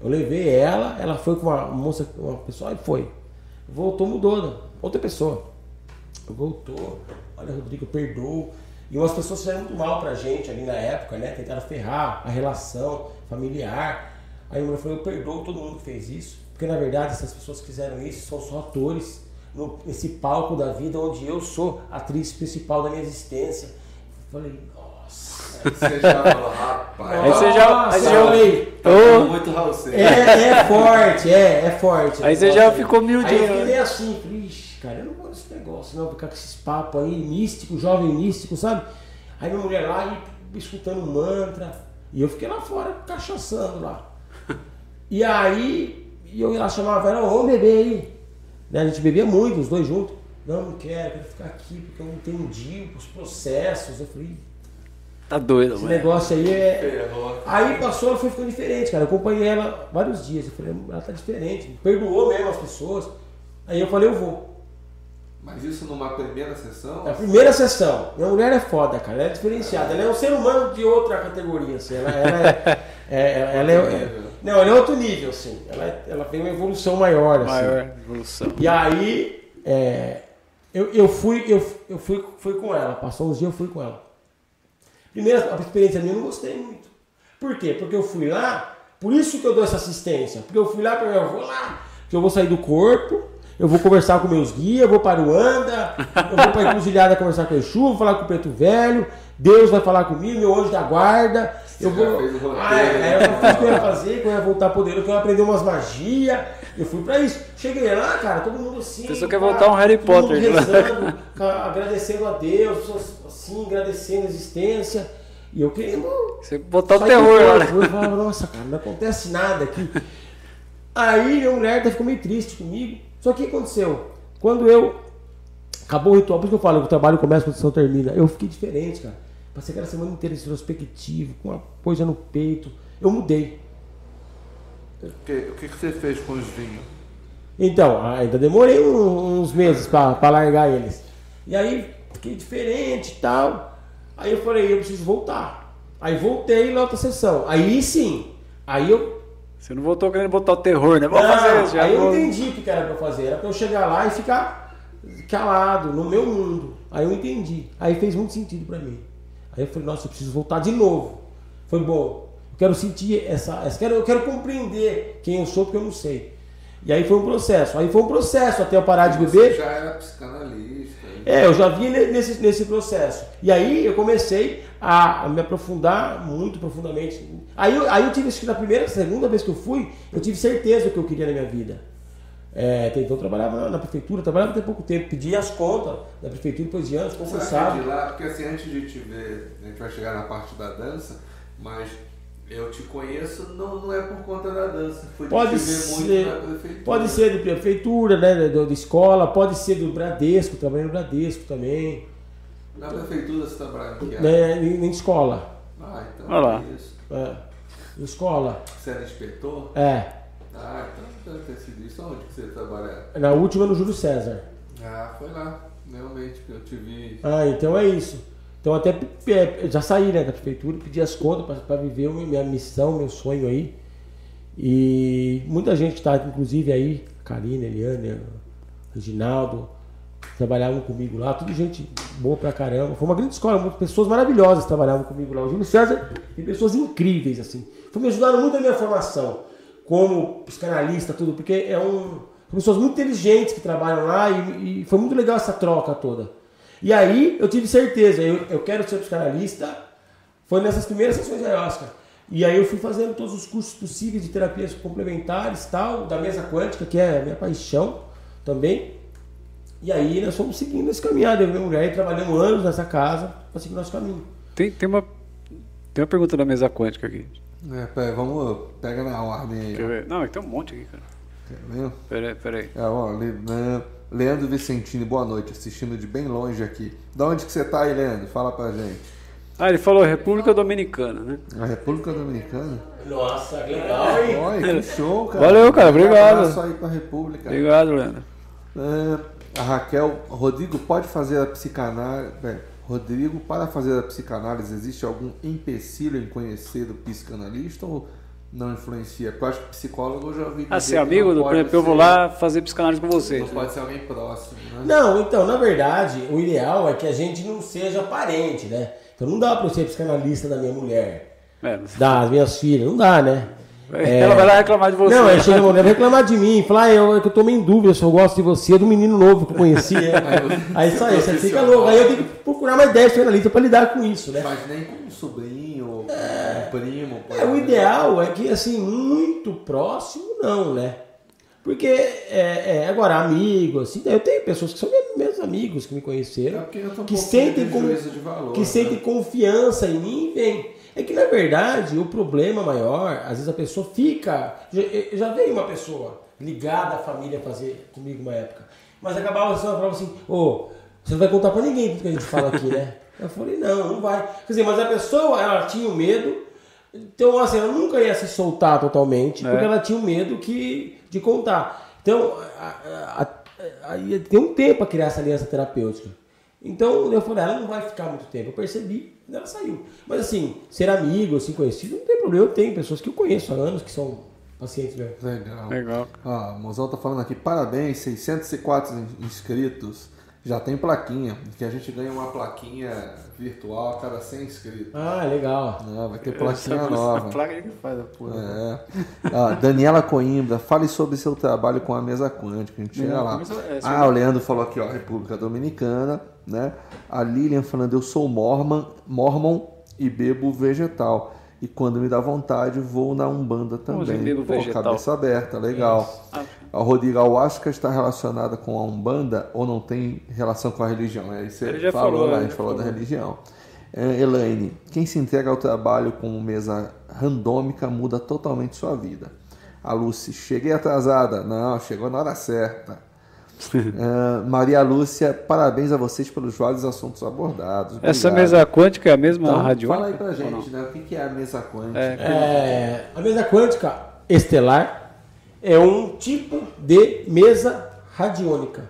Eu levei ela, ela foi com uma moça, uma pessoa e foi. Voltou, mudou, né? outra pessoa. Voltou. Olha, Rodrigo, perdoou. E umas pessoas fizeram muito mal pra gente ali na época, né? Tentaram ferrar a relação familiar. Aí a mulher falou, eu perdoo todo mundo que fez isso. Porque na verdade essas pessoas que fizeram isso são só atores no, nesse palco da vida onde eu sou a atriz principal da minha existência. Eu falei, Aí você já falou, rapaz. Aí você já. Aí você já falei, tá muito Raul é, é forte, é, é forte. Aí você já ficou miudinho. Aí eu fiquei meio assim, ixi, cara, eu não gosto desse negócio, não, ficar com esses papos aí, místico, jovem místico, sabe? Aí minha mulher lá e escutando mantra. E eu fiquei lá fora, cachaçando lá. E aí, eu ia lá chamava ela, vamos beber aí. Né? A gente bebia muito, os dois juntos. Não, não quero, quero ficar aqui porque eu não entendi os processos. Eu falei, Tá doido, Esse mano. negócio aí é. Aí passou, ela foi ficando diferente, cara. Eu acompanhei ela vários dias. Eu falei, ela tá diferente. Perdoou mesmo as pessoas. Aí eu falei, eu vou. Mas isso numa primeira sessão? Na primeira sessão. Minha mulher é foda, cara. Ela é diferenciada. Ela é um ser humano de outra categoria, assim. Ela, ela é. é, ela é, é não, ela é outro nível, assim. Ela, é, ela tem uma evolução maior, assim. Maior evolução. E aí, é, eu, eu, fui, eu, eu fui, fui com ela. Passou uns dias, eu fui com ela. Primeira a experiência minha eu não gostei muito. Por quê? Porque eu fui lá, por isso que eu dou essa assistência. Porque eu fui lá, eu vou lá, que eu vou sair do corpo, eu vou conversar com meus guias, eu vou para o Anda, eu vou para a encruzilhada conversar com o Exu, vou falar com o Preto Velho, Deus vai falar comigo, meu anjo da guarda. Eu vou. Ah, é, é, eu fiz o que eu ia fazer, que eu ia voltar poderoso, que eu ia aprender umas magias. Eu fui pra isso. Cheguei lá, cara, todo mundo assim. Você quer voltar um Harry Potter, rezando, agradecendo a Deus, assim, agradecendo a existência. E eu querendo. Você botar o terror lá? Eu falava, nossa, cara, não acontece nada aqui. Aí minha mulher ficou meio triste comigo. Só que o que aconteceu? Quando eu. Acabou o ritual, por isso que eu falo que o trabalho começa quando a sessão termina. Eu fiquei diferente, cara. Passei aquela semana inteira introspectivo, com uma coisa no peito. Eu mudei. O que, o que você fez com os vinhos? Então, ainda demorei uns meses para largar eles. E aí fiquei diferente e tal. Aí eu falei, eu preciso voltar. Aí voltei na outra sessão. Aí sim, aí eu. Você não voltou querendo botar o terror, né? Vamos não, fazer isso. Aí eu entendi o que era pra eu fazer. Era pra eu chegar lá e ficar calado, no meu mundo. Aí eu entendi. Aí fez muito sentido para mim. Aí eu falei, nossa, eu preciso voltar de novo. Foi bom. Eu quero sentir essa. essa quero, eu quero compreender quem eu sou, porque eu não sei. E aí foi um processo. Aí foi um processo até eu parar de beber. Você já era psicanalista. É, eu já vinha nesse, nesse processo. E aí eu comecei a, a me aprofundar muito profundamente. Aí, eu, aí eu tive, acho que na primeira, segunda vez que eu fui, eu tive certeza do que eu queria na minha vida. É, então eu trabalhava na, na, prefeitura, trabalhava até pouco tempo, pedia as contas da prefeitura depois de anos, confessava. De lá, porque assim, antes de te ver, a gente vai chegar na parte da dança, mas eu te conheço não, não é por conta da dança. Foi pode ser, Pode ser de prefeitura, né? De, de, escola, pode ser do Bradesco, trabalhei no Bradesco também. Na prefeitura você trabalha em que né, em, em escola. Ah, então Olha lá. é isso. É. Escola. Você era inspetor? É. Ah, então deve ter sido isso. Onde que você trabalha? Na última no Júlio César. Ah, foi lá. Realmente, que eu te vi. Ah, então é isso. Então até é, já saí né, da prefeitura, pedi as contas para viver minha missão, meu sonho aí. E muita gente está, inclusive aí, Karina, Eliane, Reginaldo, trabalhavam comigo lá, tudo gente boa pra caramba. Foi uma grande escola, pessoas maravilhosas trabalhavam comigo lá. O Júlio César tem pessoas incríveis, assim. Foi me ajudando muito na minha formação, como psicanalista, tudo, porque é um. São pessoas muito inteligentes que trabalham lá e, e foi muito legal essa troca toda. E aí eu tive certeza, eu, eu quero ser psicanalista. Foi nessas primeiras sessões de ayahuasca. E aí eu fui fazendo todos os cursos possíveis de terapias complementares, tal, da mesa quântica, que é a minha paixão também. E aí nós fomos seguindo esse caminhado. Eu e minha mulher trabalhamos anos nessa casa para seguir nosso caminho. Tem, tem, uma, tem uma pergunta da mesa quântica aqui. É, pera, vamos. Pega na ordem aí. Quer ver? Não, é tem um monte aqui, cara. Peraí, peraí. É, ó, né, Leandro Vicentini, boa noite, assistindo de bem longe aqui. Da onde que você tá aí, Leandro? Fala pra gente. Ah, ele falou República Dominicana, né? A República Dominicana? Nossa, legal, hein? Olha, que show, cara. Valeu, cara, obrigado. Um aí pra República. Obrigado, Leandro. É, a Raquel, Rodrigo pode fazer a psicanálise. É, Rodrigo, para fazer a psicanálise, existe algum empecilho em conhecer o psicanalista ou não influencia? Porque eu acho que psicólogo eu já ouvi. Ah, ser amigo do, por exemplo, eu vou lá fazer psicanálise com você. Não pode ser alguém próximo, né? Não, então, na verdade, o ideal é que a gente não seja parente, né? Então não dá para eu ser psicanalista da minha mulher, é. das minhas filhas, não dá, né? É... Ela vai lá reclamar de você. Não, ela chega mulher vai reclamar de mim, falar, ah, eu, eu tô meio em dúvida se eu gosto de você, do menino novo que eu conheci. É. aí só isso, você fica louco. Aí eu tenho que procurar mais 10 psicanalistas para lidar com isso, né? Mas nem com um sobrinho, é... um primo. É, o ideal é que, assim, muito próximo, não, né? Porque, é, é, agora, amigo, assim, eu tenho pessoas que são meus amigos que me conheceram, é que, sentem, com, valor, que né? sentem confiança em mim e vem. É que, na verdade, o problema maior, às vezes a pessoa fica. Já, já veio uma pessoa ligada à família fazer comigo uma época, mas acabava assim, falava assim: ô, oh, você não vai contar pra ninguém tudo que a gente fala aqui, né? Eu falei: não, não vai. Quer dizer, mas a pessoa, ela tinha o medo então, assim, ela nunca ia se soltar totalmente, é. porque ela tinha o medo que, de contar. Então, aí tem um tempo para criar essa aliança terapêutica. Então, eu falei, ela não vai ficar muito tempo. Eu percebi, ela saiu. Mas, assim, ser amigo, assim, conhecido, não tem problema. Eu tenho pessoas que eu conheço há anos que são pacientes mesmo. Legal. Legal. Ah, o Mozão tá falando aqui, parabéns, 604 inscritos. Já tem plaquinha, que a gente ganha uma plaquinha virtual a cada 100 inscritos. Ah, legal. Não, vai ter plaquinha nova. A placa que faz a porra. É. Ah, Daniela Coimbra, fale sobre seu trabalho com a mesa quântica. A gente chega lá. É, ah, o Leandro falou aqui, ó, República Dominicana, né? A Lilian falando, eu sou mormon, mormon e bebo vegetal. E quando me dá vontade, vou na Umbanda também. Pô, vegetal. cabeça aberta, legal. Ah. A Rodrigo Ayahuasca está relacionada com a Umbanda ou não tem relação com a religião? É, você falou, falou a gente falou, falou da religião. É, Elaine, quem se entrega ao trabalho com mesa randômica muda totalmente sua vida. A Lucy, cheguei atrasada. Não, chegou na hora certa. Uh, Maria Lúcia, parabéns a vocês pelos vários assuntos abordados. Obrigado. Essa mesa quântica é a mesma então, rádio? Fala aí pra gente, né? O que é a mesa quântica? É, é, a mesa quântica estelar é um tipo de mesa radiônica.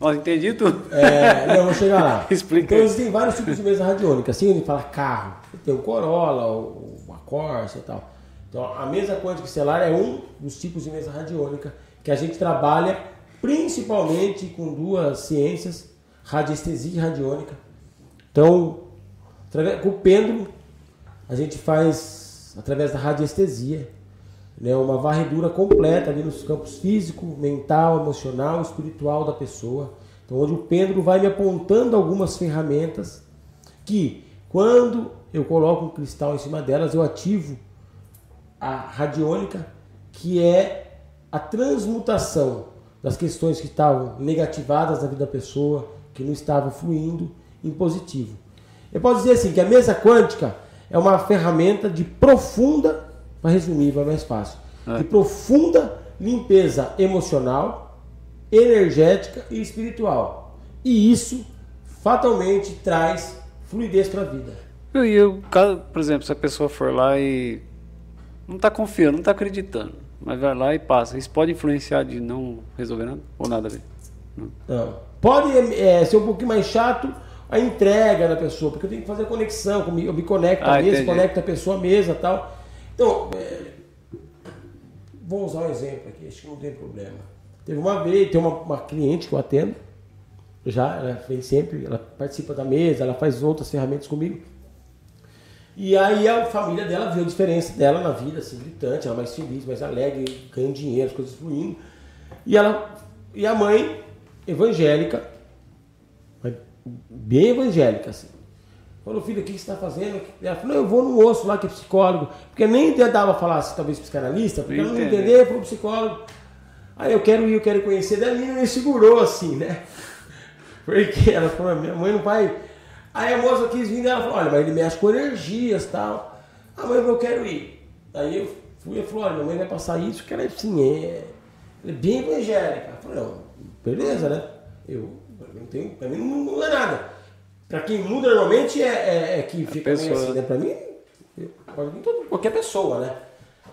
Nossa, entendi tudo. É, não, vou chegar lá. Explica. Então existem vários tipos de mesa radiônica. Assim, ele fala carro. Tem o Corolla, o, a Corsa e tal. Então, a mesa quântica estelar é um dos tipos de mesa radiônica que a gente trabalha principalmente com duas ciências, radiestesia e radiônica. Então, com o pêndulo, a gente faz através da radiestesia, né, uma varredura completa ali nos campos físico, mental, emocional, espiritual da pessoa. Então, onde o pêndulo vai me apontando algumas ferramentas que, quando eu coloco um cristal em cima delas, eu ativo a radiônica, que é a transmutação das questões que estavam negativadas na vida da pessoa, que não estavam fluindo em positivo. Eu posso dizer assim que a mesa quântica é uma ferramenta de profunda, para resumir, vai mais fácil, é. de profunda limpeza emocional, energética e espiritual. E isso fatalmente traz fluidez para a vida. E eu, por exemplo, se a pessoa for lá e não está confiando, não está acreditando, mas vai lá e passa. Isso pode influenciar de não resolver nada? Ou nada a ver? Não. não. Pode é, ser um pouquinho mais chato a entrega da pessoa, porque eu tenho que fazer conexão, eu me conecto ah, à mesa, conecto a pessoa à mesa tal. Então, é, vou usar um exemplo aqui, acho que não tem problema. Teve uma vez, tem uma, uma cliente que eu atendo, já, ela vem sempre, ela participa da mesa, ela faz outras ferramentas comigo. E aí a família dela viu a diferença dela na vida, assim, gritante, ela mais feliz, mais alegre, ganhando dinheiro, as coisas fluindo. E ela e a mãe evangélica, bem evangélica, assim. Falou, filho, o que você está fazendo? Ela falou, eu vou no osso lá que é psicólogo. Porque nem dava falar assim, talvez psicanalista, porque ela não entender, falou psicólogo. Aí eu quero ir, eu quero conhecer. Daí a menina me segurou assim, né? Porque ela falou, minha mãe não vai Aí a moça quis vir e ela falou, olha, mas ele mexe com energias e tal. Ah, mas eu quero ir. Aí eu fui e falou, olha, minha mãe vai passar isso, que ela assim, é. Ela é bem evangélica. Eu falei, não, beleza, né? Eu, pra mim, não, tenho, pra mim não muda nada. Pra quem muda normalmente é, é, é que fica meio assim, né? Pra mim, qualquer pessoa, né?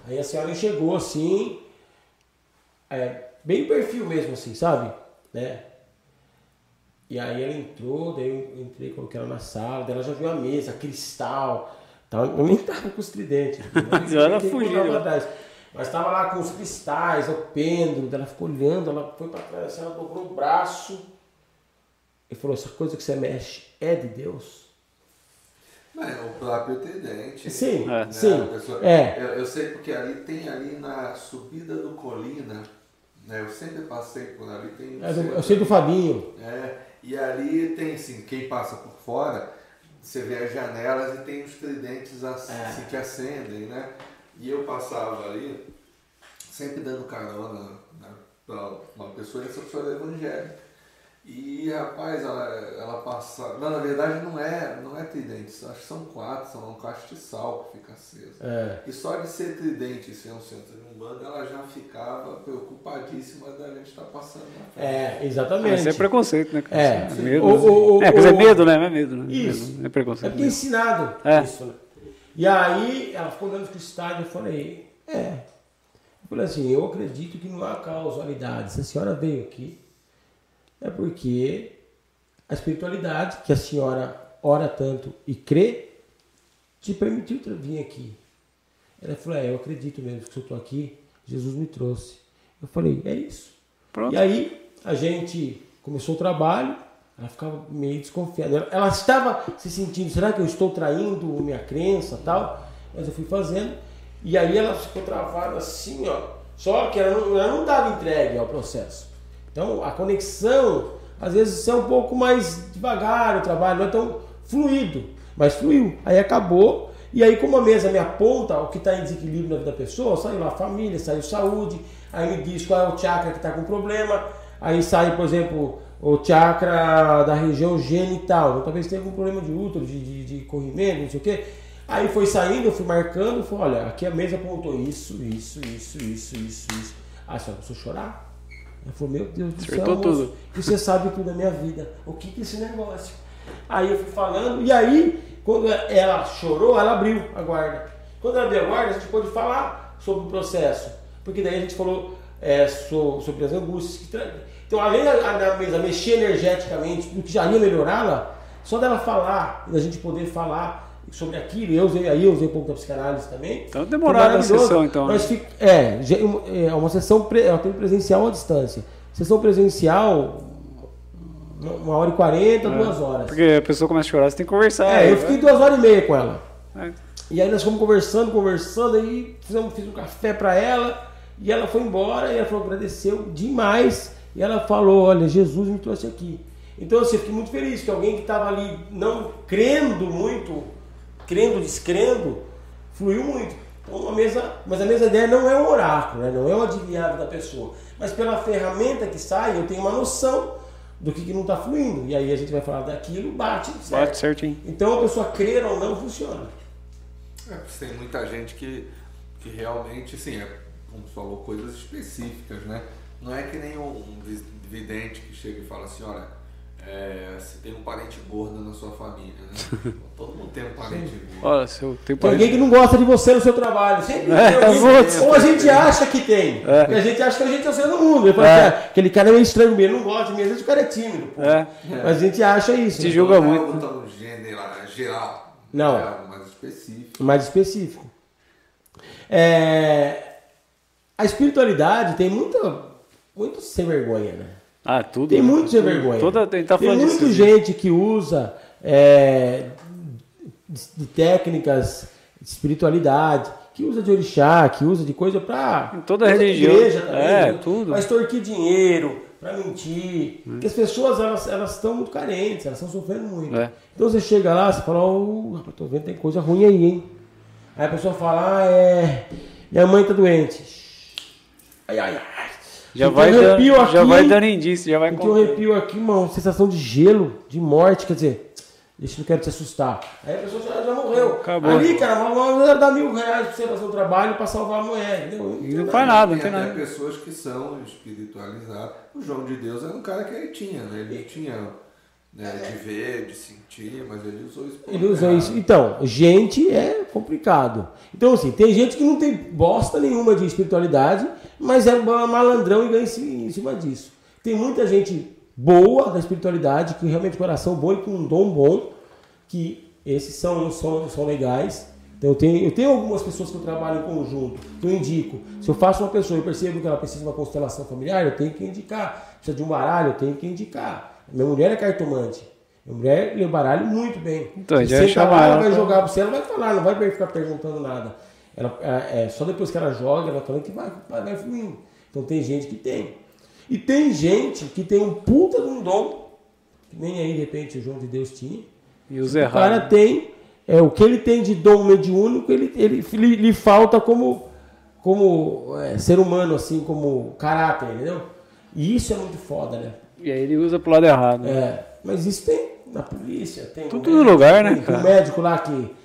Aí a senhora chegou assim, é, bem perfil mesmo, assim, sabe? Né? E aí ela entrou, daí eu entrei, coloquei ela na sala, daí ela já viu a mesa, cristal. Tal. Eu nem tava com os tridentes. ela fugiu. Mas estava lá com os cristais, o pêndulo, ela ficou olhando, ela foi para trás, assim, ela dobrou o braço e falou: essa coisa que você mexe é de Deus? É, o próprio tridente. Sim, é. Né? sim. Pessoa, é. Eu, eu, sei porque ali tem ali na subida do Colina, né? Eu sempre passei por ali. Tem é, eu sei do Fabinho. É, e ali tem assim, quem passa por fora, você vê as janelas e tem os tridentes assim, é. que acendem, né? E eu passava ali, sempre dando carona né, para uma pessoa, essa pessoa era evangélica. E rapaz, ela, ela passa. Não, na verdade não é, não é tridente, acho que são quatro, são um castiçal que fica aceso. É. E só de ser tridente e ser um centro de umbanda, ela já ficava preocupadíssima da gente estar tá passando na frente. É, exatamente. Isso é preconceito, né? É, é medo. O, o, é, quer dizer, medo, né? Não é medo, né? Isso. É preconceito. É porque é ensinado é. isso, né? E aí ela ficou olhando para o estádio e eu falei, é. Eu falei assim, eu acredito que não há causalidade. Se a senhora veio aqui é porque a espiritualidade, que a senhora ora tanto e crê, te permitiu vir aqui. Ela falou, é, eu acredito mesmo que eu estou aqui, Jesus me trouxe. Eu falei, é isso. Pronto. E aí a gente começou o trabalho, ela ficava meio desconfiada. Ela, ela estava se sentindo, será que eu estou traindo minha crença tal? Mas eu fui fazendo. E aí ela ficou travada assim, ó. Só que ela não, ela não estava entregue ao processo. Então a conexão, às vezes, é um pouco mais devagar o trabalho, não é tão fluido, mas fluiu. Aí acabou, e aí como a mesa me aponta o que está em desequilíbrio na vida da pessoa, saiu a família, saiu saúde, aí me diz qual é o chakra que está com problema, aí sai, por exemplo, o chakra da região genital, então, talvez tenha algum problema de útero, de, de, de corrimento, não sei o quê. Aí foi saindo, eu fui marcando, falei, olha, aqui a mesa apontou isso, isso, isso, isso, isso, isso. Aí só começou a chorar. Eu falei, meu Deus do Acertou céu, tudo. você sabe tudo da minha vida. O que que é esse negócio? Aí eu fui falando, e aí, quando ela chorou, ela abriu a guarda. Quando ela abriu a guarda, a gente pôde falar sobre o processo. Porque daí a gente falou é, sobre as angústias. Então, além da mesa mexer energeticamente, do que já ia melhorá-la, só dela falar, da gente poder falar sobre aquilo, eu usei, aí eu usei um pouco da psicanálise também. Então demorada a sessão, então. Né? Mas fica, é, é uma sessão ela tem presencial à distância. Sessão presencial, uma hora e quarenta, é, duas horas. Porque a pessoa começa a chorar, você tem que conversar. É, eu fiquei duas horas e meia com ela. É. E aí nós fomos conversando, conversando, aí fizemos, fiz um café para ela, e ela foi embora, e ela falou, agradeceu demais, e ela falou, olha, Jesus me trouxe aqui. Então assim, eu fiquei muito feliz que alguém que estava ali não crendo muito crendo, descrendo, fluiu muito. Então, a mesa, mas a mesa ideia não é um oráculo, né? não é um adivinhado da pessoa. Mas pela ferramenta que sai, eu tenho uma noção do que, que não está fluindo. E aí a gente vai falar daquilo, bate, certo? Bate certinho. Então a pessoa crer ou não funciona. É, tem muita gente que, que realmente, sim, é, como você falou, coisas específicas, né? Não é que nem um vidente que chega e fala assim, olha, é, você tem um parente gordo na sua família, né? Todo mundo tem um parente gordo. Olha, se eu tenho parente... Tem alguém que não gosta de você no seu trabalho. Sempre é, alguém, ou a gente acha que tem. É. a gente acha que a gente é o ser do mundo. Fala é. assim, ah, aquele cara é meio estranho mesmo, não gosta de mim. Às vezes o cara é tímido. Pô. É. Mas a gente acha isso. Se né? julga muito. Não tá gênero lá, geral. Não. É mais específico. Mais específico. É... A espiritualidade tem muita, muito sem vergonha, né? Ah, tudo. Tem né? muito sem vergonha. Toda, tem tá tem muita gente que usa é, de técnicas de espiritualidade, que usa de orixá, que usa de coisa para toda religião, igreja também, é, né? tudo. Para extorquir dinheiro, para mentir. Hum. Porque as pessoas elas elas estão muito carentes, elas estão sofrendo muito. É. Então você chega lá, você fala, oh, tô vendo tem coisa ruim aí, hein? Aí a pessoa fala, ah, é, minha mãe tá doente. Ai, ai, ai. Já vai, dando, aqui, já vai dando indício, já vai Porque eu arrepio aqui, uma sensação de gelo, de morte, quer dizer, Deixa, não quero te assustar. Aí a pessoa já, já morreu. Acabou. Ali, cara, uma dar mil reais pra você fazer um trabalho pra salvar a mulher. Entendeu? E não faz nada, não tem nada. Tem pessoas que são espiritualizadas. O João de Deus era um cara que ele tinha, né? Ele tinha né, de ver, de sentir, mas ele usou isso. Ele usou isso. Então, gente é complicado. Então, assim, tem gente que não tem bosta nenhuma de espiritualidade, mas é malandrão e ganha em cima disso. Tem muita gente boa da espiritualidade, que realmente coração bom e com um dom bom, que esses são, são, são legais. Então eu tenho, eu tenho algumas pessoas que eu trabalho em conjunto, que eu indico. Se eu faço uma pessoa e percebo que ela precisa de uma constelação familiar, eu tenho que indicar. Precisa de um baralho, eu tenho que indicar. Minha mulher é cartomante. Minha mulher lê baralho muito bem. Então, já você ela, ela vai pra... jogar para você, ela vai falar, não vai ficar perguntando nada. Ela, é, só depois que ela joga, ela fala que vai, vai, vai fluindo. Então tem gente que tem. E tem gente que tem um puta de um dom, que nem aí de repente o João de Deus tinha. E os O cara tem, é, o que ele tem de dom mediúnico, ele, ele, ele lhe falta como, como é, ser humano, assim, como caráter, entendeu? E isso é muito foda, né? E aí ele usa pro lado errado. Né? É, mas isso tem na polícia, tem. Tudo no lugar, né? Tem um médico lá que.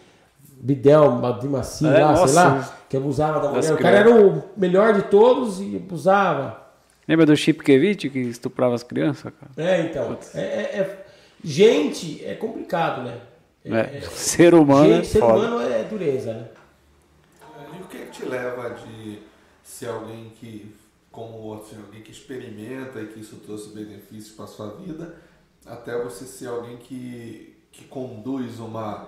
Bidel, Dimaci, É, lá, nossa. sei lá, que abusava da mulher. O cara era o melhor de todos e abusava. Lembra do Chipkevich que estuprava as crianças, cara? É, então. É, é- é- gente, é complicado, né? É, ser humano gente, é ser foda. humano é dureza, né? E o que, que te leva de ser alguém que, como assim, alguém que experimenta e que isso trouxe benefícios para sua vida, até você ser alguém que, que conduz uma.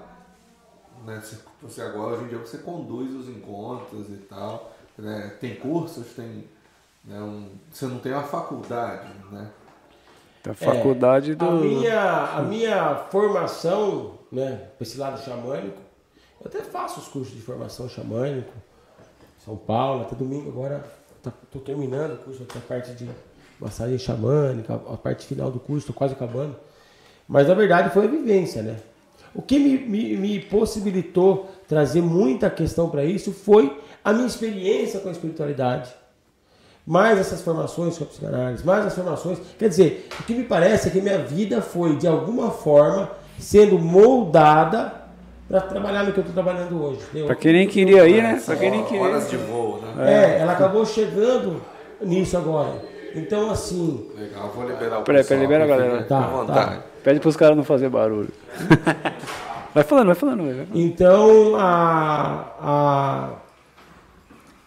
Né, você- você agora, hoje em dia, você conduz os encontros e tal. né, tem cursos, tem. Né, um, você não tem uma faculdade, né? Da faculdade do. É, A minha, a minha formação, né, para esse lado xamânico, eu até faço os cursos de formação xamânico, São Paulo, até domingo agora estou terminando o curso, até a parte de massagem xamânica, a parte final do curso, estou quase acabando. Mas na verdade foi a vivência, né? O que me, me, me possibilitou trazer muita questão para isso foi a minha experiência com a espiritualidade mais essas formações com a psicanálise, mais as formações. Quer dizer, o que me parece é que minha vida foi, de alguma forma, sendo moldada para trabalhar no que eu estou trabalhando hoje. Pra quem nem queria ir, né? Pra quem nem queria. Horas de voo, né? É, ela acabou chegando nisso agora. Então, assim. Legal, vou liberar o Peraí, pessoal peraí, libera a galera. fica à Tá, vontade. tá. Pede pros caras não fazer barulho. vai falando, vai falando. Vai falando. Então, a. a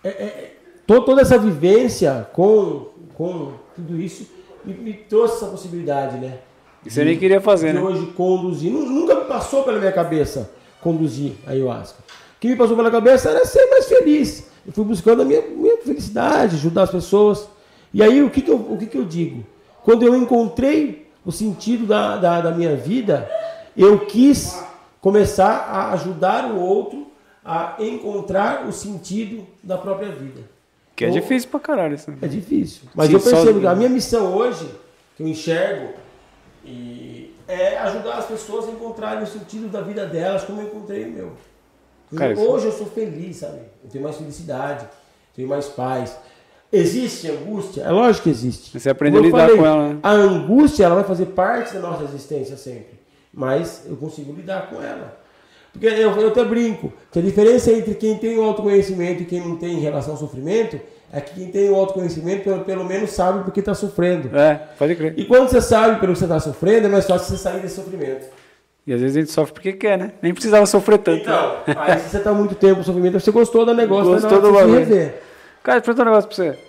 é- é- to- toda essa vivência com, com tudo isso me, me trouxe essa possibilidade, né? E você nem queria fazer, de né? hoje conduzir. Nu- Nunca me passou pela minha cabeça conduzir a ayahuasca. O que me passou pela cabeça era ser mais feliz. Eu fui buscando a minha, minha felicidade, ajudar as pessoas. E aí o que, que, eu, o que, que eu digo? Quando eu encontrei o sentido da, da, da minha vida, eu quis começar a ajudar o outro a encontrar o sentido da própria vida. Que é difícil pra caralho isso. é difícil. Mas Sim, eu percebo que a minha missão hoje, que eu enxergo, e é ajudar as pessoas a encontrarem o sentido da vida delas como eu encontrei o meu. Cara, hoje eu sou feliz, sabe? Eu tenho mais felicidade, tenho mais paz. Existe angústia? É lógico que existe. Você aprendeu a lidar com ela, né? A angústia ela vai fazer parte da nossa existência sempre. Mas eu consigo lidar com ela. Porque eu, eu até brinco que a diferença entre quem tem o autoconhecimento e quem não tem em relação ao sofrimento é que quem tem o autoconhecimento pelo, pelo menos sabe porque está sofrendo. É, pode crer. E quando você sabe pelo que você está sofrendo, é mais fácil você sair desse sofrimento. E às vezes a gente sofre porque quer, né? Nem precisava sofrer tanto. Então, aí se você está muito tempo no sofrimento, você gostou do negócio, Gostou tá na hora de se rever. Cara, deixa eu perguntar um negócio pra você.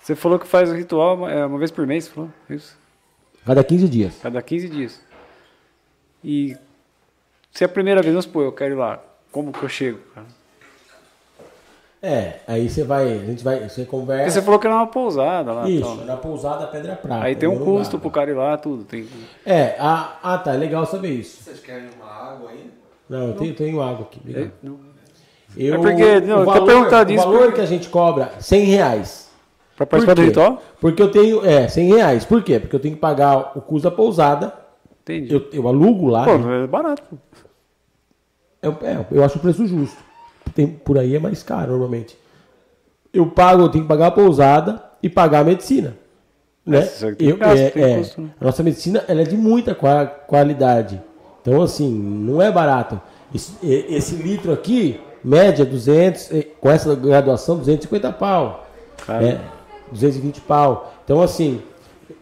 Você falou que faz o ritual uma, é, uma vez por mês, você falou? Isso. Cada 15 dias. Cada 15 dias. E se é a primeira vez, vamos supor, eu quero ir lá. Como que eu chego, cara? É, aí você vai, a gente vai, você Porque conversa. você falou que era uma pousada lá. Isso, tal. na pousada Pedra Prata. Aí tem um custo lugar. pro cara ir lá, tudo. Tem... É, ah, ah, tá, é legal saber isso. Vocês querem uma água aí? Não, eu tenho, tenho água aqui. É, não. Eu, É porque- não, o eu valor, perguntando o isso valor porque- que a gente cobra, 100 reais. Pra participar do ritual? Porque eu tenho, é, 100 reais. Por quê? Porque eu tenho que pagar o custo da pousada, Entendi. eu, eu alugo lá. Pô, né? é barato. Eu, é, eu acho o preço justo. Tem, por aí é mais caro normalmente. Eu pago, eu tenho que pagar a pousada e pagar a medicina. Né? É, Eu- gasto, é, é, custo, né? A nossa medicina ela é de muita qua- qualidade. Então, assim, não é barato. Esse, esse litro aqui, média 200, com essa graduação, 250 pau. Cara. É, 220 pau. Então, assim,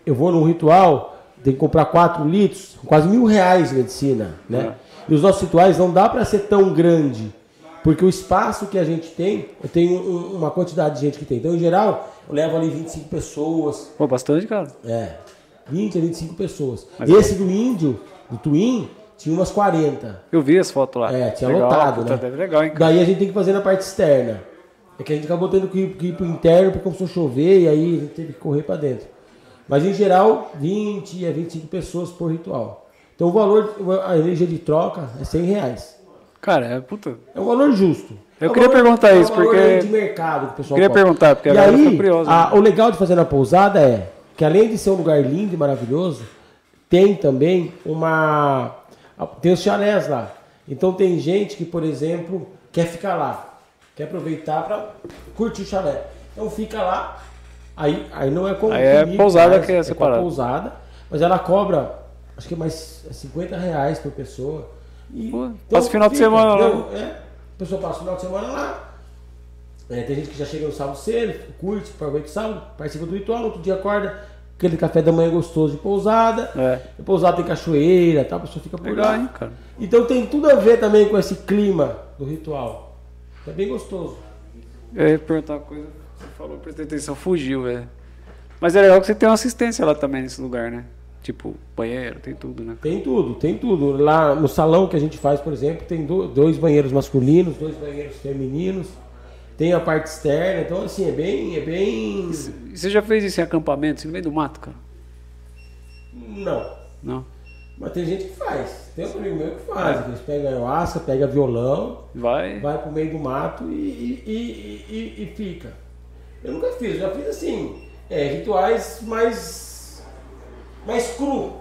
eu vou num ritual, tem que comprar 4 litros, quase mil reais de medicina, né? É. E os nossos rituais não dá para ser tão grande, porque o espaço que a gente tem, eu tenho um, uma quantidade de gente que tem. Então, em geral, eu levo ali 25 pessoas. Pô, bastante, cara. É, 20 a 25 pessoas. Mas Esse é. do índio, do Twin, tinha umas 40. Eu vi as fotos lá. É, tinha legal, lotado, né? Deve legal, hein, Daí a gente tem que fazer na parte externa. É que a gente acabou tendo que ir, que ir pro interno porque começou a chover e aí a gente teve que correr para dentro. Mas em geral, 20 a 25 pessoas por ritual. Então o valor, a energia de troca é 100 reais. Cara, é puta. É um valor justo. Eu é queria valor, perguntar isso, é um porque. de mercado que o pessoal Queria perguntar, porque e agora aí, curioso. A, né? o legal de fazer na pousada é que além de ser um lugar lindo e maravilhoso, tem também uma. Tem os chalés lá. Então tem gente que, por exemplo, quer ficar lá quer aproveitar para curtir o chalé. Então fica lá, aí, aí não é com aí é pousada mas, que é, é separada. pousada, mas ela cobra, acho que mais 50 reais por pessoa. E, Pô, então, passa final fica, de semana lá. É, a pessoa passa o final de semana lá. É, tem gente que já chega no sábado cedo, curte, aproveita o sábado, participa do ritual, outro dia acorda, aquele café da manhã gostoso de pousada. É. Pousada tem cachoeira, tá? a pessoa fica por lá. Hein, cara? Então tem tudo a ver também com esse clima do ritual. É bem gostoso. Eu ia perguntar uma coisa, você falou, prestei atenção, fugiu, velho. Mas é legal que você tem uma assistência lá também nesse lugar, né? Tipo, banheiro, tem tudo, né? Tem tudo, tem tudo. Lá no salão que a gente faz, por exemplo, tem dois banheiros masculinos, dois banheiros femininos. Tem a parte externa, então assim, é bem. É bem... E você já fez isso em acampamento, assim, no meio do mato, cara? Não. Não? Mas tem gente que faz. Tem um amigo meu que faz. É. Eles pegam ayahuasca, pega violão, vai, vai pro meio do mato e, e, e, e fica. Eu nunca fiz, já fiz assim, é, rituais mais, mais cru.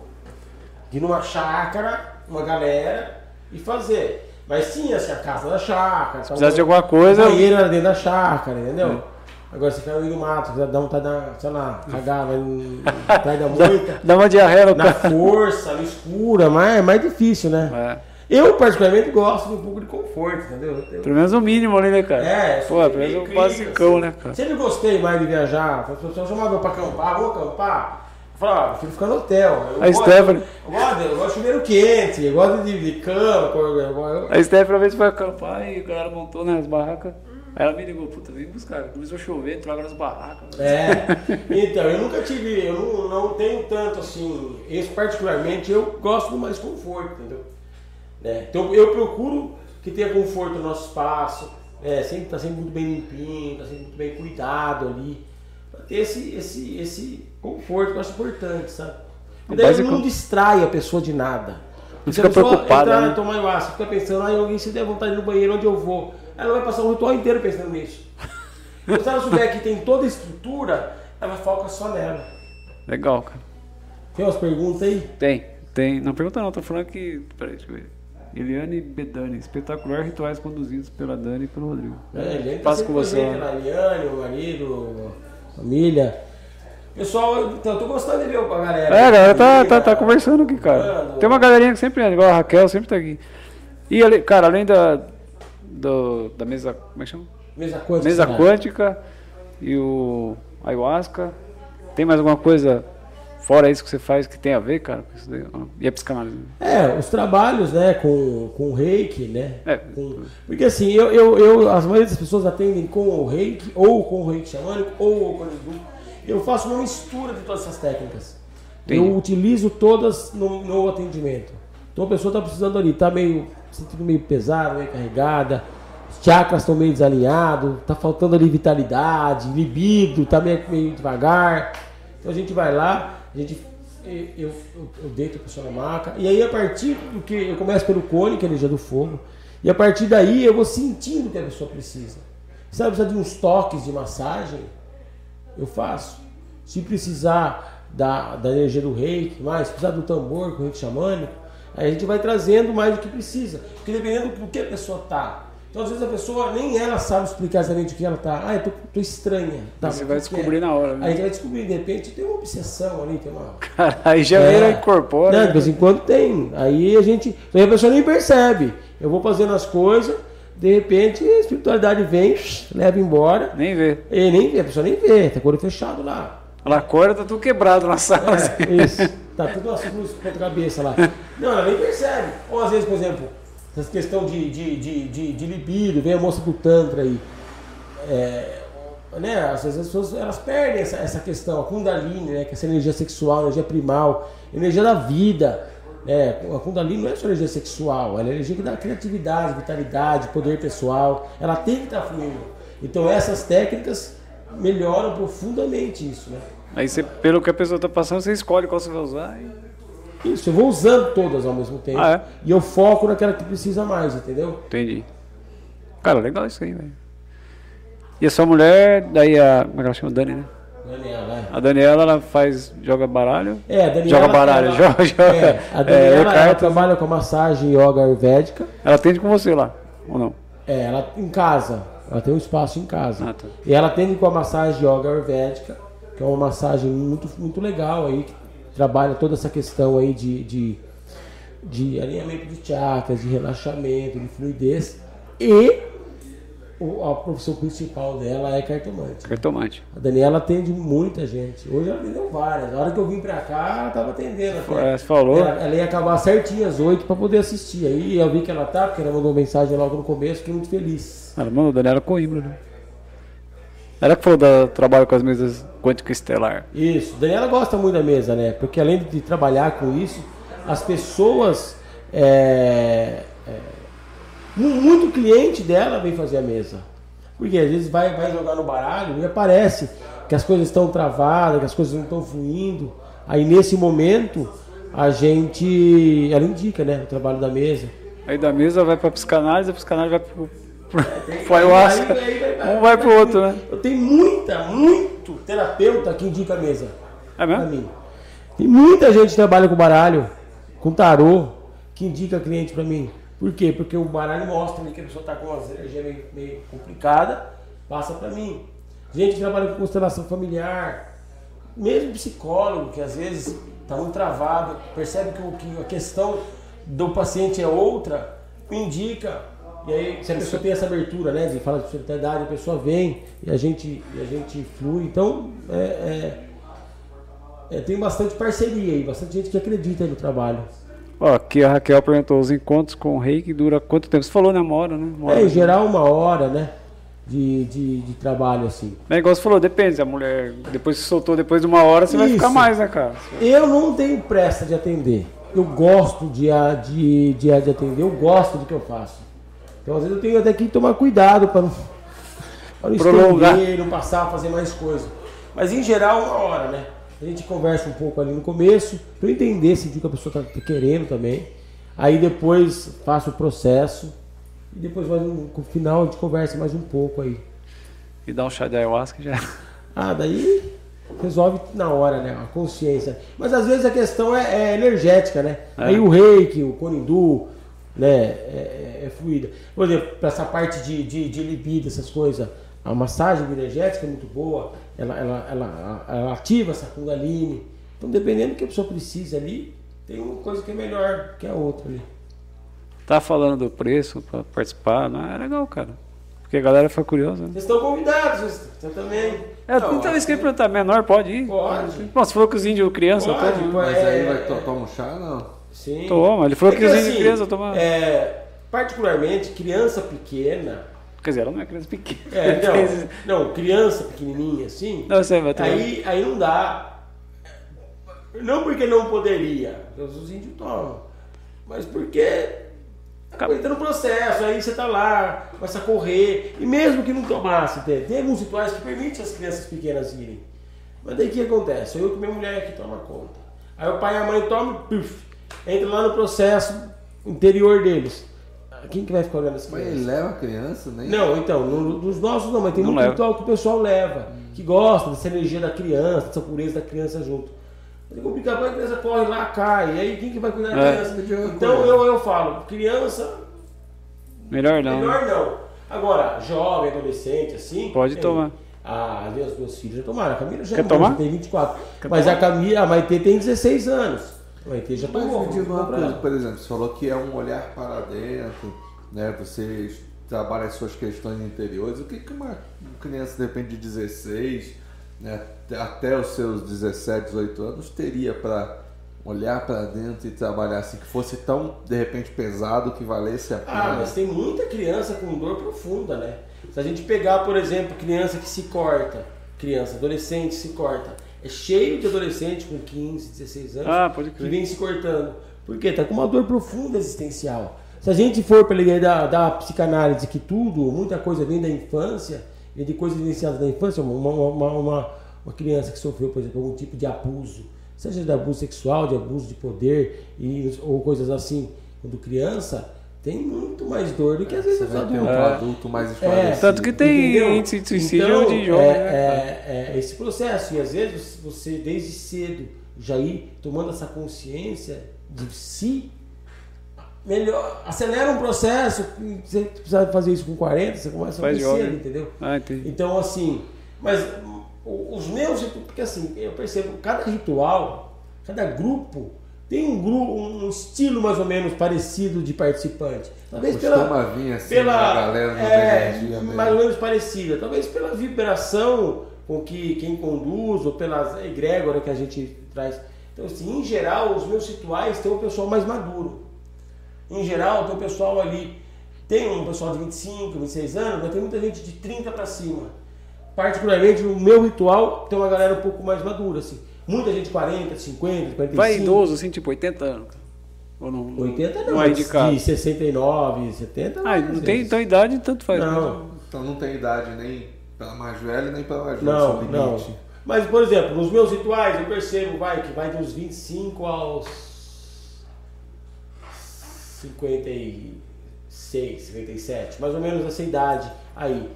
De numa chácara, uma galera, e fazer. Mas tinha assim, a casa da chácara. Se precisasse de alguma coisa. Banheiro era dentro da chácara, entendeu? É. Agora você cai no meio do mato, dá vontade de, sei lá, cagar, vai atrás da moita. Dá uma diarreia no Na força, no escura, mas é mais difícil, né? É. Eu, particularmente, gosto de um pouco de conforto, entendeu? Eu... Pelo menos o mínimo ali, né, cara? É, Pô, pelo menos um basicão, assim. né, cara? Sempre gostei mais de viajar. As pessoas chamavam pra acampar, vou acampar. Eu falava, ah, prefiro ficar no hotel. Eu a Stephanie. Eu gosto, eu gosto de chuveiro quente, eu gosto de, de cama. Eu... A Stephanie, uma vez foi acampar e o cara montou, né, as barracas. Aí ela me ligou, puta, vem buscar. Começou a chover, entrou agora nas barracas. É, então, eu nunca tive, eu não, não tenho tanto assim, esse particularmente, eu gosto do mais conforto, entendeu? Né? Então eu procuro que tenha conforto no nosso espaço, né? sempre tá sempre muito bem limpinho, tá sempre muito bem cuidado ali. Ter esse, esse, esse conforto que eu acho importante, sabe? E daí Básico... não distrai a pessoa de nada. Não fica preocupado. Entrar, né? tomar ayahuasca, fica pensando, ah, alguém se der vontade no banheiro onde eu vou ela vai passar o ritual inteiro pensando nisso. Então, se ela souber que tem toda a estrutura, ela foca só nela. Legal, cara. Tem umas perguntas aí? Tem, tem. Não pergunta não, tô falando que. Peraí, deixa eu ver. Eliane Bedani, espetacular rituais conduzidos pela Dani e pelo Rodrigo. É, tá com você. A Eliane, o marido, família. Pessoal, então, eu tô gostando de ver a galera. É, a galera tá, tá, tá conversando aqui, cara. Tem uma galerinha que sempre é, igual a Raquel, sempre tá aqui. E, cara, além da, do, da mesa. Como é que chama? Mesa quântica. Mesa quântica e o ayahuasca. Tem mais alguma coisa fora isso que você faz que tem a ver, cara? E a psicanálise? É, os trabalhos, né, com, com o reiki, né? É. Com, porque assim, eu, eu, eu, as maioria das pessoas atendem com o reiki, ou com o reiki xamânico, ou com o Eu faço uma mistura de todas essas técnicas. Entendi. Eu utilizo todas no, no atendimento. Então a pessoa está precisando ali, está meio sentindo meio pesada, meio carregada, os chakras estão meio desalinhados, está faltando ali vitalidade, libido, está meio, meio devagar. Então a gente vai lá, a gente eu, eu, eu deito a pessoa na maca, e aí a partir do que eu começo pelo cone, que é energia do fogo, e a partir daí eu vou sentindo o que a pessoa precisa. Se ela precisa de uns toques de massagem, eu faço. Se precisar da, da energia do reiki, mais, se precisar do tambor com o reiki xamânico, a gente vai trazendo mais do que precisa. Porque dependendo do que a pessoa tá. Então, às vezes, a pessoa nem ela sabe explicar exatamente o que ela tá. Ah, eu tô, tô estranha. Tá, você vai descobrir é? na hora. Né? Aí vai descobrir, de repente, tem uma obsessão ali, tem uma. Aí já é. vira incorpora. Não, de vez em quando tem. Aí a gente. Aí a pessoa nem percebe. Eu vou fazendo as coisas, de repente a espiritualidade vem, leva embora. Nem vê. E nem vê, a pessoa nem vê, tá com o olho fechado lá. Ela acorda, tá tudo quebrado na sala. É, assim. isso. Tá tudo assim com a cabeça lá. Não, ela nem percebe. Ou às vezes, por exemplo, essa questão de, de, de, de, de libido, vem a moça pro Tantra aí. É, né, às vezes as pessoas elas perdem essa, essa questão, a Kundalini, né, que é essa energia sexual, energia primal, energia da vida. É, a Kundalini não é só energia sexual, ela é energia que dá criatividade, vitalidade, poder pessoal. Ela tem que estar fluindo. Então essas técnicas melhoram profundamente isso, né? Aí você, pelo que a pessoa está passando, você escolhe qual você vai usar. E... Isso, eu vou usando todas ao mesmo tempo. Ah, é? E eu foco naquela que precisa mais, entendeu? Entendi. Cara, legal isso aí, velho. E a sua mulher, daí a. Como é que ela chama? Dani, né? Daniela, é. A Daniela, ela faz, joga baralho? É, a Daniela. Joga baralho, ela, joga, joga. É, a Daniela, é, ela trabalha com massagem yoga ayurvédica. Ela atende com você lá, ou não? É, ela em casa. Ela tem um espaço em casa. Ah, tá. E ela atende com a massagem yoga ayurvédica, que é uma massagem muito, muito legal aí, que trabalha toda essa questão aí de, de, de alinhamento de chakras, de relaxamento, de fluidez. E a profissão principal dela é cartomante. Cartomante. A Daniela atende muita gente. Hoje ela atendeu várias. Na hora que eu vim pra cá, ela tava atendendo. Até. Você falou. Ela, ela, ia acabar certinho às oito para poder assistir. Aí eu vi que ela tá, porque ela mandou mensagem logo no começo, fiquei muito feliz. Ela mandou Daniela Coimbra, né? Ela que falou do trabalho com as mesas quântica estelar. Isso. Daniela gosta muito da mesa, né? Porque além de trabalhar com isso, as pessoas. É, é, muito cliente dela vem fazer a mesa. Porque às vezes vai, vai jogar no baralho e aparece que as coisas estão travadas, que as coisas não estão fluindo. Aí nesse momento a gente. Ela indica, né? O trabalho da mesa. Aí da mesa vai para psicanálise, a psicanálise vai pro, pro, é, pro ayahuasca. Um vai pro outro, né? Eu tenho muita, muito terapeuta que indica a mesa. É mesmo? Pra mim. Tem muita gente que trabalha com baralho, com tarô, que indica cliente para mim. Por quê? Porque o baralho mostra que a pessoa está com uma energia meio, meio complicada, passa para mim. Gente que trabalha com constelação familiar, mesmo psicólogo, que às vezes está muito travado, percebe que, que a questão do paciente é outra, indica. E aí, se a pessoa tem essa abertura, né, de falar de espiritualidade, a pessoa vem e a gente, e a gente flui. Então, é, é, é, tem bastante parceria aí, bastante gente que acredita no trabalho. Ó, aqui a Raquel perguntou, os encontros com o rei que dura quanto tempo? Você falou, né? Uma hora, né? Uma hora, é, em geral uma hora, né? De, de, de trabalho, assim. É igual você falou, depende. A mulher depois se soltou depois de uma hora, você Isso. vai ficar mais, né, cara? Eu não tenho pressa de atender. Eu gosto de, de, de, de atender, eu gosto do que eu faço. Então, às vezes, eu tenho até que tomar cuidado para não, pra não estender, não passar a fazer mais coisa. Mas, em geral, uma hora, né? A gente conversa um pouco ali no começo, para entender se o que a pessoa está querendo também. Aí depois faço o processo e depois mais no final a gente conversa mais um pouco aí. E dá um chá de ayahuasca já. Ah, daí resolve na hora, né? A consciência. Mas às vezes a questão é, é energética, né? É. Aí o reiki, o conindu, né? É, é, é fluida. Por exemplo, para essa parte de, de, de libido, essas coisas, a massagem energética é muito boa ela, ela, ela, ela ativa essa Kundalini. Então, dependendo do que a pessoa precisa ali, tem uma coisa que é melhor que a outra ali. Tá falando do preço para participar, não é legal, cara. Porque a galera foi curiosa. Né? Vocês estão convidados, você também. É, não, então isso que eu perguntar, menor pode ir? Pode. Bom, você falou que os índios criança pode, tomam. Mas é, aí vai tomar um chá, não? Sim. Toma, ele falou é que, que, assim, criança tomam. É, particularmente, criança pequena, Quer dizer, ela não é criança pequena. É, não, não, criança pequenininha assim. Não, você vai aí, aí não dá. Não porque não poderia, os índios tomam. Mas porque entra no processo, aí você tá lá, começa a correr. E mesmo que não tomasse, tem, tem alguns rituais que permitem as crianças pequenas irem. Mas daí o que acontece? Eu com minha mulher que toma conta. Aí o pai e a mãe tomam, puf, entra lá no processo interior deles. Quem que vai ficar olhando essa criança? Mas ele leva a criança, né? Não, então, no, dos nossos não, mas tem não muito ritual que o pessoal leva, hum. que gosta dessa energia da criança, dessa pureza da criança junto. É complicado, a criança corre lá, cai, e aí quem que vai cuidar da é. criança? Então eu, eu falo, criança Melhor não. Melhor não. Agora, jovem, adolescente, assim. Pode tomar. Ah, meus, meus filhos já tomaram. A Camila já Quer tomar? tem 24. Quer mas tomar? a Camila, a Maitê tem 16 anos. A tomou. Mas me diga uma coisa, por exemplo, você falou que é um olhar para dentro, né? Você trabalha as suas questões interiores. O que, que uma criança, de repente, de 16, né, até os seus 17, 18 anos, teria para olhar para dentro e trabalhar assim, que fosse tão, de repente, pesado que valesse a ah, pena? Ah, mas tem muita criança com dor profunda, né? Se a gente pegar, por exemplo, criança que se corta, criança, adolescente se corta, é cheio de adolescente com 15, 16 anos ah, que vem se cortando. Por quê? Tá com uma dor profunda existencial. Se a gente for pela ideia da, da psicanálise que tudo, muita coisa vem da infância, vem de coisas vivenciadas da infância, uma, uma, uma, uma criança que sofreu, por exemplo, algum tipo de abuso, seja de abuso sexual, de abuso de poder e, ou coisas assim, quando criança, tem muito mais dor do que às vezes os adultos. Um adulto mais é. esclarecido. É, Tanto que tem Entendeu? índice de suicídio então, de jovem. É, né? é, é, esse processo. E às vezes você, desde cedo, já ir tomando essa consciência de si, melhor, acelera um processo. Você precisa fazer isso com 40, você começa a fazer cedo, entendeu? Ah. Então, assim, mas os meus, porque assim, eu percebo cada ritual, cada grupo tem um grupo, um estilo mais ou menos parecido de participante. Talvez pela vir assim, pela galera é, mais ou menos parecida, talvez pela vibração com que quem conduz ou pela egrégora que a gente traz. Então, assim, em geral, os meus rituais tem um pessoal mais maduro. Em geral, tem um pessoal ali, tem um pessoal de 25, 26 anos, mas tem muita gente de 30 para cima. Particularmente, o meu ritual tem uma galera um pouco mais madura, assim. Muita gente 40, 50, 45. Vai idoso, assim, tipo 80 anos. Ou não, 80 não, não é indicado. de 69, 70 Ah, não tem então idade, tanto faz. Não. Então não tem idade nem pela mais velha, nem pela mais Não, não. Mas, por exemplo, nos meus rituais eu percebo vai, que vai dos 25 aos 56, 57, mais ou menos essa idade aí.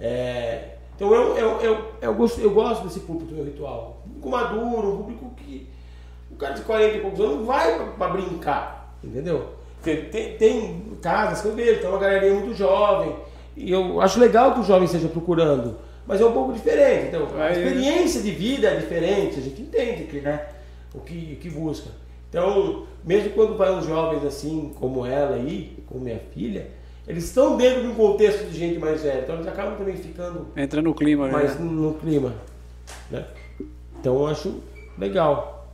É, então eu, eu, eu, eu, gosto, eu gosto desse público do meu ritual. Público maduro, um público que. O cara de 40 e poucos anos não vai para brincar, entendeu? Tem, tem, tem, casas que eu vejo, tem uma galerinha muito jovem. E eu acho legal que o jovem esteja procurando, mas é um pouco diferente. Então, a experiência de vida é diferente, a gente entende que, né, o que, que busca. Então, mesmo quando vai uns jovens assim, como ela aí, como minha filha, eles estão dentro de um contexto de gente mais velha, então eles acabam também ficando. Entra no clima, mais né? no clima. Né? Então eu acho legal.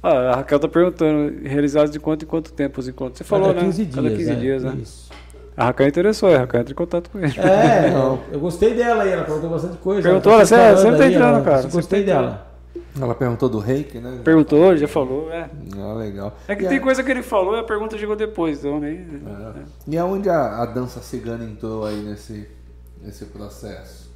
Ah, a Raquel tá perguntando, realizados de quanto em quanto tempo os encontros? Você falou, Cada 15 né? Dias, Cada 15 é, dias, né? Isso. A Raquel interessou, a Raquel entra em contato com ele. É, não, eu gostei dela aí, ela perguntou bastante coisa. Perguntou, ela, tá você sempre tá entrando, ela, cara. Gostei tá dela. Ela perguntou do reiki, né? Perguntou, já falou, é. Ah, legal. É que e tem a... coisa que ele falou e a pergunta chegou depois, então nem. É. É. E aonde a, a, dança cigana entrou aí nesse, nesse processo?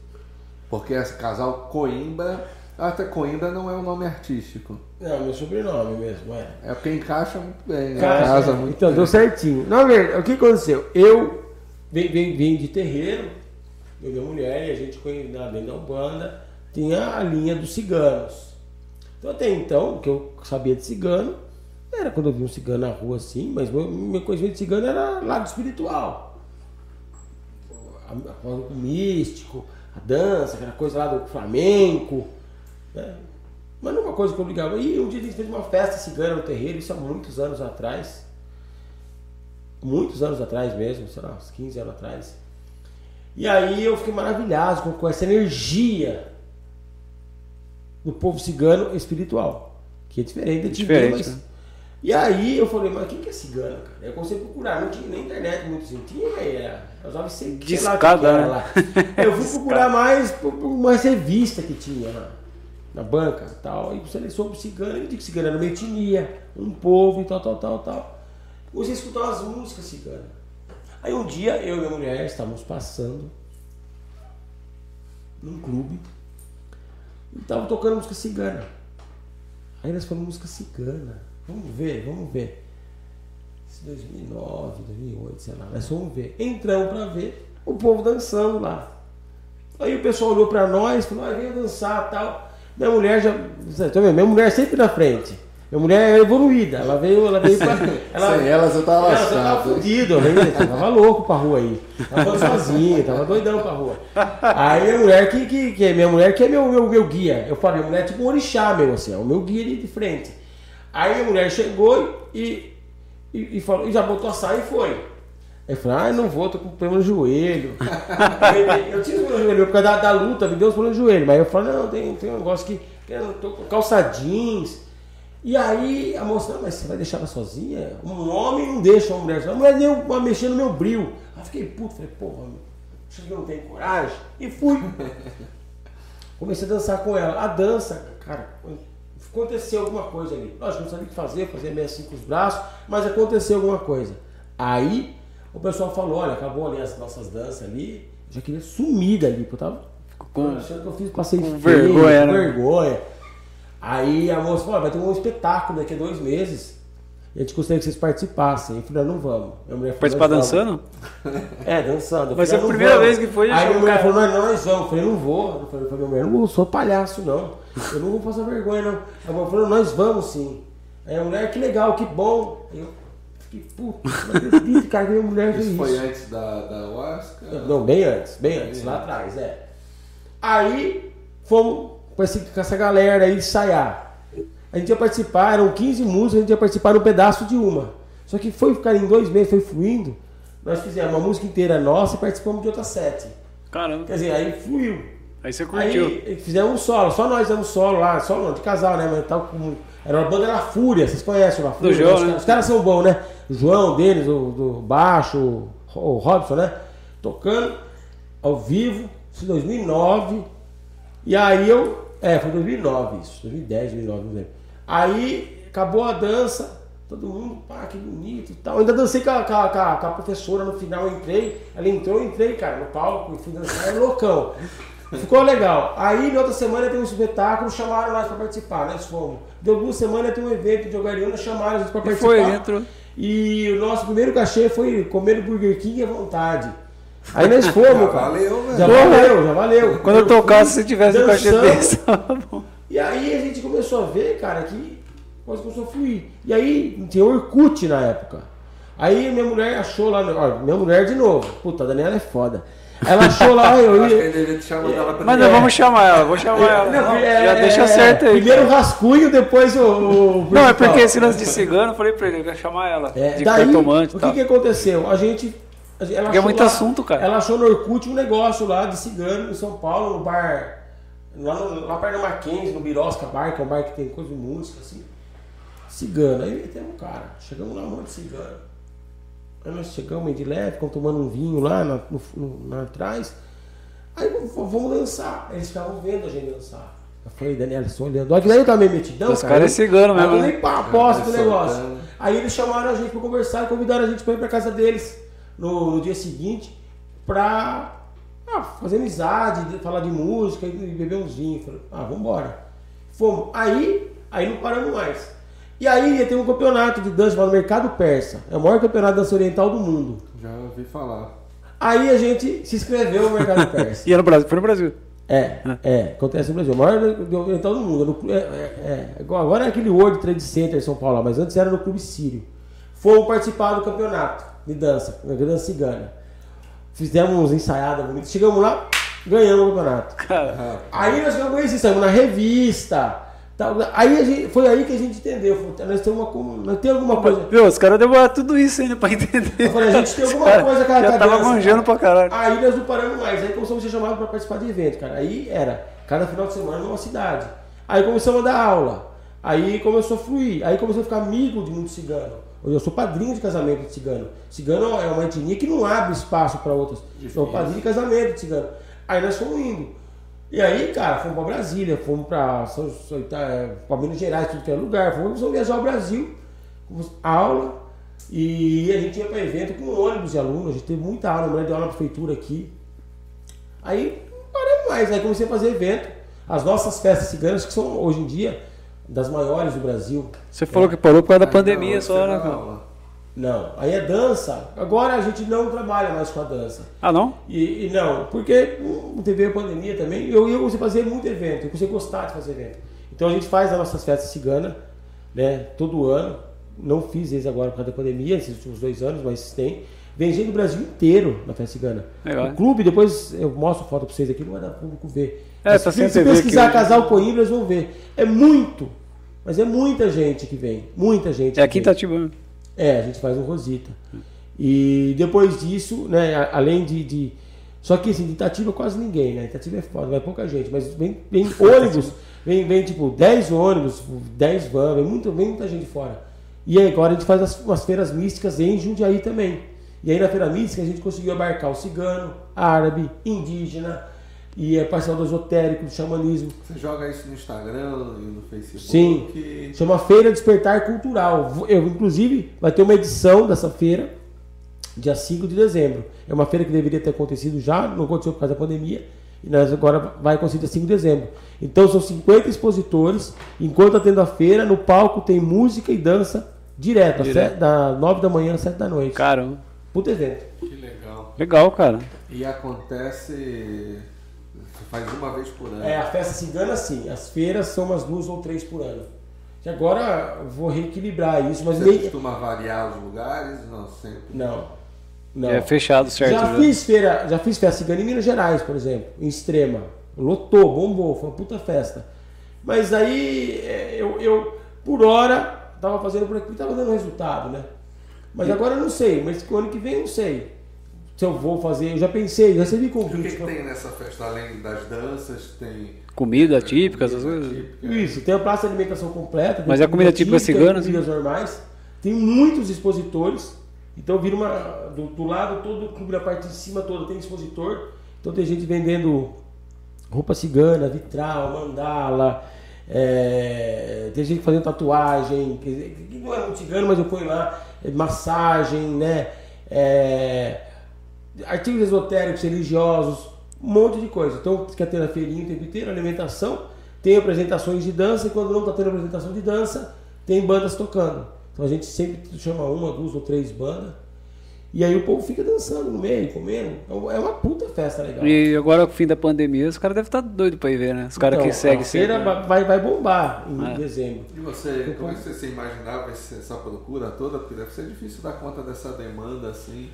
Porque esse casal Coimbra. Até Coimbra não é um nome artístico. É, meu sobrenome mesmo, é. É porque encaixa muito bem, né? Casa muito Então, bem. deu certinho. Na verdade, o que aconteceu? Eu vim, vim, vim de terreiro, eu e minha mulher, e a gente dentro da Umbanda, tinha a linha dos ciganos. Então até então, o que eu sabia de cigano, era quando eu vi um cigano na rua assim, mas meu conhecimento de cigano era lado espiritual. O místico, a dança, aquela coisa lá do flamenco. Né? Mas não é uma coisa que eu ligava. E um dia a gente fez uma festa cigana no terreiro, isso há muitos anos atrás. Muitos anos atrás mesmo, sei lá, uns 15 anos atrás. E aí eu fiquei maravilhado com, com essa energia do povo cigano espiritual, que é diferente de diferente, mas... né? E aí eu falei, mas o que é cigano, cara? Eu comecei a procurar, não tinha nem internet muito assim, tinha, é, eu usava sei, Discada, lá, lá. Eu fui procurar mais por uma revista que tinha lá, na banca tal, e você sobre cigano, eu digo que cigano era uma etnia, um povo e tal, tal, tal, tal. Comecei a escutar umas músicas ciganas. Aí um dia eu e minha mulher estávamos passando num clube e tava tocando música cigana. Aí nós falamos música cigana. Vamos ver, vamos ver. 2009, 2008, sei lá. Nós vamos ver. Entramos para ver o povo dançando lá. Aí o pessoal olhou para nós, falou, ah, venha dançar tal. Minha mulher já. Tá vendo? Minha mulher sempre na frente. Minha mulher é evoluída, ela veio, ela veio pra. Ela, Sem ela você tava ela, tava fudido, eu tava louco pra rua aí. Tava sozinho, tava doidão pra rua. Aí minha mulher, que, que, que é minha mulher, que é meu, meu, meu guia. Eu falei, minha mulher é tipo um orixá meu, assim, é o meu guia ali de frente. Aí minha mulher chegou e, e, e, falou, e já botou a saia e foi. Aí eu falei, ah, não vou, tô com problema no joelho. eu, tinha problema no joelho, por causa da, da luta, me deu uns problemas no joelho. Mas eu falei, não, tem, tem um negócio que. Eu tô com calça jeans. E aí a moça, não, mas você vai deixar ela sozinha? Um homem não deixa uma mulher sozinha. A mulher deu uma mexer no meu bril. Aí eu fiquei puto, falei, porra, acho que não tenho coragem. E fui. Comecei a dançar com ela. A dança, cara, aconteceu alguma coisa ali. Nós não sabia o que fazer, fazer meio assim com os braços, mas aconteceu alguma coisa. Aí o pessoal falou, olha, acabou ali as nossas danças ali. Eu já queria sumir dali, porque eu tava com, achando que eu fiz, passei com feio, vergonha, né? vergonha. Aí a moça falou, vai ter um espetáculo daqui a dois meses. E a gente gostaria que vocês participassem. Eu falei, não, vamos. Minha mulher falou, Participar dançando? É, dançando. Mas é a primeira vamos. vez que foi. Aí minha mulher falou, nós, nós vamos. Eu falei, não vou. Eu falei minha mulher, não sou palhaço, não. Eu não vou passar vergonha, não. A mulher falou, nós vamos sim. Aí a mulher, que legal, que bom. Eu fiquei, puta, não acredito, cara, que minha mulher fez isso. foi antes da, da Huasca? Não, bem antes, bem antes, lá atrás, é. Aí, fomos com, esse, com essa galera aí ensaiar. A gente ia participar, eram 15 músicas, a gente ia participar de um pedaço de uma. Só que foi ficar em dois meses, foi fluindo. Nós fizemos uma música inteira nossa e participamos de outras sete. Caramba. Quer dizer, aí fluiu. Aí você curtiu. Aí fizemos um solo, só nós fizemos solo lá, solo de casal, né? Mas tal como. Era uma banda da Fúria, vocês conhecem a Fúria? Do João, né? Os caras são bons, né? O João deles, o do baixo, o Robson, né? Tocando ao vivo, isso em 2009. E aí eu é, foi 2009 isso, 2010, 2009, não lembro. Aí acabou a dança, todo mundo, pá, que bonito e tal. Eu ainda dancei com a, com, a, com a, professora no final, eu entrei, ela entrou, eu entrei, cara, no palco, fui dançar, é loucão. Ficou legal. Aí, na outra semana, tem um espetáculo, chamaram nós para participar, nós fomos. Deu duas semanas, tem um evento de Ogariana, chamaram a gente para participar. E foi, entrou. E o nosso primeiro cachê foi comer Burger King à vontade. Aí nós fomos, cara. Valeu, velho. Já valeu, já valeu. Quando eu tocasse, se tivesse um cachê desse, E aí a gente começou a ver, cara, que coisa começou a fluir. E aí tinha Orkut na época. Aí minha mulher achou lá, ó, minha mulher de novo. Puta, a Daniela é foda. Ela achou lá, eu, eu ia. Mas não, vamos chamar ela, vou chamar ela. Não, não, é, já deixa é, certo aí. Primeiro o rascunho, depois o. o não, é porque esse lance de cigano, eu falei pra ele, eu ia chamar ela. É, de daí, cartomante. O que, que aconteceu? A gente ela é muito lá, assunto, cara. Ela achou no Orkut um negócio lá de cigano em São Paulo, no bar. Lá, no, lá perto da Mackenzie, no Birosca Bar, que é um bar que tem coisa de música, assim. Cigano. Aí tem um cara. Chegamos lá, um monte de cigano. Aí nós chegamos de leve, ficamos tomando um vinho lá na, no, no, lá atrás. Aí vamos dançar. Eles ficavam vendo a gente dançar. Eu falei, Daniel, só olhando. Olha que daí eu também metidão. Os caras é cigano mesmo. Aí eu nem pá, aposta do negócio. Aí eles chamaram a gente pra conversar e convidaram a gente pra ir pra casa deles no, no dia seguinte pra ah, fazer amizade, falar de música e beber uns vinhos. Falei, ah, vambora. Fomos. Aí, aí não paramos mais. E aí ia ter um campeonato de dança chamado Mercado Persa. É o maior campeonato de dança oriental do mundo. Já ouvi falar. Aí a gente se inscreveu no Mercado Persa. e é no Brasil, foi no Brasil. É, é, acontece no Brasil. O maior oriental do mundo. É, é, é, agora é aquele World Trade Center em São Paulo, mas antes era no Clube Sírio. Fomos participar do campeonato de dança, na dança cigana. Fizemos uns ensaiadas bonitas, chegamos lá, ganhamos o campeonato. Caramba. Aí nós ficamos isso, saímos na revista. Tal. Aí gente, foi aí que a gente entendeu. Nós temos, uma, nós temos alguma coisa. Meu, os caras demoraram tudo isso ainda pra entender. Eu falei, a gente tem alguma cara, coisa, cara. Já tava manjando pra caralho. Aí nós não paramos mais. Aí começamos a ser chamados pra participar de evento, cara. Aí era cada final de semana numa cidade. Aí começamos a dar aula. Aí começou a fluir. Aí começou a ficar amigo de muito cigano. Eu sou padrinho de casamento de cigano. Cigano é uma etnia que não abre espaço para outras. Difícil. Sou padrinho de casamento de cigano. Aí nós fomos indo. E aí, cara, fomos para Brasília, fomos para é, Minas Gerais, tudo que é lugar. Fomos viajar ao Brasil, aula. E a gente ia para evento com ônibus de alunos. A gente teve muita aula, mulher de aula na prefeitura aqui. Aí parei mais, aí comecei a fazer evento. As nossas festas ciganas, que são hoje em dia das maiores do Brasil. Você falou que parou por causa da pandemia só, né, cara? Não, aí é dança. Agora a gente não trabalha mais com a dança. Ah, não? E, e não, porque teve a pandemia também. Eu, eu comecei a fazer muito evento, eu comecei a gostar de fazer evento. Então a gente faz as nossas festas ciganas né? Todo ano. Não fiz eles agora por causa da pandemia, esses últimos dois anos, mas tem. Vem gente do Brasil inteiro na festa cigana. Legal. O clube, depois eu mostro foto para vocês aqui, não vai dar público ver. É, tá se, se pesquisar casal Coimbra, eles vão ver. É muito, mas é muita gente que vem. Muita gente. É aqui em Itatibã. É, a gente faz um Rosita. E depois disso, né, além de, de só que assim, de Itatiba quase ninguém, né? Itatiba é foda, vai pouca gente, mas vem, vem ônibus, vem, vem tipo 10 ônibus, 10 vans, vem, muito, vem muita gente fora. E aí, agora a gente faz as, umas feiras místicas em Jundiaí também. E aí na feira mística a gente conseguiu abarcar o cigano, árabe, indígena, e é parcial do esotérico, do xamanismo. Você joga isso no Instagram e no Facebook? Sim. Chama Feira Despertar Cultural. Eu, inclusive, vai ter uma edição dessa feira dia 5 de dezembro. É uma feira que deveria ter acontecido já, não aconteceu por causa da pandemia, e nós agora vai acontecer dia 5 de dezembro. Então são 50 expositores, enquanto está tendo a feira, no palco tem música e dança direto, direto. da 9 da manhã às 7 da noite. Caramba. Puta evento. Que legal. Legal, cara. E acontece faz uma vez por ano. É, a festa cigana sim. As feiras são umas duas ou três por ano. E agora vou reequilibrar isso, mas Você meio... costuma variar os lugares? Não, sempre. Não. Não. É fechado, certo? Já, já, fiz feira, já fiz festa cigana em Minas Gerais, por exemplo, em Extrema. Lotou, bombou, foi uma puta festa. Mas aí é, eu, eu por hora, tava fazendo por aqui, tava dando resultado, né? Mas agora eu não sei, mas o ano que vem eu não sei. Se eu vou fazer, eu já pensei, já recebi convite. O que, que tem nessa festa, além das danças, tem comida típica, essas coisas? Isso, tem a praça de alimentação completa. Mas é a comida típica cigana? Comidas normais. Tem muitos expositores então vira uma. Do, do lado todo, cobre a parte de cima toda, tem expositor. Então tem gente vendendo roupa cigana, vitral, mandala. É, tem gente fazendo tatuagem, que não é muito cigano, mas eu ponho lá, é, massagem, né? É, artigos esotéricos, religiosos, um monte de coisa. Então, quer ter na feirinha o tempo inteiro, alimentação, tem apresentações de dança, e quando não está tendo apresentação de dança, tem bandas tocando. Então a gente sempre chama uma, duas ou três bandas. E aí o povo fica dançando no meio, comendo. Então, é uma puta festa legal. E agora, com o fim da pandemia, os caras devem estar doidos pra ir ver, né? Os caras então, que seguem sempre. A vai, vai bombar em é. dezembro. E você, como é que você se imaginava essa procura toda? Porque deve ser difícil dar conta dessa demanda assim.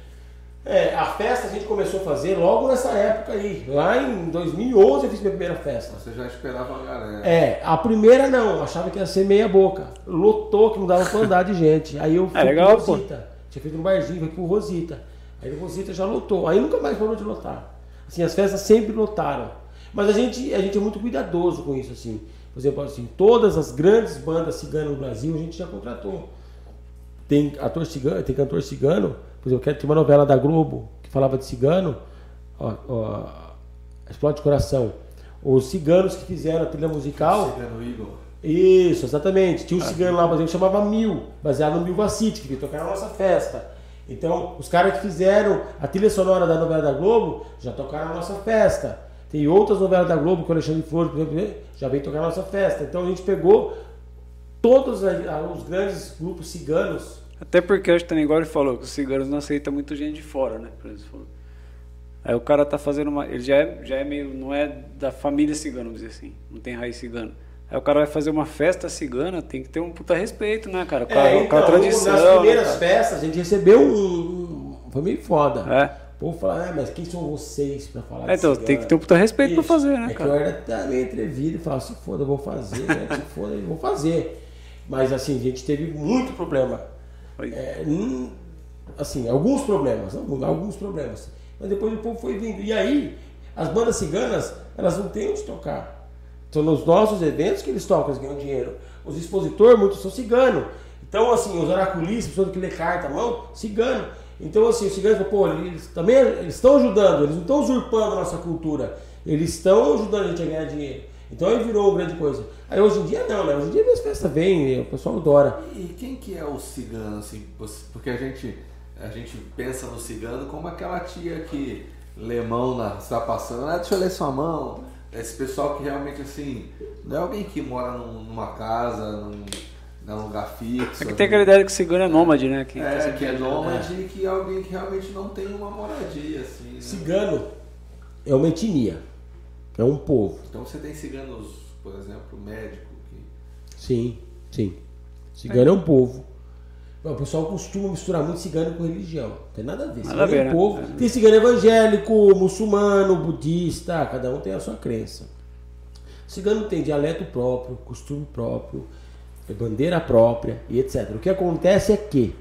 É, a festa a gente começou a fazer logo nessa época aí. Lá em 2011 eu fiz minha primeira festa. Você já esperava a galera? É, a primeira não, achava que ia ser meia boca. Lotou que não dava pra andar de gente. Aí eu fui é legal, pro Rosita. Pô. Tinha feito um barzinho, fui pro Rosita. Aí o Rosita já lotou. Aí nunca mais parou de lotar. Assim, as festas sempre lotaram. Mas a gente, a gente é muito cuidadoso com isso, assim. Por exemplo, assim, todas as grandes bandas ciganas no Brasil a gente já contratou. Tem ator cigano, tem cantor cigano por exemplo, tinha uma novela da Globo que falava de cigano, ó, ó, Explode Coração. Os ciganos que fizeram a trilha musical. Cigano Igor. Isso, exatamente. Tinha um ah, cigano lá, por exemplo, chamava Mil, baseado no Mil Vacite, que veio tocar na nossa festa. Então, os caras que fizeram a trilha sonora da novela da Globo já tocaram na nossa festa. Tem outras novelas da Globo, com o Alexandre Flores, por exemplo, já veio tocar na nossa festa. Então a gente pegou todos os grandes grupos ciganos até porque acho que também agora ele falou que os ciganos não aceitam muito gente de fora, né? Aí o cara tá fazendo uma. Ele já é, já é meio. Não é da família cigana, vamos dizer assim. Não tem raiz cigana. Aí o cara vai fazer uma festa cigana, tem que ter um puta respeito, né, cara? Com, é, a, então, a tradição. Nas primeiras né, festas a gente recebeu um. Foi meio foda. É. O povo fala, ah, mas quem são vocês pra falar é, Então, tem que ter um puta respeito Isso. pra fazer, né, é cara? Que eu era também atrevido e falava, se foda, eu vou fazer, né? Se foda, eu vou fazer. Mas assim, a gente teve muito problema é, assim, alguns problemas, alguns problemas. Mas depois o povo foi vindo. E aí, as bandas ciganas, elas não têm onde tocar. São nos nossos eventos que eles tocam, eles ganham dinheiro. Os expositores, muitos são ciganos. Então, assim, os oraculistas, pessoas que lê carta à mão, cigano. Então, assim, os ciganos, pô, eles também eles estão ajudando, eles não estão usurpando a nossa cultura. Eles estão ajudando a gente a ganhar dinheiro. Então aí virou grande coisa. Aí hoje em dia não, né? Hoje em dia as festas vêm, o pessoal adora. E quem que é o cigano, assim? Porque a gente, a gente pensa no cigano como aquela tia que lê mão na, está passando, ah, deixa eu ler sua mão. Esse pessoal que realmente assim, não é alguém que mora num, numa casa, num, num lugar fixo. É que tem aquela ideia que o cigano é nômade, né? Que, é, que é nômade e que é alguém que realmente não tem uma moradia, assim. Né? Cigano é uma etnia é um povo. Então você tem ciganos, por exemplo, médico? Que... Sim, sim. Cigano é um povo. O pessoal costuma misturar muito cigano com religião. Não tem nada a ver. Cigano a ver, é um né? povo. Tem cigano evangélico, muçulmano, budista, cada um tem a sua crença. Cigano tem dialeto próprio, costume próprio, bandeira própria e etc. O que acontece é que,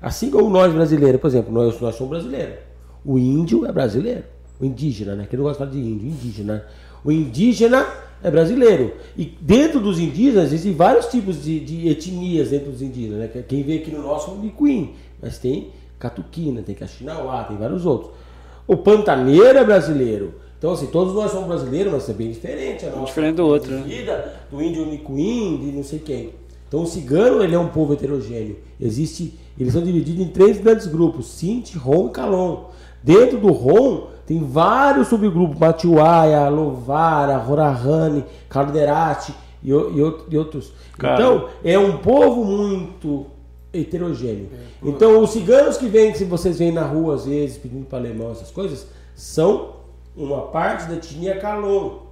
assim como nós brasileiros, por exemplo, nós, nós somos brasileiros. O índio é brasileiro. O indígena, né? Que não gosta de falar de índio, indígena. O indígena é brasileiro. E dentro dos indígenas existem vários tipos de, de etnias dentro dos indígenas. Né? Quem vê aqui no nosso é o mas tem Catuquina, tem Caxinauá, tem vários outros. O pantaneiro é brasileiro. Então, assim, todos nós somos brasileiros, mas é bem diferente. A nossa diferente do outro, né? vida, do índio Nicuim, de não sei quem. Então, o cigano ele é um povo heterogêneo. Existe, eles são divididos em três grandes grupos: Sinti, Rom e Calon. Dentro do Rom, tem vários subgrupos, Matiuaia, Lovara, Rorahane, Calderati e, e, e outros. Cara. Então, é um povo muito heterogêneo. É, então, os ciganos que vêm, se vocês veem na rua às vezes pedindo para alemão, essas coisas, são uma parte da etnia Calon,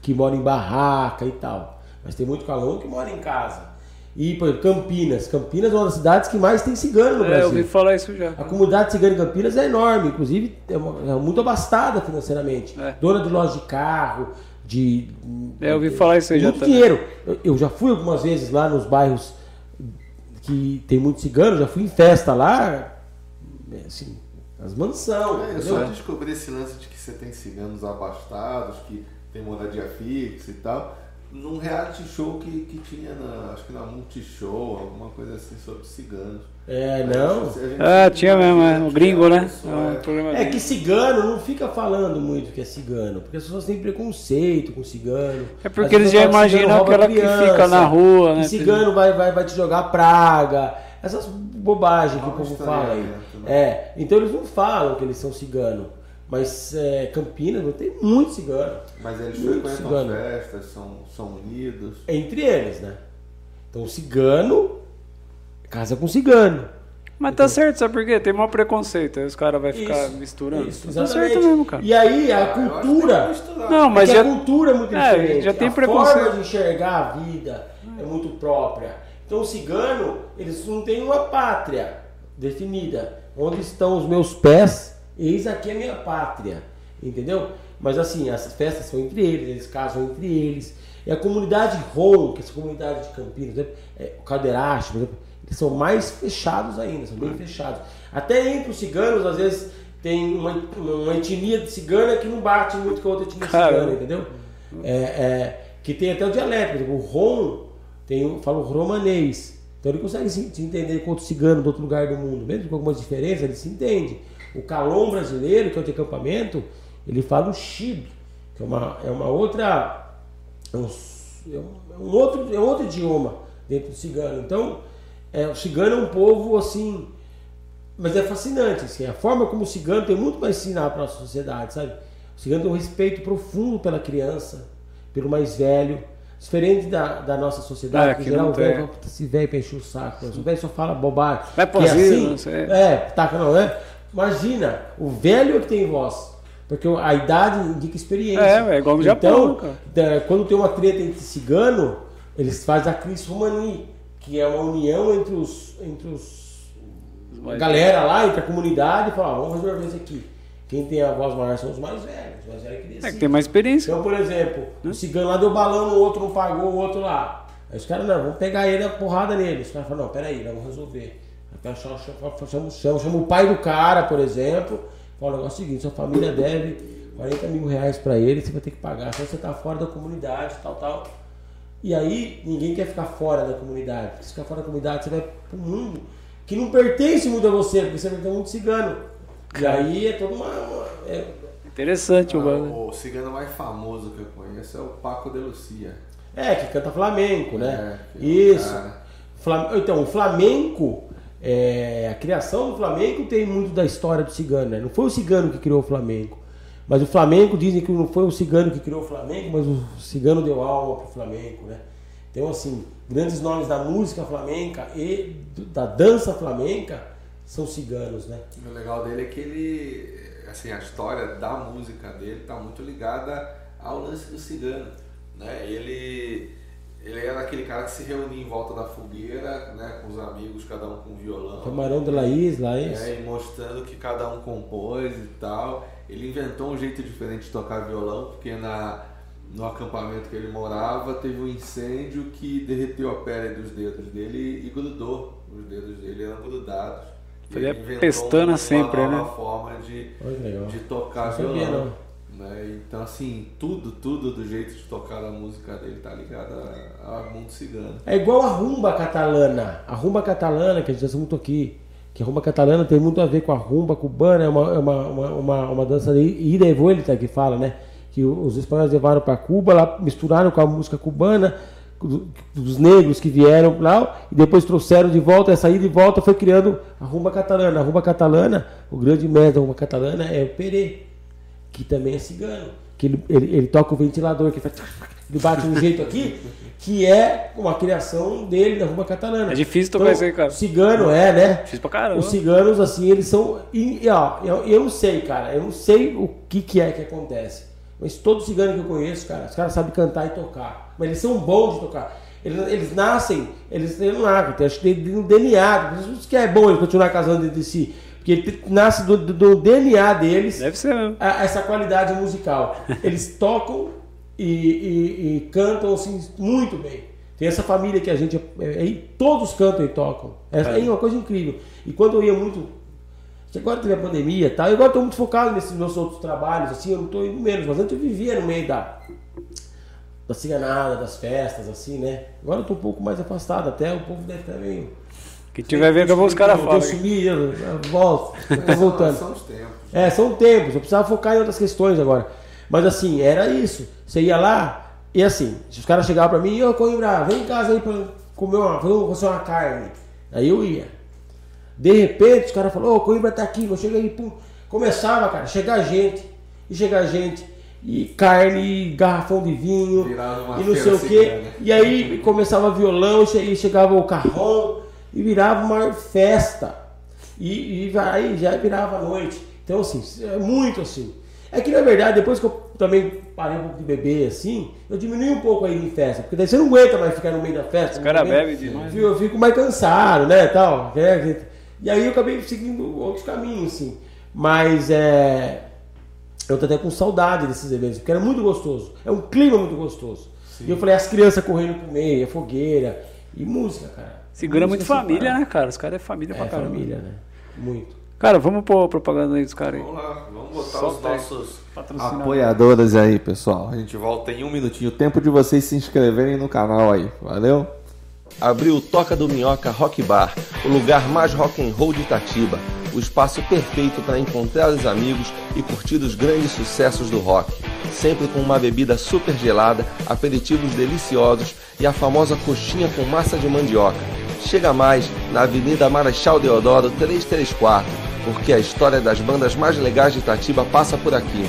que mora em barraca e tal. Mas tem muito Calon que mora em casa. E, por exemplo, Campinas. Campinas é uma das cidades que mais tem cigano no é, Brasil. eu ouvi falar isso já. A comunidade cigana em Campinas é enorme, inclusive é, uma, é muito abastada financeiramente. É. Dona de loja de carro, de. É, eu ouvi falar isso aí muito já. Muito dinheiro. Eu, eu, já fui algumas vezes lá nos bairros que tem muito cigano, já fui em festa lá, assim, as mansão. É, eu só descobri esse lance de que você tem ciganos abastados, que tem moradia fixa e tal num reality show que, que tinha na, acho que na Multishow, alguma coisa assim sobre ciganos. É, não? Ah, tinha mesmo, é, o gringo, né? É, é que cigano não fica falando muito que é cigano, porque as pessoas têm preconceito com cigano. É porque eles já imaginam aquela criança, que fica na rua, né? Que cigano vai, vai, vai te jogar praga, essas bobagens que o povo fala aí. Né? É, então eles não falam que eles são cigano. Mas é, Campinas não tem muito cigano. Mas eles muito frequentam cigano. festas, são, são unidos. Entre eles, né? Então o cigano casa com cigano. Mas tá certo, sabe por quê? Tem maior preconceito. Aí os caras vão ficar isso, misturando. Isso, tá certo mesmo, cara. E aí a cultura. Não, mas é já, a cultura é muito diferente. É, já tem a preconceito. forma de enxergar a vida é muito própria. Então o cigano, eles não têm uma pátria definida. Onde estão os meus pés Eis aqui a minha pátria, entendeu? Mas assim, essas festas são entre eles, eles casam entre eles. E a comunidade Rom, que é essa comunidade de Campinas, né? é, o Cadeirache, por exemplo, eles são mais fechados ainda, são bem uhum. fechados. Até entre os ciganos, às vezes, tem uma, uma etnia de cigana que não bate muito com a outra etnia Caramba. cigana, entendeu? É, é, que tem até o dialeto, por exemplo, o Rom, tem, eu falo romanês. Então ele consegue se, se entender com outro cigano do outro lugar do mundo, mesmo com algumas diferenças, ele se entende. O calom brasileiro, que é o de acampamento, ele fala o chibe, que é uma, é uma outra. É um, é um outro, é outro idioma dentro do cigano. Então, é, o cigano é um povo assim. Mas é fascinante, assim, a forma como o cigano tem muito mais ensinar para a nossa sociedade, sabe? O cigano tem um respeito profundo pela criança, pelo mais velho, diferente da, da nossa sociedade, é, que, que geral o velho se velho para encher o saco, o velho só fala bobagem. Vai que é assim, não sei. É, tá, não é? Imagina, o velho é que tem voz. Porque a idade indica experiência. É, é igual no Japão. Então, quando tem uma treta entre cigano, eles fazem a Cris Romani, que é uma união entre os. Entre os a galera lá, entre a comunidade, e fala, vamos resolver isso aqui. Quem tem a voz maior são os mais velhos. Os mais velhos que É que tem mais experiência. Então, por exemplo, o cigano lá deu balão, o outro não pagou, o outro lá. Aí os caras, não, vamos pegar ele a porrada nele. Os caras falam, não, peraí, vamos resolver. Então chama, chama, chama, chama o pai do cara, por exemplo, fala o negócio seguinte, sua família deve 40 mil reais para ele, você vai ter que pagar, senão você tá fora da comunidade, tal, tal. E aí ninguém quer ficar fora da comunidade, porque se ficar fora da comunidade, você vai pro mundo que não pertence muito a você, porque você vai ter muito cigano. E aí é toda uma. uma é... Interessante ah, o mano. O cigano mais famoso que eu conheço é o Paco de Lucia. É, que canta flamenco, né? É, Isso. Flam... Então, o flamenco é, a criação do Flamengo tem muito da história do cigano, né? Não foi o cigano que criou o Flamengo. Mas o Flamengo dizem que não foi o cigano que criou o Flamengo, mas o cigano deu alma para o Flamengo, né? Então, assim, grandes nomes da música flamenca e da dança flamenca são ciganos, né? O legal dele é que ele, assim, a história da música dele está muito ligada ao lance do cigano, né? Ele Ele era aquele cara que se reunia em volta da fogueira, né, com os amigos, cada um com um violão. Camarão de Laís, Laís. É, e mostrando que cada um compôs e tal. Ele inventou um jeito diferente de tocar violão, porque na, no acampamento que ele morava teve um incêndio que derreteu a pele dos dedos dele e grudou. Os dedos dele eram grudados. Ele pestana sempre, uma nova né? forma de, de tocar violão. Né? Então, assim, tudo, tudo do jeito de tocar a música dele tá ligado ao mundo cigano. É igual a rumba catalana. A rumba catalana, que a gente usa muito aqui, que a rumba catalana tem muito a ver com a rumba cubana, é uma, é uma, uma, uma, uma dança de ida e volta que fala, né? Que os espanhóis levaram para Cuba, lá misturaram com a música cubana, dos negros que vieram lá e depois trouxeram de volta, essa ida e volta foi criando a rumba catalana. A rumba catalana, o grande mestre da rumba catalana é o Perê que também é cigano. Que ele, ele, ele toca o ventilador, que faz. Ele bate um jeito aqui, que é uma criação dele da rumba catalana. É difícil tocar então, isso aí, cara. Cigano é, né? Difícil pra caramba. Os ciganos, assim, eles são. E, ó, eu, eu não sei, cara. Eu não sei o que, que é que acontece. Mas todo cigano que eu conheço, cara, os caras sabem cantar e tocar. Mas eles são bons de tocar. Eles, eles nascem, eles têm um hábito, acho que tem um DNA. Isso que é bom eles continuar casando dentro de si. Porque nasce do, do, DNA deles Deve ser mesmo. A, essa qualidade musical. Eles tocam e, e, e, cantam assim, muito bem. Tem essa família que a gente. Aí todos cantam e tocam. É, é. é uma coisa incrível. E quando eu ia muito. Agora teve a pandemia e tal, eu agora estou muito focado nesses meus outros trabalhos, assim, eu não estou indo menos, mas antes eu vivia no meio da, da ciganada, das festas, assim, né? Agora eu estou um pouco mais afastado, até o povo deve estar meio que tiver vou os caras falam. Eu sumi, eu volto, eu tô voltando. São os tempos. É, são tempos. Eu precisava focar em outras questões agora. Mas assim, era isso. Você ia lá e assim, se os caras chegavam pra mim, ô Coimbra, vem em casa aí pra comer uma, vamos uma carne. Aí eu ia. De repente, os caras falaram, ô Coimbra tá aqui, vou chegar aí, pum. Começava, cara, chegar gente, e chegar gente, e carne, garrafão de vinho, e não sei o quê. E aí começava violão, e chegava o carrão, e virava uma festa. E, e aí já virava noite. Então, assim, é muito assim. É que na verdade, depois que eu também parei um pouco de beber assim, eu diminui um pouco aí em festa. Porque daí você não aguenta mais ficar no meio da festa. Os caras bebem demais. Eu, eu fico mais cansado, né? Tal. E aí eu acabei seguindo outros caminhos, assim. Mas é. Eu tô até com saudade desses eventos, porque era muito gostoso. É um clima muito gostoso. Sim. E eu falei, as crianças correndo pro meio, a fogueira e música, cara. Segura muito família, né, cara? Os caras é família é pra caramba. família, né? Muito. Cara, vamos pôr propaganda aí dos caras aí. Vamos lá, vamos botar Solta os nossos apoiadores aí, pessoal. A gente volta em um minutinho. Tempo de vocês se inscreverem no canal aí. Valeu? Abriu o Toca do Minhoca Rock Bar, o lugar mais rock and roll de Itatiba. O espaço perfeito para encontrar os amigos e curtir os grandes sucessos do rock. Sempre com uma bebida super gelada, aperitivos deliciosos e a famosa coxinha com massa de mandioca chega mais na Avenida Marechal Deodoro 334, porque a história das bandas mais legais de Itatiba passa por aqui.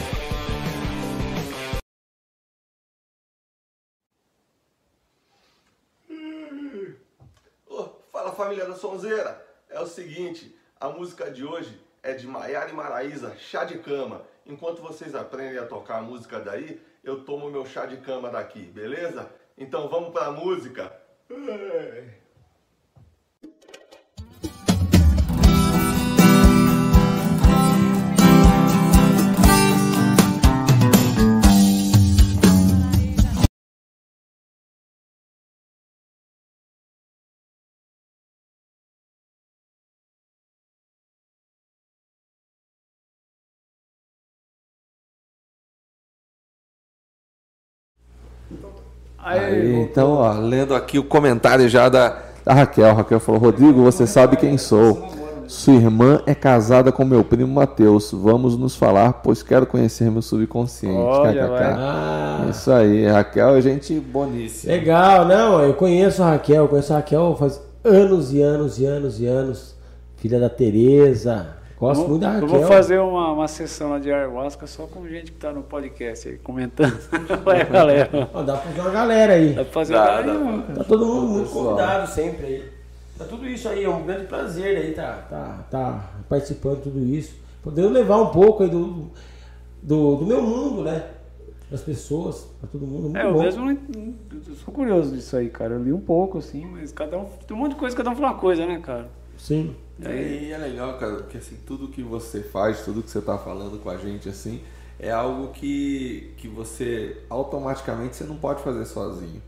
Fala família da Sonzeira, é o seguinte, a música de hoje é de Maiara e Maraísa, Chá de Cama. Enquanto vocês aprendem a tocar a música daí, eu tomo meu chá de cama daqui, beleza? Então vamos para a música. Aí, então, ó, lendo aqui o comentário já da, da Raquel. A Raquel falou: Rodrigo, você sabe quem sou. Sua irmã é casada com meu primo Matheus. Vamos nos falar, pois quero conhecer meu subconsciente. Olha, ah. Isso aí, Raquel é gente boníssima. Legal, não, eu conheço a Raquel, eu conheço a Raquel faz anos e anos e anos e anos. Filha da Tereza, Gosto muito da Raquel. Eu vou fazer uma, uma sessão lá de ayahuasca só com gente que está no podcast aí, comentando. Ué, galera. dá pra fazer uma galera aí. Dá pra fazer dá, uma galera. Tá todo mundo muito convidado sempre aí. Tá tudo isso aí, é um grande prazer aí tá, tá, tá participando de tudo isso. Podendo levar um pouco aí do, do, do meu mundo, né? das pessoas, para todo mundo. É, é eu bom. mesmo eu sou curioso disso aí, cara. Eu li um pouco, assim, mas cada um. Tem um monte de coisa, cada um fala uma coisa, né, cara? Sim. E aí é legal, cara, porque assim, tudo que você faz, tudo que você tá falando com a gente, assim, é algo que, que você automaticamente você não pode fazer sozinho.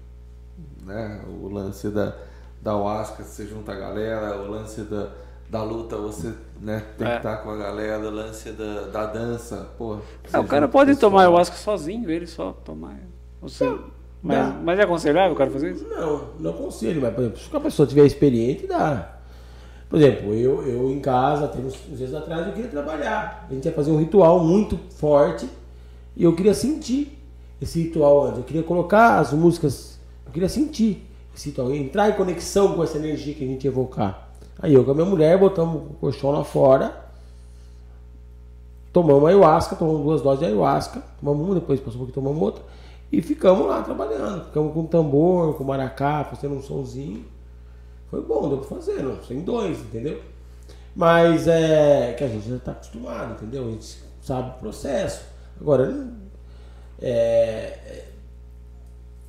Né? O lance da, da Huasca, você junta a galera, o lance da, da luta, você né, tem é. que estar com a galera, o lance da, da dança, pô. É, o cara pode pessoal. tomar ayahuasca sozinho, ele só tomar. Você, não, mas, mas é aconselhável o cara fazer isso? Não, não aconselho, mas por exemplo, se a pessoa tiver experiente, dá. Por exemplo, eu, eu em casa, temos uns dias atrás, eu queria trabalhar. A gente ia fazer um ritual muito forte e eu queria sentir esse ritual antes. Eu queria colocar as músicas, eu queria sentir esse ritual, entrar em conexão com essa energia que a gente evocar. Aí eu com a minha mulher botamos o colchão lá fora, tomamos ayahuasca, tomamos duas doses de ayahuasca, tomamos uma, depois passou um pouquinho, tomamos outra, e ficamos lá trabalhando. Ficamos com tambor, com maracá, fazendo um sonzinho. Foi bom, deu pra fazer, não, sem dois, entendeu? Mas é que a gente já está acostumado, entendeu? A gente sabe o processo. Agora, é, é,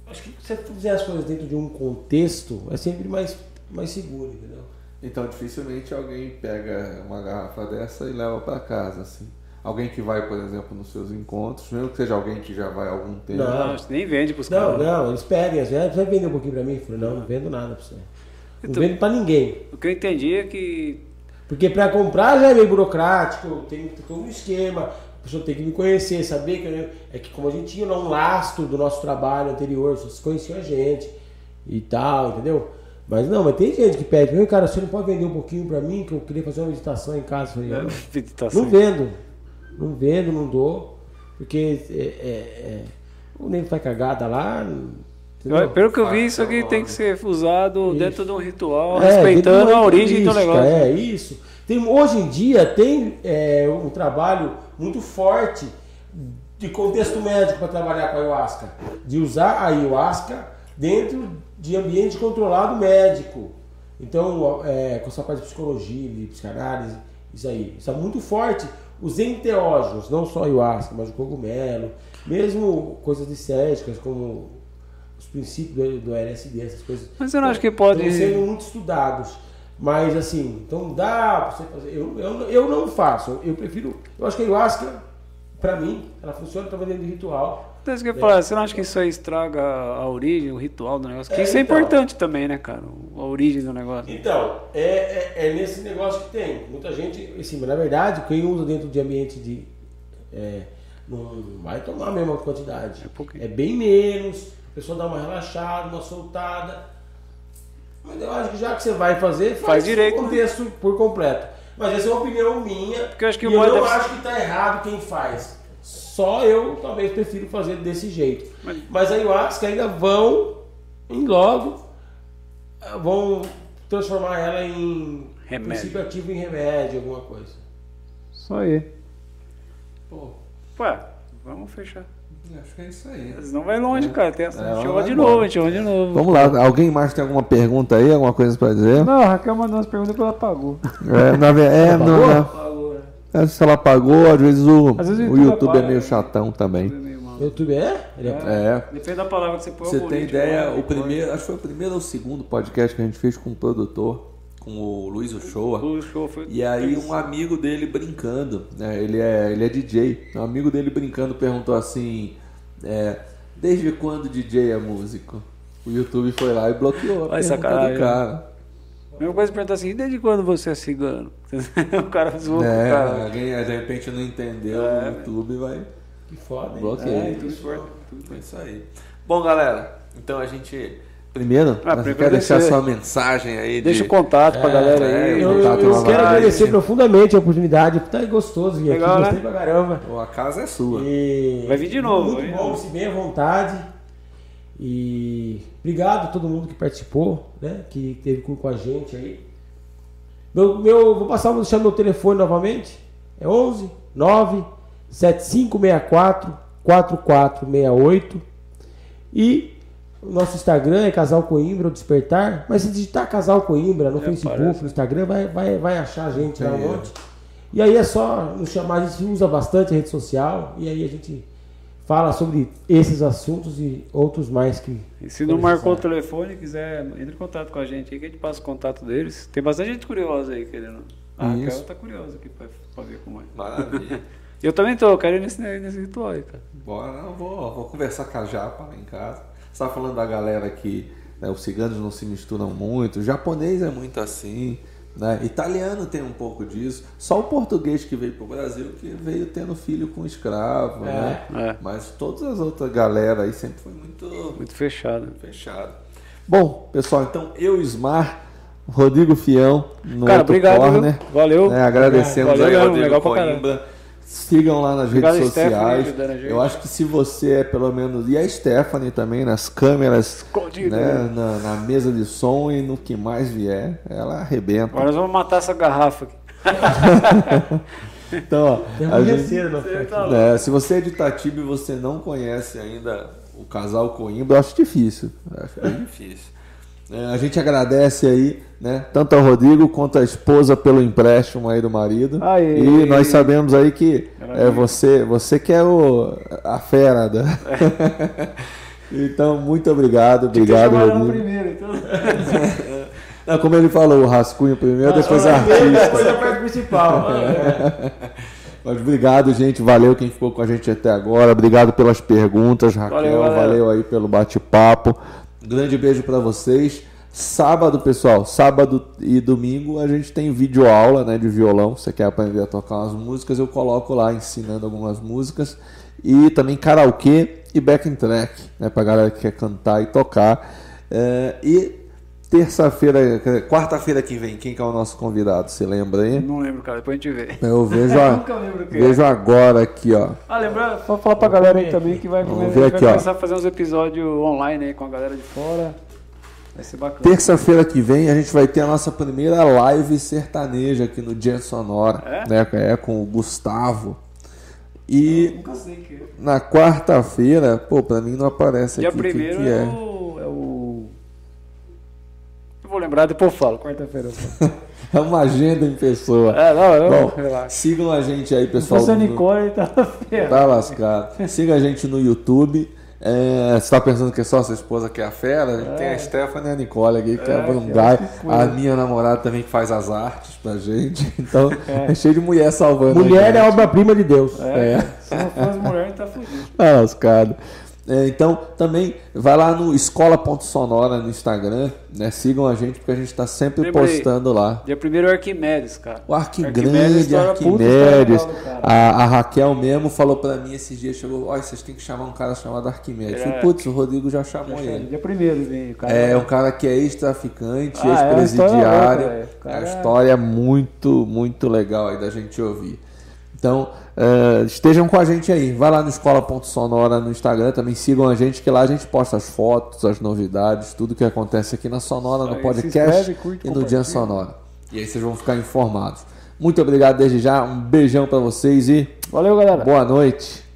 acho que se você fizer as coisas dentro de um contexto, é sempre mais, mais seguro, entendeu? Então, dificilmente alguém pega uma garrafa dessa e leva para casa, assim. Alguém que vai, por exemplo, nos seus encontros, mesmo que seja alguém que já vai há algum tempo. Não, nem vende pros Não, caras. não, eles pedem, às vezes, você vai vender um pouquinho para mim? Eu falei, não, não vendo nada para você. Não então, vendo para ninguém. O que eu entendi é que. Porque para comprar já é meio burocrático, tem todo um esquema, a pessoa tem que me conhecer, saber que é que como a gente tinha um lastro do nosso trabalho anterior, vocês conheciam a gente e tal, entendeu? Mas não, mas tem gente que pede, meu cara, você não pode vender um pouquinho para mim, que eu queria fazer uma meditação em casa. Eu falei, não, meditação. não vendo, não vendo, não dou, porque é, é, é, o nego faz cagada lá, Entendeu? Pelo que eu vi, isso aqui tem que ser usado isso. dentro de um ritual, é, respeitando a origem do negócio. É, isso. Tem, hoje em dia tem é, um trabalho muito forte de contexto médico para trabalhar com a ayahuasca. De usar a ayahuasca dentro de ambiente controlado médico. Então, é, com essa parte de psicologia, de psicanálise, isso aí. Isso é muito forte. Os enteógenos, não só a ayahuasca, mas o cogumelo, mesmo coisas discéticas como os princípios do, do LSD, essas coisas. Mas eu não acho que pode. Estão sendo muito estudados. Mas assim, então dá pra você fazer. Eu, eu, eu não faço, eu prefiro. Eu acho que a ayahuasca, pra mim, ela funciona também dentro de ritual. Então, isso que eu ia falar, você não acha que isso aí estraga a origem, o ritual do negócio? Que é, isso é então, importante também, né, cara? A origem do negócio. Então, é, é, é, nesse negócio que tem. Muita gente, assim, mas na verdade, quem usa dentro de ambiente de. É, não vai tomar a mesma quantidade. É, é bem menos pessoa dá uma relaxada, uma soltada. Mas eu acho que já que você vai fazer, faz, faz direito. o contexto por completo. Mas essa é uma opinião minha. Porque eu acho que eu não acho que está errado quem faz. Só eu talvez prefiro fazer desse jeito. Mas, Mas a ayahuasca ainda vão em logo vão transformar ela em remédio. princípio ativo em remédio, alguma coisa. Só aí. Pô. Ué, vamos fechar. Acho que é isso aí. Não vai longe, cara. Tem essa... É, chama de novo, a chama de novo. Vamos lá, alguém mais tem alguma pergunta aí? Alguma coisa pra dizer? Não, a Raquel mandou umas perguntas e ela apagou. É, na é, ela não, não. Apagou, é. Se ela apagou, às vezes o, às vezes o YouTube, o YouTube apaga, é meio chatão também. O YouTube é? Ele é? é. Depende da palavra que você põe. Você tem ideia, o primeiro, acho que foi o primeiro ou o segundo podcast que a gente fez com o produtor com o Luiz Uchoa. Luiz Uchoa foi e aí um amigo dele brincando, né? ele, é, ele é DJ, um amigo dele brincando perguntou assim, é, desde quando DJ é músico? O YouTube foi lá e bloqueou. Vai sacanagem. Do cara. Mesma coisa perguntar assim, desde quando você é cigano? o cara zoou é, cara. Alguém de repente não entendeu é, o YouTube vai. Que foda, hein? Bloqueia. É, tudo, tudo é isso aí. Bom, galera, então a gente Primeiro, ah, você quer deixar sua mensagem aí? Deixa o contato é, pra galera aí. É, eu, eu, eu quero agradecer profundamente a oportunidade. Tá gostoso vir Legal, aqui, gostei né? pra caramba. a casa é sua. E... Vai vir de novo. Muito bom, se bem à vontade. E obrigado a todo mundo que participou, né? Que esteve com a gente aí. Meu, meu, vou passar, vou deixar meu telefone novamente. É 11 9 7564 4468. E o nosso Instagram é Casal Coimbra, o Despertar. Mas se digitar Casal Coimbra no é, Facebook, parece. no Instagram, vai, vai, vai achar a gente lá um monte. E aí é só nos chamar, a gente usa bastante a rede social. E aí a gente fala sobre esses assuntos e outros mais que. E se não marcou o telefone, quiser, entre em contato com a gente aí, que a gente passa o contato deles. Tem bastante gente curiosa aí querendo. A Isso. Raquel tá curiosa aqui pra, pra ver como é. Maravilha. eu também tô, quero ir nesse, nesse ritual aí, cara. Bora, não, vou, vou conversar com a Japa lá em casa. Você tá falando da galera que né, os ciganos não se misturam muito, o japonês é muito assim. Né? Italiano tem um pouco disso. Só o português que veio para o Brasil que veio tendo filho com escravo, é, né? É. Mas todas as outras galera aí sempre foi muito muito fechado. Fechado. Bom, pessoal, então eu Ismar, Rodrigo Fião no Cara, obrigado, corner, valeu. Né? Agradecemos Valeu, aí Rodrigo legal Coimbra. Sigam lá nas Obrigado redes sociais. Eu acho que se você é pelo menos. E a Stephanie também, nas câmeras, né, né? Na, na, mesa de som e no que mais vier, ela arrebenta. Agora nós vamos matar essa garrafa aqui. então, ó, a gente, é, se você é de Itatiba e você não conhece ainda o casal Coimbra, eu acho difícil. Eu acho bem difícil. É, a gente agradece aí, né, tanto ao Rodrigo quanto à esposa pelo empréstimo aí do marido. Aê. E nós sabemos aí que é você, você que é o a fera da... Então, muito obrigado, obrigado, Rodrigo. Primeiro, então... Não, como ele falou, o rascunho primeiro, depois a artista. Depois a parte principal. É. Mas obrigado, gente. Valeu quem ficou com a gente até agora. Obrigado pelas perguntas, Raquel. Valeu, valeu aí pelo bate-papo. Grande beijo para vocês. Sábado, pessoal, sábado e domingo a gente tem vídeo aula, né, de violão. Você quer aprender a tocar umas músicas, eu coloco lá ensinando algumas músicas e também karaokê e backing track, né, para galera que quer cantar e tocar. É, e terça-feira, quarta-feira que vem, quem que é o nosso convidado? Você lembra aí? Não lembro, cara, depois a gente vê. Eu vejo, a, vejo agora aqui, ó. Ah, lembra, só falar pra galera aí também que vai, Vamos ver aqui, vai começar ó. a fazer uns episódios online aí com a galera de fora. Vai ser bacana. Terça-feira que vem a gente vai ter a nossa primeira live sertaneja aqui no Dia Sonora. É? Né? É com o Gustavo. E que... É. na quarta-feira, pô, pra mim não aparece Dia aqui. Dia primeiro que, é. É vou lembrar, depois eu falo, quarta-feira. é uma agenda em pessoa. É, não, não, Bom, relaxa. Sigam a gente aí, pessoal. Se Nicole, tá Tá lascado. Siga a gente no YouTube. É, você está pensando que é só sua esposa que é a fera? É. Tem a Stephanie e a Nicole aqui, que é, é um guy. A minha namorada também que faz as artes pra gente. Então, é, é cheio de mulher salvando. Mulher é obra-prima de Deus. É. é. Se não fosse mulher, tá fudido. Tá lascado. É, então, também vai lá no escola.sonora no Instagram, né? Sigam a gente porque a gente está sempre Lembrei, postando lá. Dia primeiro é o Arquimedes, cara. O Arquimedes, Arquimedes. A, a, Raquel mesmo falou para mim esses dias, chegou, olha, vocês têm que chamar um cara chamado Arquimedes. É, putz, o Rodrigo já chamou já ele. Dia primeiro vem, cara. É, um cara que é ex-traficante, ah, é ex-presidiário. É, é a história é muito, muito legal aí da gente ouvir. Então, uh, estejam com a gente aí. Vai lá no escola.sonora no Instagram, também sigam a gente, que lá a gente posta as fotos, as novidades, tudo que acontece aqui na Sonora, no podcast e no Dia Sonora. E aí vocês vão ficar informados. Muito obrigado desde já, um beijão para vocês e valeu, galera. Boa noite.